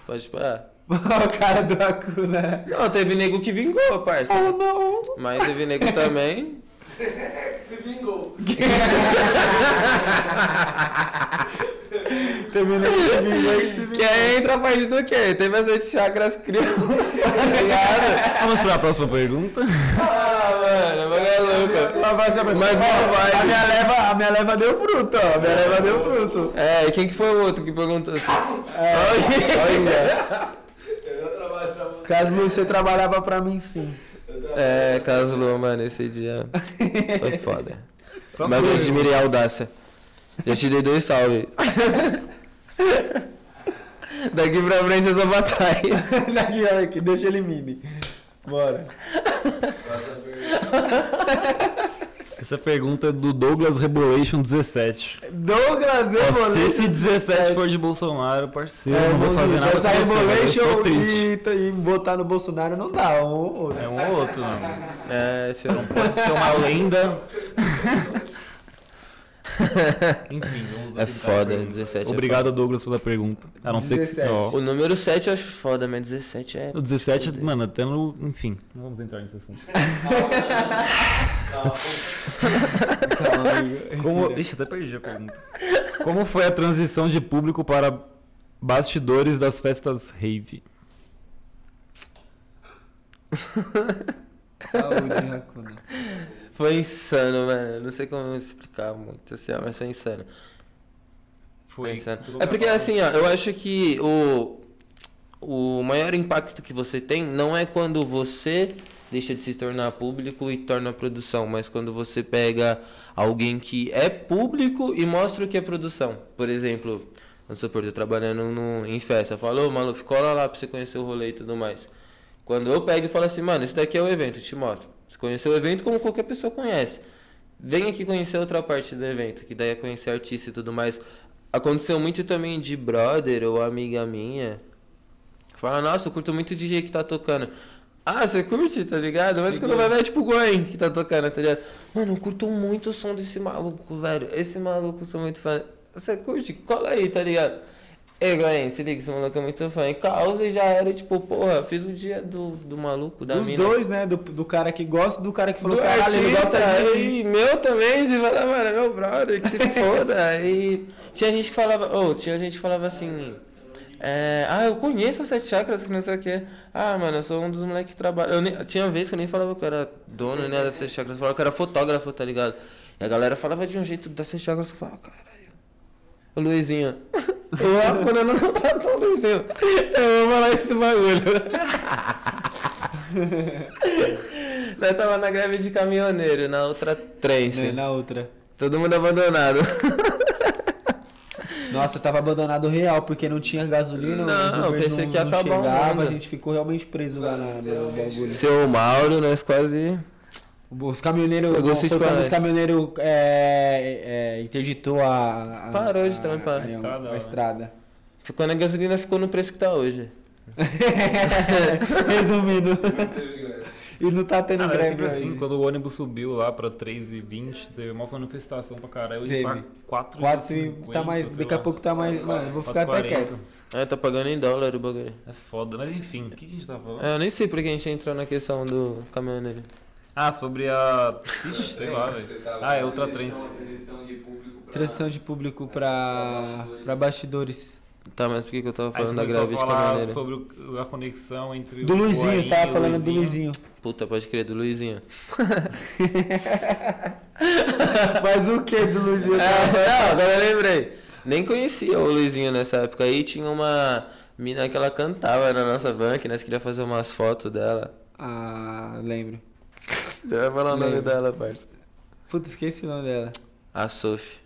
Pode parar. o cara do Hakuna. Não, teve nego que vingou, parça. Oh não! Mas teve nego também. Se vingou. Terminou de vir, se Que aí entra a parte do quê? Tem bastante chakras criou, tá? Vamos para a próxima pergunta. Ah, mano, o bagulho é louco. Mas boa A vibe. minha leva, a minha leva deu fruto, ó. A minha leva deu fruto. É, e quem que foi o outro que perguntou assim? Olha. Eu trabalho pra você. Caslu, você trabalhava pra mim sim. Trabalho É, Caslo, mano, esse dia foi foda. Mas eu admirei a audácia. Já te dei dois salve. Daqui pra frente eu só pra trás. Daqui, olha aqui, deixa ele mime. Bora. Pergunta. Essa pergunta é do Douglas Rebolation 17. Douglas, vou se esse 17 for de Bolsonaro, parceiro, É, não vou fazer nada com Essa você, triste. e, e botar no Bolsonaro não dá. Um ou outro. É um ou outro, mano. É, esse Não pode ser uma lenda. Enfim, vamos É foda, pergunta. 17 é Obrigado, Douglas, pela pergunta. A não ser que. 17. ó, O número 7 eu acho foda, mas 17 é. o 17, mano, até no. Enfim, não vamos entrar nesse assunto. Calma. Calma, amigo. Como... Ixi, até perdi a pergunta. Como foi a transição de público para bastidores das festas rave? Saúde, Hakuna. Foi insano, mano. Não sei como explicar muito assim, ó, mas foi insano. Foi insano. É porque assim, ó, eu acho que o, o maior impacto que você tem não é quando você deixa de se tornar público e torna produção, mas quando você pega alguém que é público e mostra o que é produção. Por exemplo, vamos supor, eu trabalhando no, em festa, falou, Maluf, cola lá pra você conhecer o rolê e tudo mais. Quando eu pego e falo assim, mano, esse daqui é o evento, te mostro. Você conheceu o evento como qualquer pessoa conhece. Vem aqui conhecer outra parte do evento, que daí é conhecer artista e tudo mais. Aconteceu muito também de brother ou amiga minha. Fala, nossa, eu curto muito o DJ que tá tocando. Ah, você curte, tá ligado? Mas quando vai ver é tipo o Goen que tá tocando, tá ligado? Mano, eu curto muito o som desse maluco, velho. Esse maluco eu sou muito fã. Você curte? Cola aí, tá ligado? Ei, Goen, se liga, esse maluco é muito fã. E causa e já era, tipo, porra, fiz o dia do, do maluco, da Dos mina. dois, né? Do, do cara que gosta e do cara que falou Do caralho, ele artista, gosta de mim. e meu também, de falar, mano, é meu brother, que se foda. e tinha gente que falava, ou tinha gente que falava assim, é, ah, eu conheço as sete chakras, que não sei o que. Ah, mano, eu sou um dos moleques que trabalha. Eu nem, tinha vez que eu nem falava que eu era dono, né, das sete chakras, eu falava que eu era fotógrafo, tá ligado? E a galera falava de um jeito das sete chakras, eu falava, caralho. O Luizinho. Eu, quando eu não contratou o Luizinho, eu vou falar esse bagulho. Nós tava na greve de caminhoneiro, na outra. Né, na outra. Todo mundo abandonado. Nossa, tava abandonado real, porque não tinha gasolina, Não, Ubers pensei não, que ia acabar chegava, a gente ficou realmente preso lá na, no bagulho. Seu Mauro, nós quase. Os caminhoneiros, Pegou foi seis quando os caminhoneiros é, é, interditou a, a- Parou de a- trampar. a, a, Estrada, a né? estrada. Ficou na gasolina, ficou no preço que tá hoje. Resumindo. E não tá tendo Ah, é greve assim, quando o ônibus subiu lá pra 3,20, teve uma manifestação pra caralho, hoje Teve. tá 4,50. Quatro e tá mais, daqui a pouco tá mais, mano, vou ficar até 4,40. quieto. Ah, tá pagando em dólar o bagulho. É foda, mas enfim, o que, que a gente tá falando? É, eu nem sei por que a gente entrou na questão do caminhoneiro. Ah, sobre a. Ixi, sei lá, velho. Ah, é outra transição-. Transição de público público pra, bastidores. Tá, mas por que, que eu tava falando da grave de falar caminhoneira? sobre o- a conexão entre Do o Luizinho, você e tava o falando do Luizinho. Puta, pode crer, do Luizinho. Mas o que do Luizinho? É, não, agora eu lembrei. Nem conhecia o Luizinho nessa época aí. Tinha uma mina que ela cantava na nossa banca, e nós queríamos fazer umas fotos dela. Ah, lembro. Vai falar o nome dela, parça. Puta, esqueci o nome dela. A Sophie.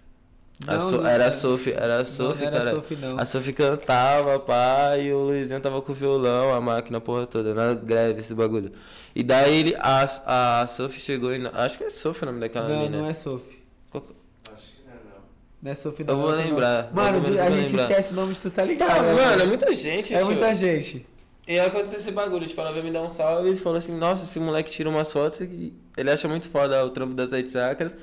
A Não, So- não era a Sophie, era a Sophie, não era cara. Sophie, não. A Sophie cantava, pá, e o Luizinho tava com o violão, a máquina, a porra toda, na greve esse bagulho. E daí ele, a, a Sophie chegou e. Acho que é Sophie o nome daquela Não, mina. não é Sophie. Qual Acho que não é não. Não é Sophie, Eu não. vou é outro lembrar, nome. Mano, a eu vou gente lembrar. esquece o nome de tu, tá ligado? Tá, né, mano, é muita gente, É tio. muita gente. E aí aconteceu esse bagulho, tipo, ela veio me dar um salve e falou assim, nossa, esse moleque tira umas fotos e ele acha muito foda o trampo das sete chakras.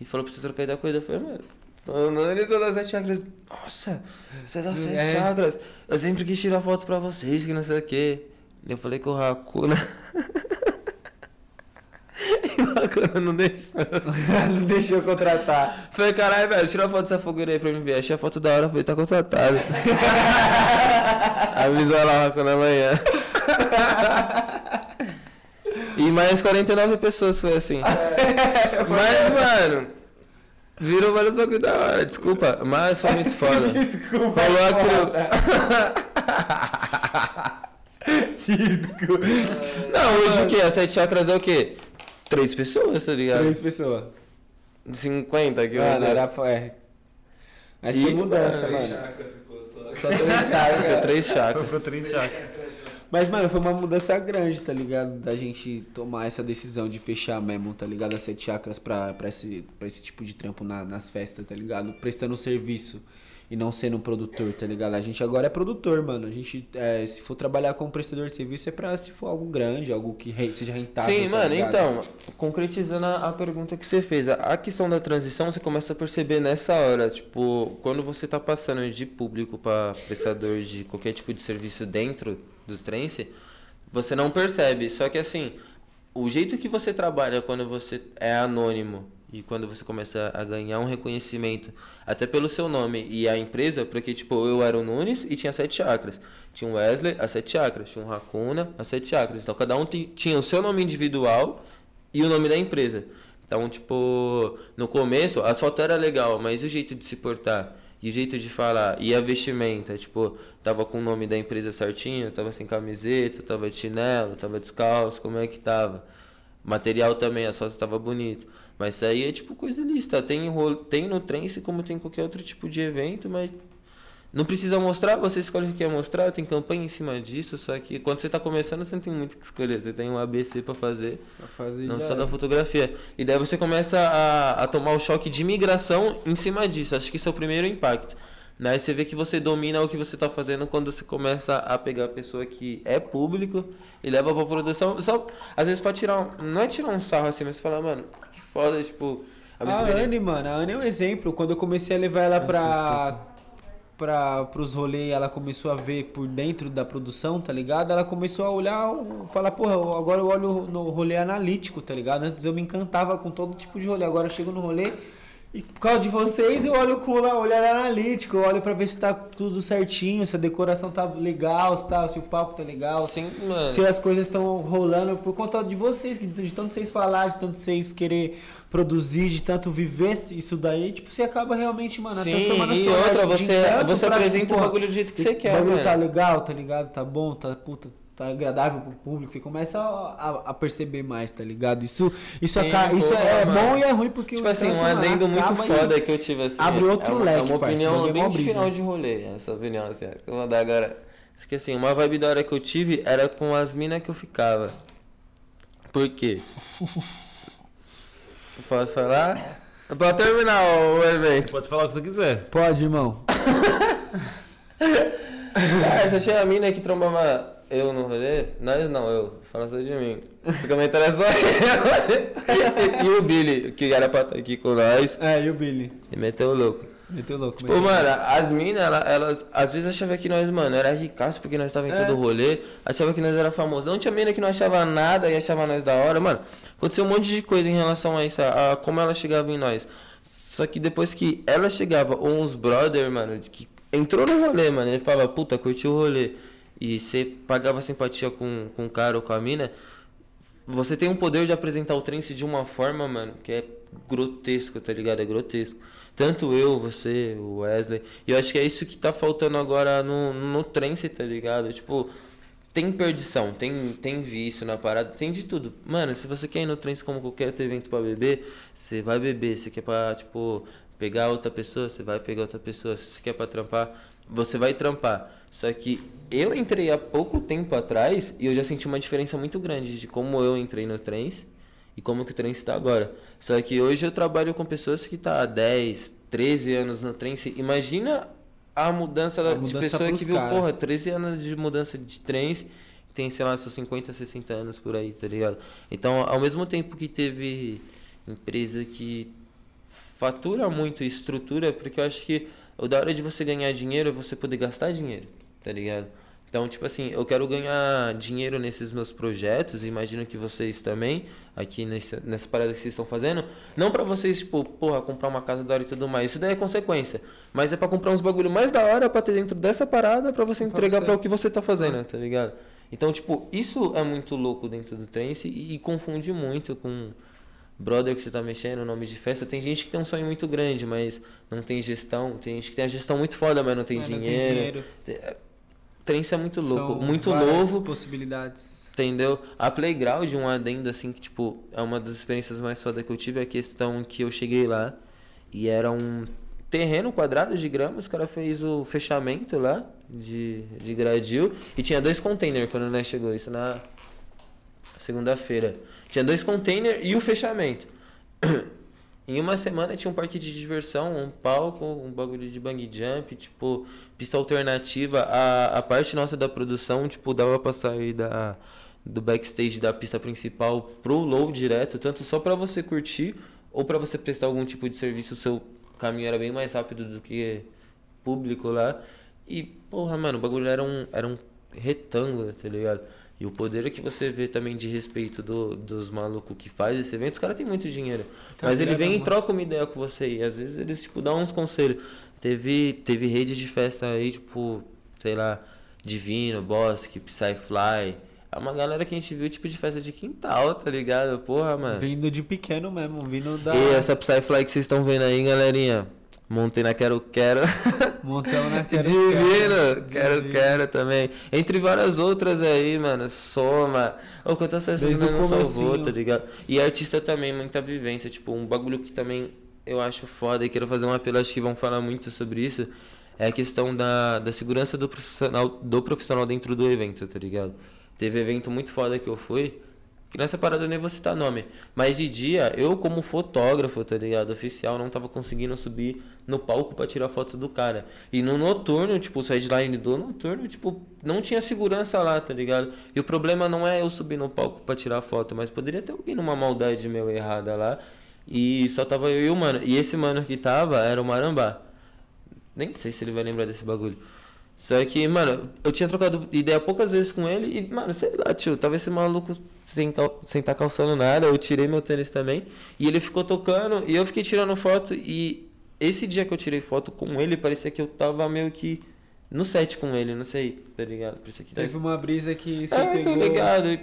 E falou pra você trocar ideia com ele. Eu falei, mano, sou analisou das sete chakras. Nossa, você é das sete É. chakras. Eu sempre quis tirar foto pra vocês, que não sei o quê. Eu falei com o Hakuna. E o Hakuna não deixou. não deixou contratar. Falei, caralho, velho, tira a foto dessa fogueira aí pra mim ver. Achei a foto da hora, falei, tá contratado. Avisou lá o Hakuna amanhã. E mais 49 pessoas foi assim. Mas, mano, virou vários bagulho da hora. Desculpa, mas foi muito foda. Desculpa. Falou a foda. Desculpa. Não, hoje o quê? As sete chakras é o quê? Três pessoas, tá ligado? Três pessoas. 50 aqui, Mano, mano. era... É. Mas E- foi mudança, Três mano. chakras ficou só. Só três caras, Ficou três chakras. Sobrou três chakras. Mas, mano, foi uma mudança grande, tá ligado? Da gente tomar essa decisão de fechar mesmo, tá ligado? As sete chakras pra, pra, esse, pra esse tipo de trampo na- nas festas, tá ligado? Prestando serviço e não sendo um produtor, tá ligado? A gente agora é produtor, mano. A gente, é, se for trabalhar como prestador de serviço, é pra se for algo grande, algo que re- seja rentável. Sim, tá mano, ligado? então, concretizando a, a pergunta que você fez, a, a questão da transição você começa a perceber nessa hora, tipo, quando você tá passando de público para prestador de qualquer tipo de serviço dentro do trance, você não percebe. Só que assim, o jeito que você trabalha quando você é anônimo e quando você começa a ganhar um reconhecimento, até pelo seu nome e a empresa, porque tipo, eu era o Nunes e tinha sete chakras. Tinha o Wesley, as sete chakras, tinha o Hakuna, as sete chakras. Então cada um ti- tinha o seu nome individual e o nome da empresa. Então, tipo, no começo a foto era legal, mas o jeito de se portar? E o jeito de falar? E a vestimenta? Tipo, tava com o nome da empresa certinho, tava sem camiseta, tava de chinelo, tava descalço, como é que tava? Material também, a foto tava bonito. Mas isso aí é tipo coisa lista. Tem, tem no trance como tem qualquer outro tipo de evento, mas não precisa mostrar, você escolhe o que quer mostrar, tem campanha em cima disso, só que quando você tá começando você não tem muito o que escolher, você tem um ABC pra fazer. Fazer Não só da era. fotografia. E daí você começa a, a tomar o choque de migração em cima disso. Acho que isso é o primeiro impacto. Né? Você vê que você domina o que você está fazendo quando você começa a pegar a pessoa que é público e leva pra produção. Só, às vezes, pra tirar um. Não é tirar um sarro assim, mas você fala, mano, que foda, tipo. A A Anne, mano, a Anne é um exemplo. Quando eu comecei a levar ela pra, pra, pros rolês, ela começou a ver por dentro da produção, tá ligado? Ela começou a olhar, falar, porra, agora eu olho no rolê analítico, tá ligado? Antes eu me encantava com todo tipo de rolê, agora eu chego no rolê e por causa de vocês eu olho com o olhar analítico, eu olho pra ver se tá tudo certinho, se a decoração tá legal, se, tá, se o palco tá legal, Sim, mano. se as coisas estão rolando por conta de vocês, de tanto vocês falar, de tanto vocês querer produzir, de tanto viver isso daí, tipo, você acaba realmente, mano, Sim, transformando a e outra, você- você apresenta o porra, bagulho do jeito que você quer, O bagulho mano. tá legal, tá ligado? Tá bom, tá puta, tá agradável pro público, você começa a, a- a perceber mais, tá ligado? Isso, isso, Sim, isso é mano. bom e é ruim porque Tipo o assim, um adendo muito foda que eu tive assim. abre outro é uma, leque, É uma opinião é bem de brisa. final de rolê, essa opinião assim, ó, que eu vou dar agora. Isso que assim, uma vibe da hora que eu tive era com as minas que eu ficava. Por quê? Posso falar? Pra terminar o evento. Pode falar o que você quiser. Pode, irmão. Cara, você achei a mina que trombava eu no rolê? Nós não, eu. Fala só de mim. Esse comentário é só eu. e o Billy, que era pra estar aqui com nós, É, e o Billy? e meteu o louco. Meteu louco. Meteu mano, as minas, ela- elas, às vezes achavam que nós, mano, era ricaço porque nós tava em É. todo rolê, achava que nós era famoso. Não tinha mina que não achava nada e achava nós da hora, mano. Aconteceu um monte de coisa em relação a isso, a, a como ela chegava em nós. Só que depois que ela chegava, ou uns brother, mano, que entrou no rolê, mano, ele falava, puta, curtiu o rolê, e você pagava simpatia com, com o cara ou com a mina, você tem um poder de apresentar o trance de uma forma, mano, que é grotesco, tá ligado? É grotesco. Tanto eu, você, o Wesley. E eu acho que é isso que tá faltando agora no, no trance, tá ligado? Tipo, tem perdição, tem, tem vício na parada, tem de tudo. Mano, se você quer ir no trance como qualquer outro evento pra beber, você vai beber. Se quer pra, tipo, pegar outra pessoa, você vai pegar outra pessoa. Se você quer pra trampar, você vai trampar. Só que eu entrei há pouco tempo atrás e eu já senti uma diferença muito grande de como eu entrei no trance e como que o trance está agora. Só que hoje eu trabalho com pessoas que tá há 10, 13 anos no trance. Imagina a mudança, A de mudança pessoa pros que viu, cara. porra, 13 anos de mudança de trance, tem, sei lá, seus 50, 60 anos por aí, tá ligado? Então, ao mesmo tempo que teve empresa que fatura muito e estrutura, porque eu acho que o da hora de você ganhar dinheiro é você poder gastar dinheiro, tá ligado? Então, tipo assim, eu quero ganhar dinheiro nesses meus projetos, imagino que vocês também, aqui nessa, nessa parada que vocês estão fazendo, não pra vocês, tipo, porra, comprar uma casa da hora e tudo mais, isso daí é consequência, mas é pra comprar uns bagulho mais da hora pra ter dentro dessa parada pra você entregar pra o que você tá fazendo, tá ligado? Então, tipo, isso é muito louco dentro do trance e, e confunde muito com brother que você tá mexendo, nome de festa. Tem gente que tem um sonho muito grande, mas não tem gestão. Tem gente que tem a gestão muito foda, mas não tem Mas não dinheiro. Trance é muito louco, São muito novo, possibilidades. entendeu? A Playground, um adendo assim, que tipo, é uma das experiências mais foda que eu tive, é a questão que eu cheguei lá e era um terreno quadrado de grama, os cara fez o fechamento lá de, de gradil e tinha dois containers quando nós chegou, isso na segunda-feira. Tinha dois containers e o fechamento. Em uma semana tinha um parque de diversão, um palco, um bagulho de bang jump, tipo, pista alternativa. A, a parte nossa da produção, tipo, dava pra sair da, do backstage da pista principal pro low direto, tanto só pra você curtir ou pra você prestar algum tipo de serviço. O seu caminho era bem mais rápido do que público lá. E, porra, mano, o bagulho era um, era um retângulo, tá ligado? E o poder que você vê também de respeito do, dos malucos que faz esse evento, os caras têm muito dinheiro. Tá Mas ele vem e troca uma ideia com você. E às vezes eles, tipo, dão uns conselhos. Teve, teve rede de festa aí, tipo, sei lá, Divino, Bosque, Psyfly. É uma galera que a gente viu, tipo, de festa de quintal, tá ligado? Porra, mano. Vindo de pequeno mesmo, vindo da. E essa Psyfly que vocês estão vendo aí, galerinha? Montei na Quero Quero. Montão na quero, Divino, quero, Divino. quero também. Entre várias outras aí, mano. Soma. Ô, quantas festas Desde nós o não salvou, tá ligado? E artista também, muita vivência. Tipo, um bagulho que também eu acho foda e quero fazer um apelo, acho que vão falar muito sobre isso. É a questão da, da segurança do profissional, do profissional dentro do evento, tá ligado? Teve evento muito foda que eu fui. Que nessa parada eu nem vou citar nome. Mas de dia, eu como fotógrafo, tá ligado? Oficial, não tava conseguindo subir no palco pra tirar fotos do cara. E no noturno, tipo, o sideline do noturno, tipo, não tinha segurança lá, tá ligado? E o problema não é eu subir no palco pra tirar foto, mas poderia ter alguém numa maldade meu errada lá. E só tava eu e o mano. E esse mano que tava era o Marambá. Nem sei se ele vai lembrar desse bagulho. Só que, mano, eu tinha trocado ideia poucas vezes com ele e, mano, sei lá, tio, tava esse maluco sem, cal sem tá calçando nada, eu tirei meu tênis também. E ele ficou tocando e eu fiquei tirando foto. E esse dia que eu tirei foto com ele, parecia que eu tava meio que no set com ele, não sei, tá ligado? Parecia que Teve uma brisa que você É, pegou. tô ligado.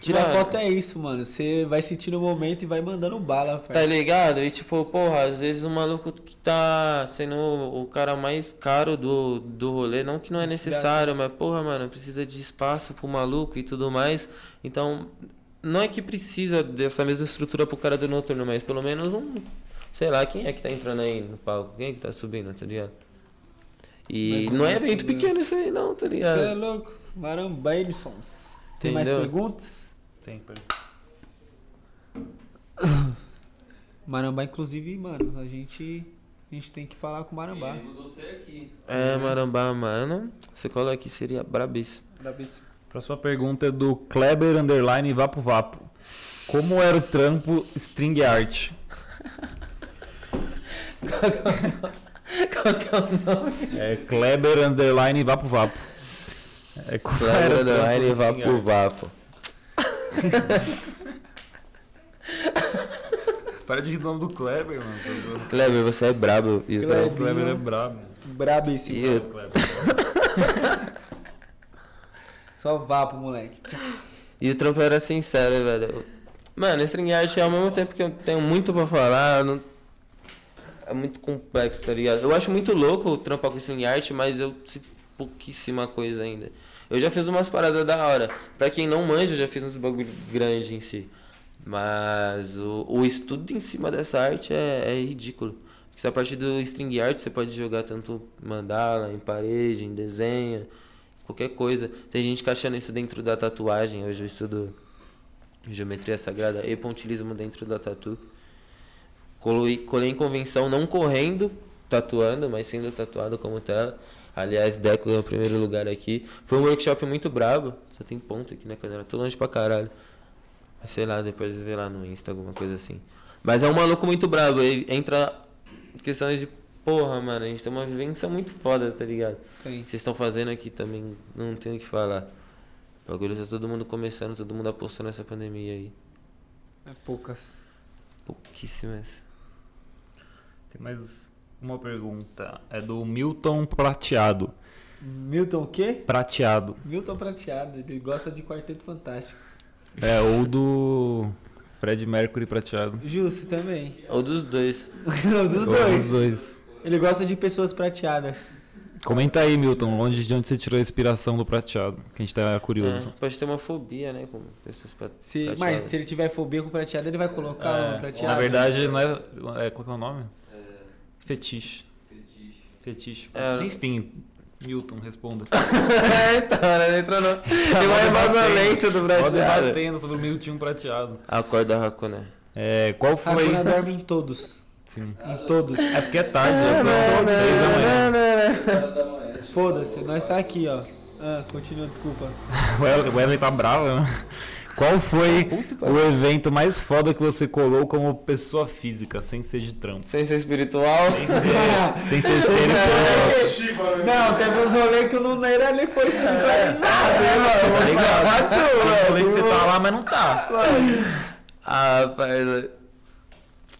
Tirar mano, foto é isso, mano. Você vai sentindo o momento e vai mandando bala, Tá parceiro. ligado? E tipo, porra, às vezes o maluco que tá sendo o cara mais caro do, do rolê, não que não é necessário, mas porra, mano, precisa de espaço pro maluco e tudo mais. Então, não é que precisa dessa mesma estrutura pro cara do noturno, mas pelo menos um. Sei lá, quem é que tá entrando aí no palco? Quem é que tá subindo, tá ligado? E não é evento segurança. pequeno isso aí, não, tá Você ligado? é louco. Marambailsons. Tem mais perguntas? Sempre. Marambá, inclusive, mano, a gente, a gente tem que falar com o Marambá. Queremos você aqui. É, Marambá, mano. Você cola aqui, seria brabíssimo. Próxima pergunta é do Kleber Underline Vapo Vapo. Como era o trampo String Art? Qual que é o nome? É Kleber Underline Vapo Vapo. É, trampo Underline Vapo? Vapo. Para de rir o nome do Kleber, mano. Kleber, você é brabo. E o Kleber. O Kleber é brabo. Brabíssimo. E eu- Kleber. Só vapo, moleque. E o trampo era sincero, velho. Mano, string art ao mesmo tempo que eu tenho muito pra falar, não... é muito complexo, tá ligado? Eu acho muito louco trampar com string art, mas eu sei pouquíssima coisa ainda. Eu já fiz umas paradas da hora. Pra quem não manja, eu já fiz uns bagulho grande em si. Mas o, o estudo em cima dessa arte é, é ridículo. Porque a partir do string art você pode jogar tanto mandala, em parede, em desenho, qualquer coisa. Tem gente que achando isso dentro da tatuagem. Hoje eu estudo geometria sagrada e pontilismo dentro da tatu. Colei, em convenção não correndo, tatuando, mas sendo tatuado como tela. Aliás, Deco ganhou o primeiro lugar aqui. Foi um workshop muito brabo. Só tem ponto aqui na canela. Tô longe pra caralho. Mas sei lá, depois vê lá no Insta, alguma coisa assim. Mas é um maluco muito brabo. Ele entra questões de porra, mano. A gente tem uma vivência muito foda, tá ligado? Vocês estão fazendo aqui também, não tenho o que falar. O bagulho tá todo mundo começando, todo mundo apostou nessa pandemia aí. É poucas. Pouquíssimas. Tem mais uma pergunta. É do Milton Prateado. Milton o quê? Prateado. Milton Prateado. Ele gosta de Quarteto Fantástico. É, ou do Fred Mercury Prateado. Justo também. Ou dos dois. Os dos Ou dois. dos dois. Ele gosta de pessoas prateadas. Comenta aí, Milton, longe de onde você tirou a inspiração do prateado, que a gente tá curioso. É, pode ter uma fobia, né? Com pessoas pra, Se, prateadas. mas se ele tiver fobia com prateado, ele vai colocar É, uma prateada. na verdade, não é, é. Qual que é o nome? Fetiche. Fetiche. É. Enfim, Milton, responda. é, então, né? Entrou no. Tem um embasamento do prateado. debatendo sobre o Milton Prateado. A cor da Hakuna. É, qual foi. Hakuna dorme em todos. Sim. Em todos. É porque é tarde, já são seis da manhã. Horas da manhã. Foda-se, nós tá aqui, ó. Ah, continua, desculpa. O Wesley tá bravo, né? Qual foi o evento mais foda que você colou como pessoa física, sem ser de trampo? Sem ser espiritual. Sem ser, sem ser ser Não, teve uns rolês que o Nuneira ele foi espiritualizado. Tá ligado? Tem rolê que você tá lá, mas não tá. Ah, parça.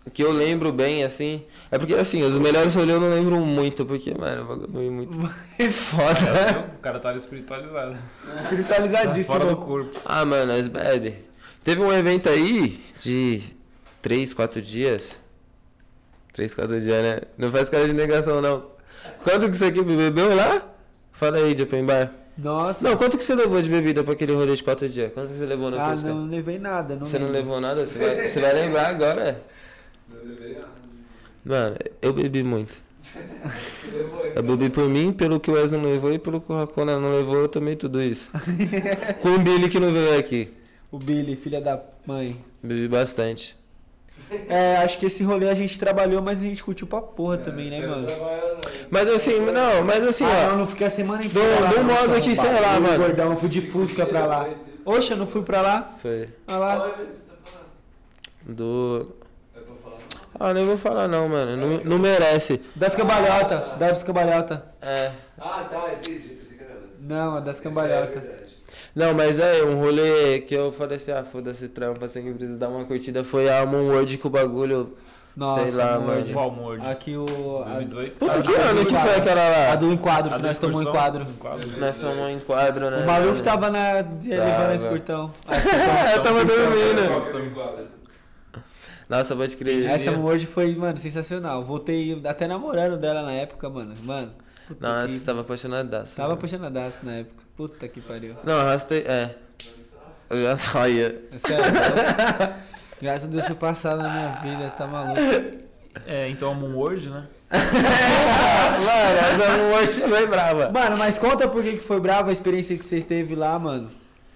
O que eu lembro bem, assim. É porque, assim, os melhores rolês eu não lembro muito, porque, mano, o bagulho foi muito foda. O cara tava espiritualizado. Fora do Espiritualizadíssimo. corpo. Ah, mano, nós bebe. Teve um evento aí de 3, 4 dias. 3, 4 dias, né? Não faz cara de negação, não. Quanto que você aqui bebeu lá? Fala aí, de open bar. Nossa. Não, quanto que você levou de bebida pra aquele rolê de 4 dias? Quanto que você levou no ah, Fusca? não levei nada. Não Você não lembro. levou nada? Você vai, você vai lembrar agora. Mano, eu bebi muito. Você levou aí. Eu bebi por mim, pelo que o Wesley não levou e pelo que o Racona não levou, eu tomei tudo isso. Com o Billy que não veio aqui. O Billy, filha da mãe. Bebi bastante. É, acho que esse rolê a gente trabalhou, mas a gente curtiu pra porra também, né, mano? trabalha. Mas assim, não, mas assim, ah, ó. não, não fiquei a semana Do- inteira. do não, modo que, sei lá, Eu, mano. Gordão, fui de Fusca pra lá. Oxe, eu não fui pra lá? Foi. Olha lá. Tá. Do. É? Ah, nem vou falar não, mano. Não, não merece. Das cambalhotas. Das cambalhotas. É. Ah, tá, entendi. Não, é das é cambalhotas. Não, mas é, um rolê que eu falei assim, ah, foda-se trampa, assim, que precisa dar uma curtida, foi a Moon World que o bagulho. Nossa, Sei lá, mano. Qual? Aqui o. A, 2018? Puta, a- que a ano que foi aquela A lá? do enquadro, A que nós tomamos enquadro. Nós estamos em enquadro, né? O Maluf tava na. Ele Tava. nesse curtão. É, eu tava dormindo. Qual que é o enquadro? Nossa, pode crer. Essa Word foi, mano, sensacional. Voltei até namorando dela na época, mano. Mano. puta Nossa, que- tava apaixonadaço. Tava né? apaixonadaço na época. Puta que pariu. Não, arrastei. É. Eu já saía. É sério. né? Graças a Deus foi passado na minha vida, tá maluco. É, então a Moon World, né? Mano, essa Moon World foi brava. Mano, mas conta por que que foi brava a experiência que vocês teve lá, mano.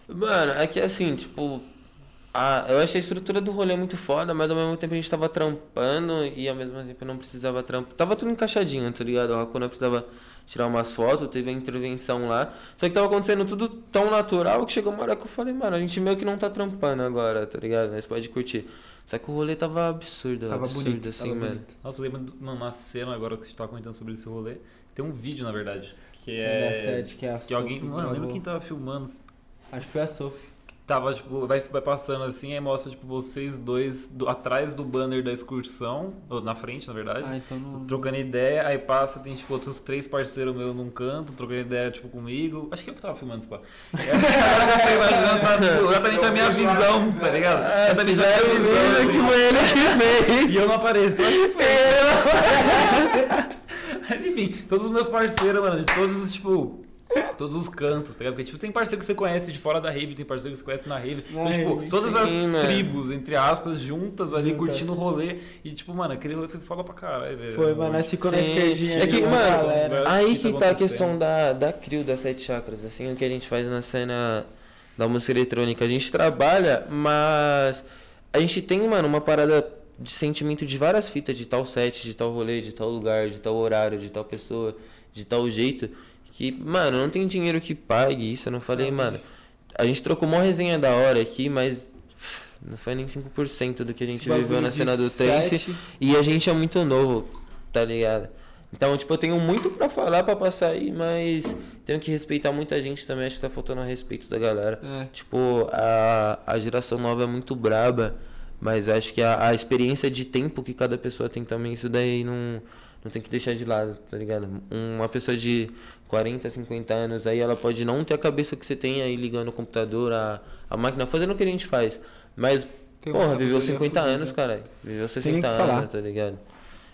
Mano, é que assim, tipo. A, eu achei a estrutura do rolê muito foda, mas ao mesmo tempo a gente tava trampando e ao mesmo tempo não precisava trampar. Tava tudo encaixadinho, tá ligado? O Hakuna precisava tirar umas fotos, teve a intervenção lá. Só que tava acontecendo tudo tão natural que chegou uma hora que eu falei, mano, a gente meio que não tá trampando agora, tá ligado? Mas pode curtir. Só que o rolê tava absurdo, Tava absurdo bonito, assim, tava mano. bonito. Nossa, eu lembro de uma- cena agora que você tava comentando sobre esse rolê. Tem um vídeo, na verdade, que Da é... que é a Que alguém... Sophie Mano, eu lembro quem tava filmando. Acho que foi a Sophie. Tava, tipo, vai, vai passando assim, aí mostra, tipo, vocês dois do- atrás do banner da excursão, ou na frente, na verdade. Ah, então não. Trocando ideia, aí passa, tem tipo outros três parceiros meus num canto, trocando ideia tipo comigo. Acho que eu que tava filmando imaginando, tá, tipo, exatamente a minha visão, tá ligado? É, Exatamente a minha o vídeo que visão. foi ele que fez. E eu não apareço, então acho que foi. Mas enfim, todos os meus parceiros, mano, de todos os, tipo, todos os cantos, tá ligado? Porque, tipo, tem parceiro que você conhece de fora da rave, tem parceiro que você conhece na rave. Na Então, tipo, rave. todas Sim, as mano. tribos, entre aspas, juntas ali, Juntas. curtindo o rolê. E, tipo, mano, aquele rolê foi foda pra caralho, velho. Foi, mano, nós ficou na esquerdinha. É que, mano, galera. Aí que tá que tá a questão da, da CRIO, das sete chakras, assim, o que a gente faz na cena da música eletrônica. A gente trabalha, mas a gente tem, mano, uma parada de sentimento de várias fitas, de tal set, de tal rolê, de tal lugar, de tal horário, de tal pessoa, de tal jeito, que, mano, não tem dinheiro que pague isso. Eu não falei, mano, a gente trocou uma resenha da hora aqui, mas não foi nem 5% do que a gente viveu na cena do trance. sete. E a gente é muito novo, tá ligado? Então, tipo, eu tenho muito pra falar, pra passar aí, mas tenho que respeitar muita gente também. Acho que tá faltando respeito da galera. É. Tipo, a, a geração nova é muito braba, mas acho que a, a experiência de tempo que cada pessoa tem também, isso daí não, não tem que deixar de lado, tá ligado? Uma pessoa de 40, 50 anos, aí ela pode não ter a cabeça que você tem aí ligando o computador, a, a máquina, fazendo o que a gente faz. Mas, Tem porra, viveu sabedoria 50 fodida. anos, cara. Viveu nem 60 o que falar. anos, tá ligado?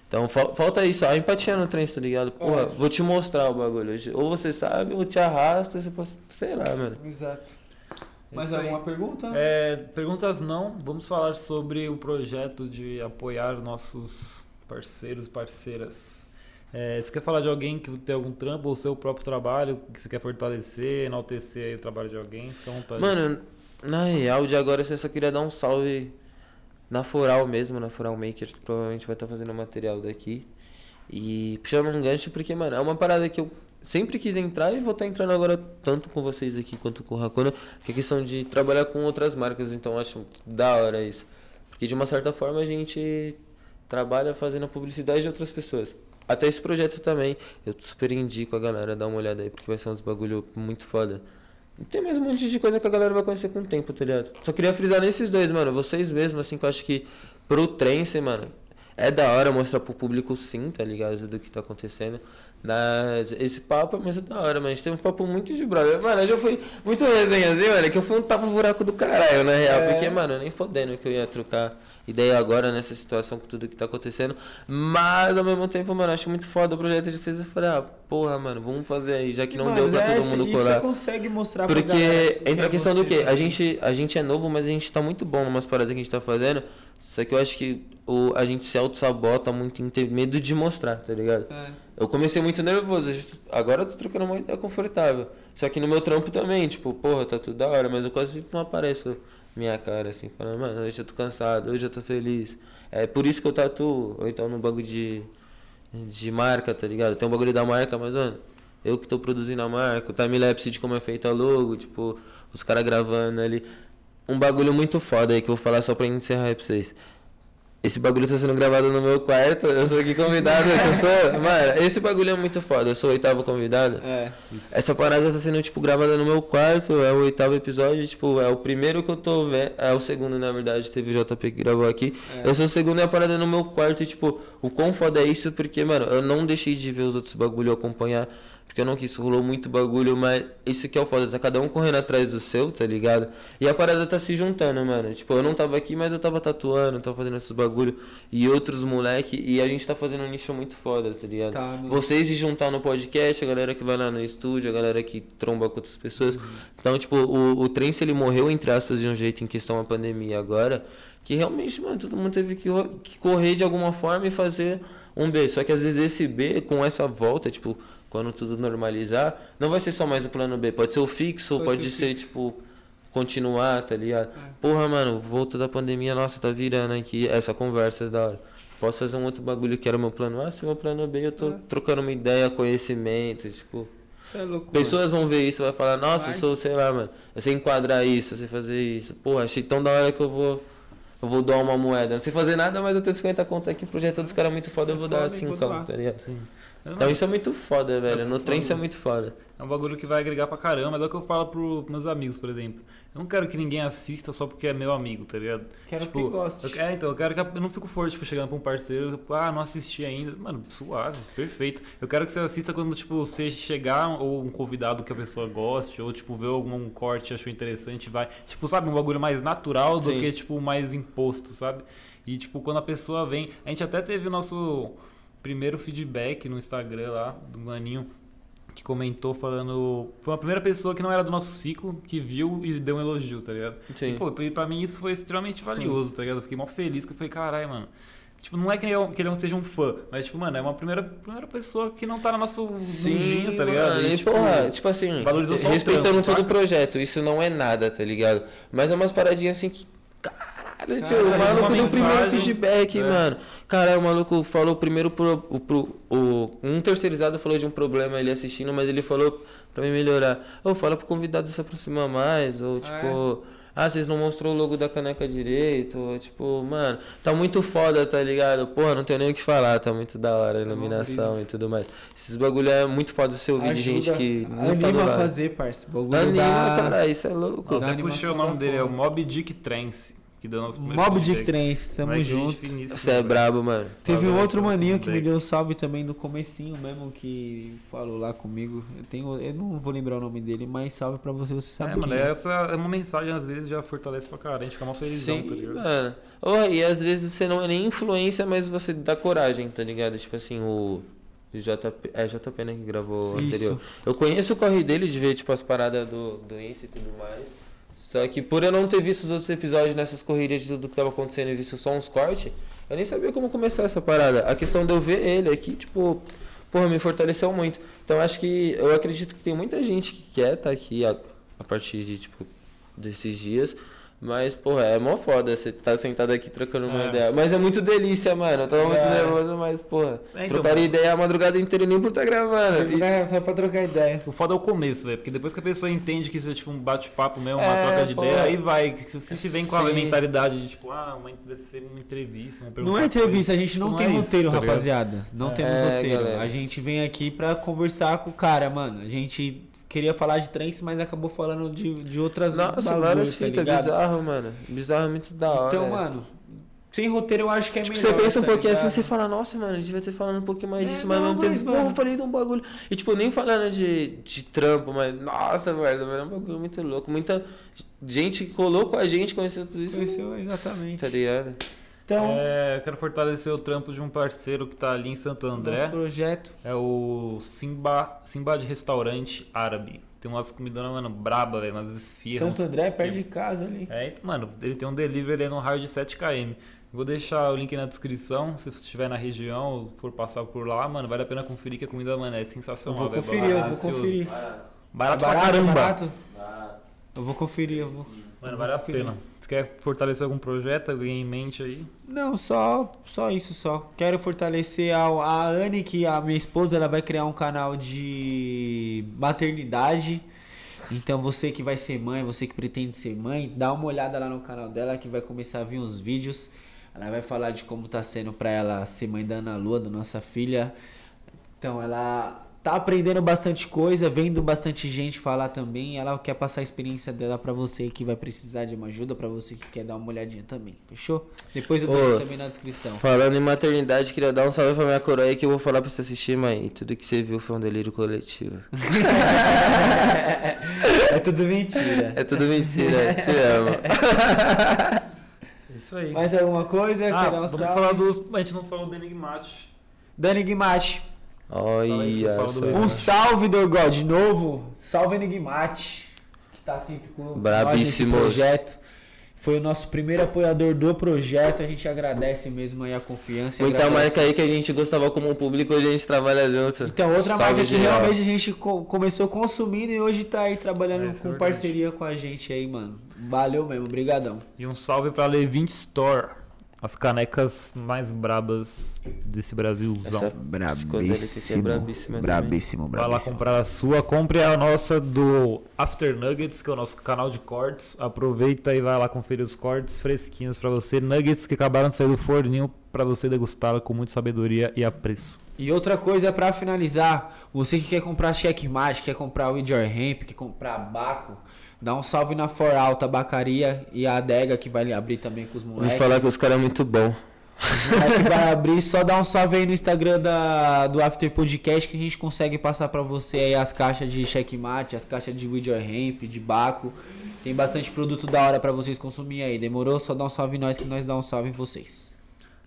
Então fal- falta isso, a empatia no trem, tá ligado? Porra, É. vou te mostrar o bagulho. Ou você sabe, ou te arrasta, você pode, sei lá, mano. Exato. Mais Isso aí. alguma pergunta? É, perguntas não, vamos falar sobre o projeto de apoiar nossos parceiros e parceiras. É, você quer falar de alguém que tem algum trampo ou seu próprio trabalho que você quer fortalecer, enaltecer o trabalho de alguém? Fica à vontade. Mano, na real, de agora assim, eu só queria dar um salve na Foral mesmo, na Foral Maker, que provavelmente vai estar fazendo material daqui. E puxando um gancho, porque, mano, é uma parada que eu sempre quis entrar e vou estar entrando agora tanto com vocês aqui quanto com o Hakuna, que é questão de trabalhar com outras marcas, então acho da hora isso. Porque de uma certa forma a gente trabalha fazendo a publicidade de outras pessoas. Até esse projeto também, eu super indico a galera dar uma olhada aí, porque vai ser uns bagulho muito foda. Tem mais um monte de coisa que a galera vai conhecer com o tempo, tá ligado? Só queria frisar nesses dois, mano. Vocês mesmos, assim, que eu acho que pro trance, mano, é da hora mostrar pro público sim, tá ligado? Do que tá acontecendo. Mas esse papo é muito da hora, gente tem um papo muito de brother. Mano, eu já fui muito resenhazinho, mano. Que eu fui um tapa-buraco do caralho, na real. É. Porque, mano, nem fodendo que eu ia trocar ideia agora nessa situação com tudo que tá acontecendo. Mas ao mesmo tempo, mano, acho muito foda o projeto de vocês. Eu falei, ah, porra, mano, vamos fazer aí, já que não Mano, deu pra é, todo cê- mundo e colar. Você consegue mostrar pra Porque galera quem entra a é questão do você quê? A também. gente, a gente é novo, mas a gente tá muito bom numas paradas que a gente tá fazendo. Só que eu acho que o, a gente se auto-sabota muito em ter medo de mostrar, tá ligado? É. Eu comecei muito nervoso, a agora eu tô trocando uma ideia confortável. Só que no meu trampo também, tipo, porra, tá tudo da hora, mas eu quase não apareço minha cara assim, falando, mano, hoje eu tô cansado, hoje eu tô feliz. É por isso que eu tatuo, ou então no bagulho de, de marca, tá ligado? Tem um bagulho da marca, mas, mano, eu que tô produzindo a marca, o timelapse de como é feita a logo, tipo, os caras gravando ali. Um bagulho muito foda aí que eu vou falar só pra encerrar aí pra vocês. Esse bagulho tá sendo gravado no meu quarto, eu sou aqui convidado, que eu sou. Mano, esse bagulho é muito foda, eu sou o oitavo convidado. É. Essa parada tá sendo, tipo, gravada no meu quarto, é o oitavo episódio, tipo, é o primeiro que eu tô vendo, é o segundo, na verdade, teve o JP que gravou aqui. É. Eu sou o segundo e a parada é no meu quarto, e, tipo, o quão foda é isso, porque, mano, eu não deixei de ver os outros bagulho acompanhar, porque eu não quis, rolou muito bagulho, mas isso que é o foda, tá cada um correndo atrás do seu, tá ligado? E a parada tá se juntando, mano, tipo, eu não tava aqui, mas eu tava tatuando, tava fazendo esses bagulho, e outros moleque, e a gente tá fazendo um nicho muito foda, tá ligado? Tá. Vocês de juntar no podcast, a galera que vai lá no estúdio, a galera que tromba com outras pessoas. Então, tipo, o, o Trance ele morreu, entre aspas, de um jeito em questão à pandemia agora, que realmente, mano, todo mundo teve que, que correr de alguma forma e fazer um B. Só que às vezes esse B, com essa volta, tipo, quando tudo normalizar, não vai ser só mais o plano B. Pode ser o fixo, ou Pode pode ser ser, tipo, continuar, tá ligado? Porra, mano, volta da pandemia, nossa, tá virando aqui. Essa conversa é da hora. Posso fazer um outro bagulho que era o meu plano A, se meu plano B, eu tô É. trocando uma ideia, conhecimento, tipo. Isso é loucura. Pessoas vão ver isso e vai falar, nossa, Vai. eu sou, sei lá, mano, eu sei enquadrar isso, eu sei fazer isso. Pô, achei tão da hora que eu vou. Eu vou doar uma moeda. Não sei fazer nada, mas eu tenho 50 contas aqui, o projeto dos caras é muito foda, eu vou dar Foda, 5 enquanto lá. tá ligado? Sim. Então isso é muito foda, velho. No trem isso é muito foda. É um bagulho que vai agregar pra caramba. É o que eu falo pros meus amigos, por exemplo. Eu não quero que ninguém assista só porque é meu amigo, tá ligado? Quero tipo, que goste. Eu, é, então, eu quero que eu não fico forte, tipo, chegando pra um parceiro, tipo, ah, não assisti ainda. Mano, suave, perfeito. Eu quero que você assista quando, tipo, você chegar ou um convidado que a pessoa goste, ou, tipo, ver algum corte achou interessante, vai. Tipo, sabe, um bagulho mais natural do Sim. que, tipo, mais imposto, sabe? E, tipo, quando a pessoa vem. A gente até teve o nosso primeiro feedback no Instagram lá, do Maninho, que comentou falando. Foi a primeira pessoa que não era do nosso ciclo que viu e deu um elogio, tá ligado? Sim. E, pô, pra mim isso foi extremamente valioso, tá ligado? Eu fiquei mó feliz que eu falei, caralho, mano. Tipo, não é que ele, que ele não seja um fã, mas, tipo, mano, é uma primeira, primeira pessoa que não tá no nosso mundinho, tá ligado? mano, E, tipo, porra, tipo assim, valorizou só o respeitando trampo, todo o projeto, isso não é nada, tá ligado? Mas é umas paradinhas assim que. Caralho, tio, o Caralho, maluco deu o primeiro feedback, É. mano. Caralho, o maluco falou primeiro pro, o, pro. o- Um terceirizado falou de um problema ele assistindo, mas ele falou pra mim melhorar. Ou fala pro convidado se aproximar mais, ou tipo. Ah, vocês não mostrou o logo da caneca direito, ou, tipo, mano, tá muito foda, tá ligado? Porra, não tenho nem o que falar, tá muito da hora a iluminação e tudo mais. Esses bagulho é muito foda você ouvir de gente que não tá do anima a lado. fazer, parça. Bagulho Anima, dá- cara, isso é louco. Até puxei o nome dele, é o. Mob Dick Trance, que deu nosso primeiro Mob Dick. Trance, tamo junto. Você é brabo, mano. Teve um outro maninho que me deu um salve também no comecinho mesmo, que falou lá comigo. Eu, tenho, eu não vou lembrar o nome dele, mas salve pra você, você sabe É, mano, é. essa é uma mensagem, às vezes, já fortalece pra caralho. A gente fica mó felizão, Sim, tá ligado? mano. Oh, e às vezes você não é nem influência, mas você dá coragem, tá ligado? Tipo assim, o. o JP, é JP, né, que gravou o Isso. anterior. Eu conheço o corre dele de ver, tipo, as paradas do, do Insta e tudo mais. Só que por eu não ter visto os outros episódios nessas corridas de tudo que tava acontecendo e visto só uns cortes, eu nem sabia como começar essa parada. A questão de eu ver ele aqui, tipo, porra, me fortaleceu muito. Então acho que eu acredito que tem muita gente que quer estar aqui a, a partir de, tipo, desses dias. Mas, porra, é mó foda você tá sentado aqui trocando uma É. ideia. Mas é muito delícia, mano. Eu tava muito É. nervoso, mas, porra, É, então, trocaria ideia a madrugada inteira nem por estar gravando. E- É, só pra trocar ideia. O foda é o começo, velho. Porque depois que a pessoa entende que isso é tipo um bate-papo mesmo, uma É, troca de pô. ideia, aí vai. Se você se vem com a Sim. mentalidade de tipo, ah, uma, vai ser uma entrevista, uma Não é entrevista, a gente não, Não tem é isso, roteiro, tá rapaziada. Não É. temos É, roteiro. galera. A gente vem aqui pra conversar com o cara, mano. A gente queria falar de trance, mas acabou falando de, de outras Nossa, várias tá fitas, ligado? bizarro, mano. Bizarro é muito da hora. Então, mano, sem roteiro eu acho que é Tipo, melhor. você pensa um tá pouquinho assim, ligado? você fala, nossa, mano, a gente devia ter falando um pouquinho mais É, disso, mas ao mesmo tempo, mano. eu falei de um bagulho. E tipo, nem falando de, de trampo, mas, nossa, velho, é um bagulho muito louco. Muita gente colou com a gente, conheceu tudo isso. Conheceu, exatamente. Tá ligado? Então, É, eu quero fortalecer o trampo de um parceiro que tá ali em Santo André. nosso projeto. É o Simba, Simba de Restaurante Árabe. Tem umas comidas, mano, braba, velho, umas esfirras. Santo André, perto de casa ali. É, então, mano, ele tem um delivery no raio de 7km. Vou deixar o link na descrição, se você estiver na região ou for passar por lá, mano, vale a pena conferir que a comida, mano, é Eu sensacional. vou velho, conferir, eu vou conferir. Barato, É pra caramba. barato? Ah, Eu vou conferir, eu vou. Mano, vale a pena. Quer fortalecer algum projeto, alguém em mente aí? Não, só, só isso só. Quero fortalecer a, a Anne, que a minha esposa, ela vai criar um canal de maternidade. Então você que vai ser mãe, você que pretende ser mãe, dá uma olhada lá no canal dela que vai começar a vir uns vídeos. Ela vai falar de como tá sendo pra ela ser mãe da Ana Lua, da nossa filha. Então ela tá aprendendo bastante coisa, vendo bastante gente falar também. Ela quer passar a experiência dela pra você que vai precisar de uma ajuda, pra você que quer dar uma olhadinha também. Fechou? Depois eu deixo também na descrição. Falando em maternidade, queria dar um salve pra minha coroa aí que eu vou falar pra você assistir, mãe. Tudo que você viu foi um delírio coletivo. É tudo mentira. É tudo mentira, te amo. Isso aí. Mais alguma coisa? ah, vamos salve? falar dos. A gente não falou do Enigmate. Dani. Olha. Um salve, Dorgol, de novo. Salve, Enigmate. Que tá sempre com nós Brabíssimos. projeto. Foi o nosso primeiro apoiador do projeto. A gente agradece mesmo aí a confiança. Muita agradece. marca aí que a gente gostava como público, hoje a gente trabalha junto. Então, outra Salve, marca que geral. realmente a gente co- começou consumindo e hoje tá aí trabalhando É, é com parceria com a gente aí, mano. Valeu mesmo, brigadão. E um salve pra Levint Store. As canecas mais brabas desse Brasilzão. Essa aqui é brabíssima brabíssimo, Vai lá comprar a sua, compre a nossa do After Nuggets, que é o nosso canal de cortes. Aproveita e vai lá conferir os cortes fresquinhos pra você. Nuggets que acabaram de sair do forninho pra você degustá-la com muita sabedoria e apreço. E outra coisa pra finalizar, você que quer comprar checkmate, quer comprar With Your Ramp, quer comprar Baco, dá um salve na For Alta Tabacaria e a adega que vai abrir também com os Vou moleques. falar que os caras é muito bom. vai abrir, só dá um salve aí no Instagram da, do After Podcast que a gente consegue passar pra você aí as caixas de checkmate, as caixas de With Your Ramp, de Baco. Tem bastante produto da hora pra vocês consumir aí. Demorou? Só dá um salve em nós que nós dá um salve em vocês.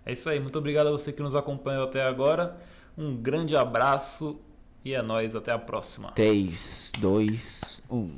É isso aí. Muito obrigado a você que nos acompanhou até agora. Um grande abraço e é nóis. Até a próxima. 3, 2, 1.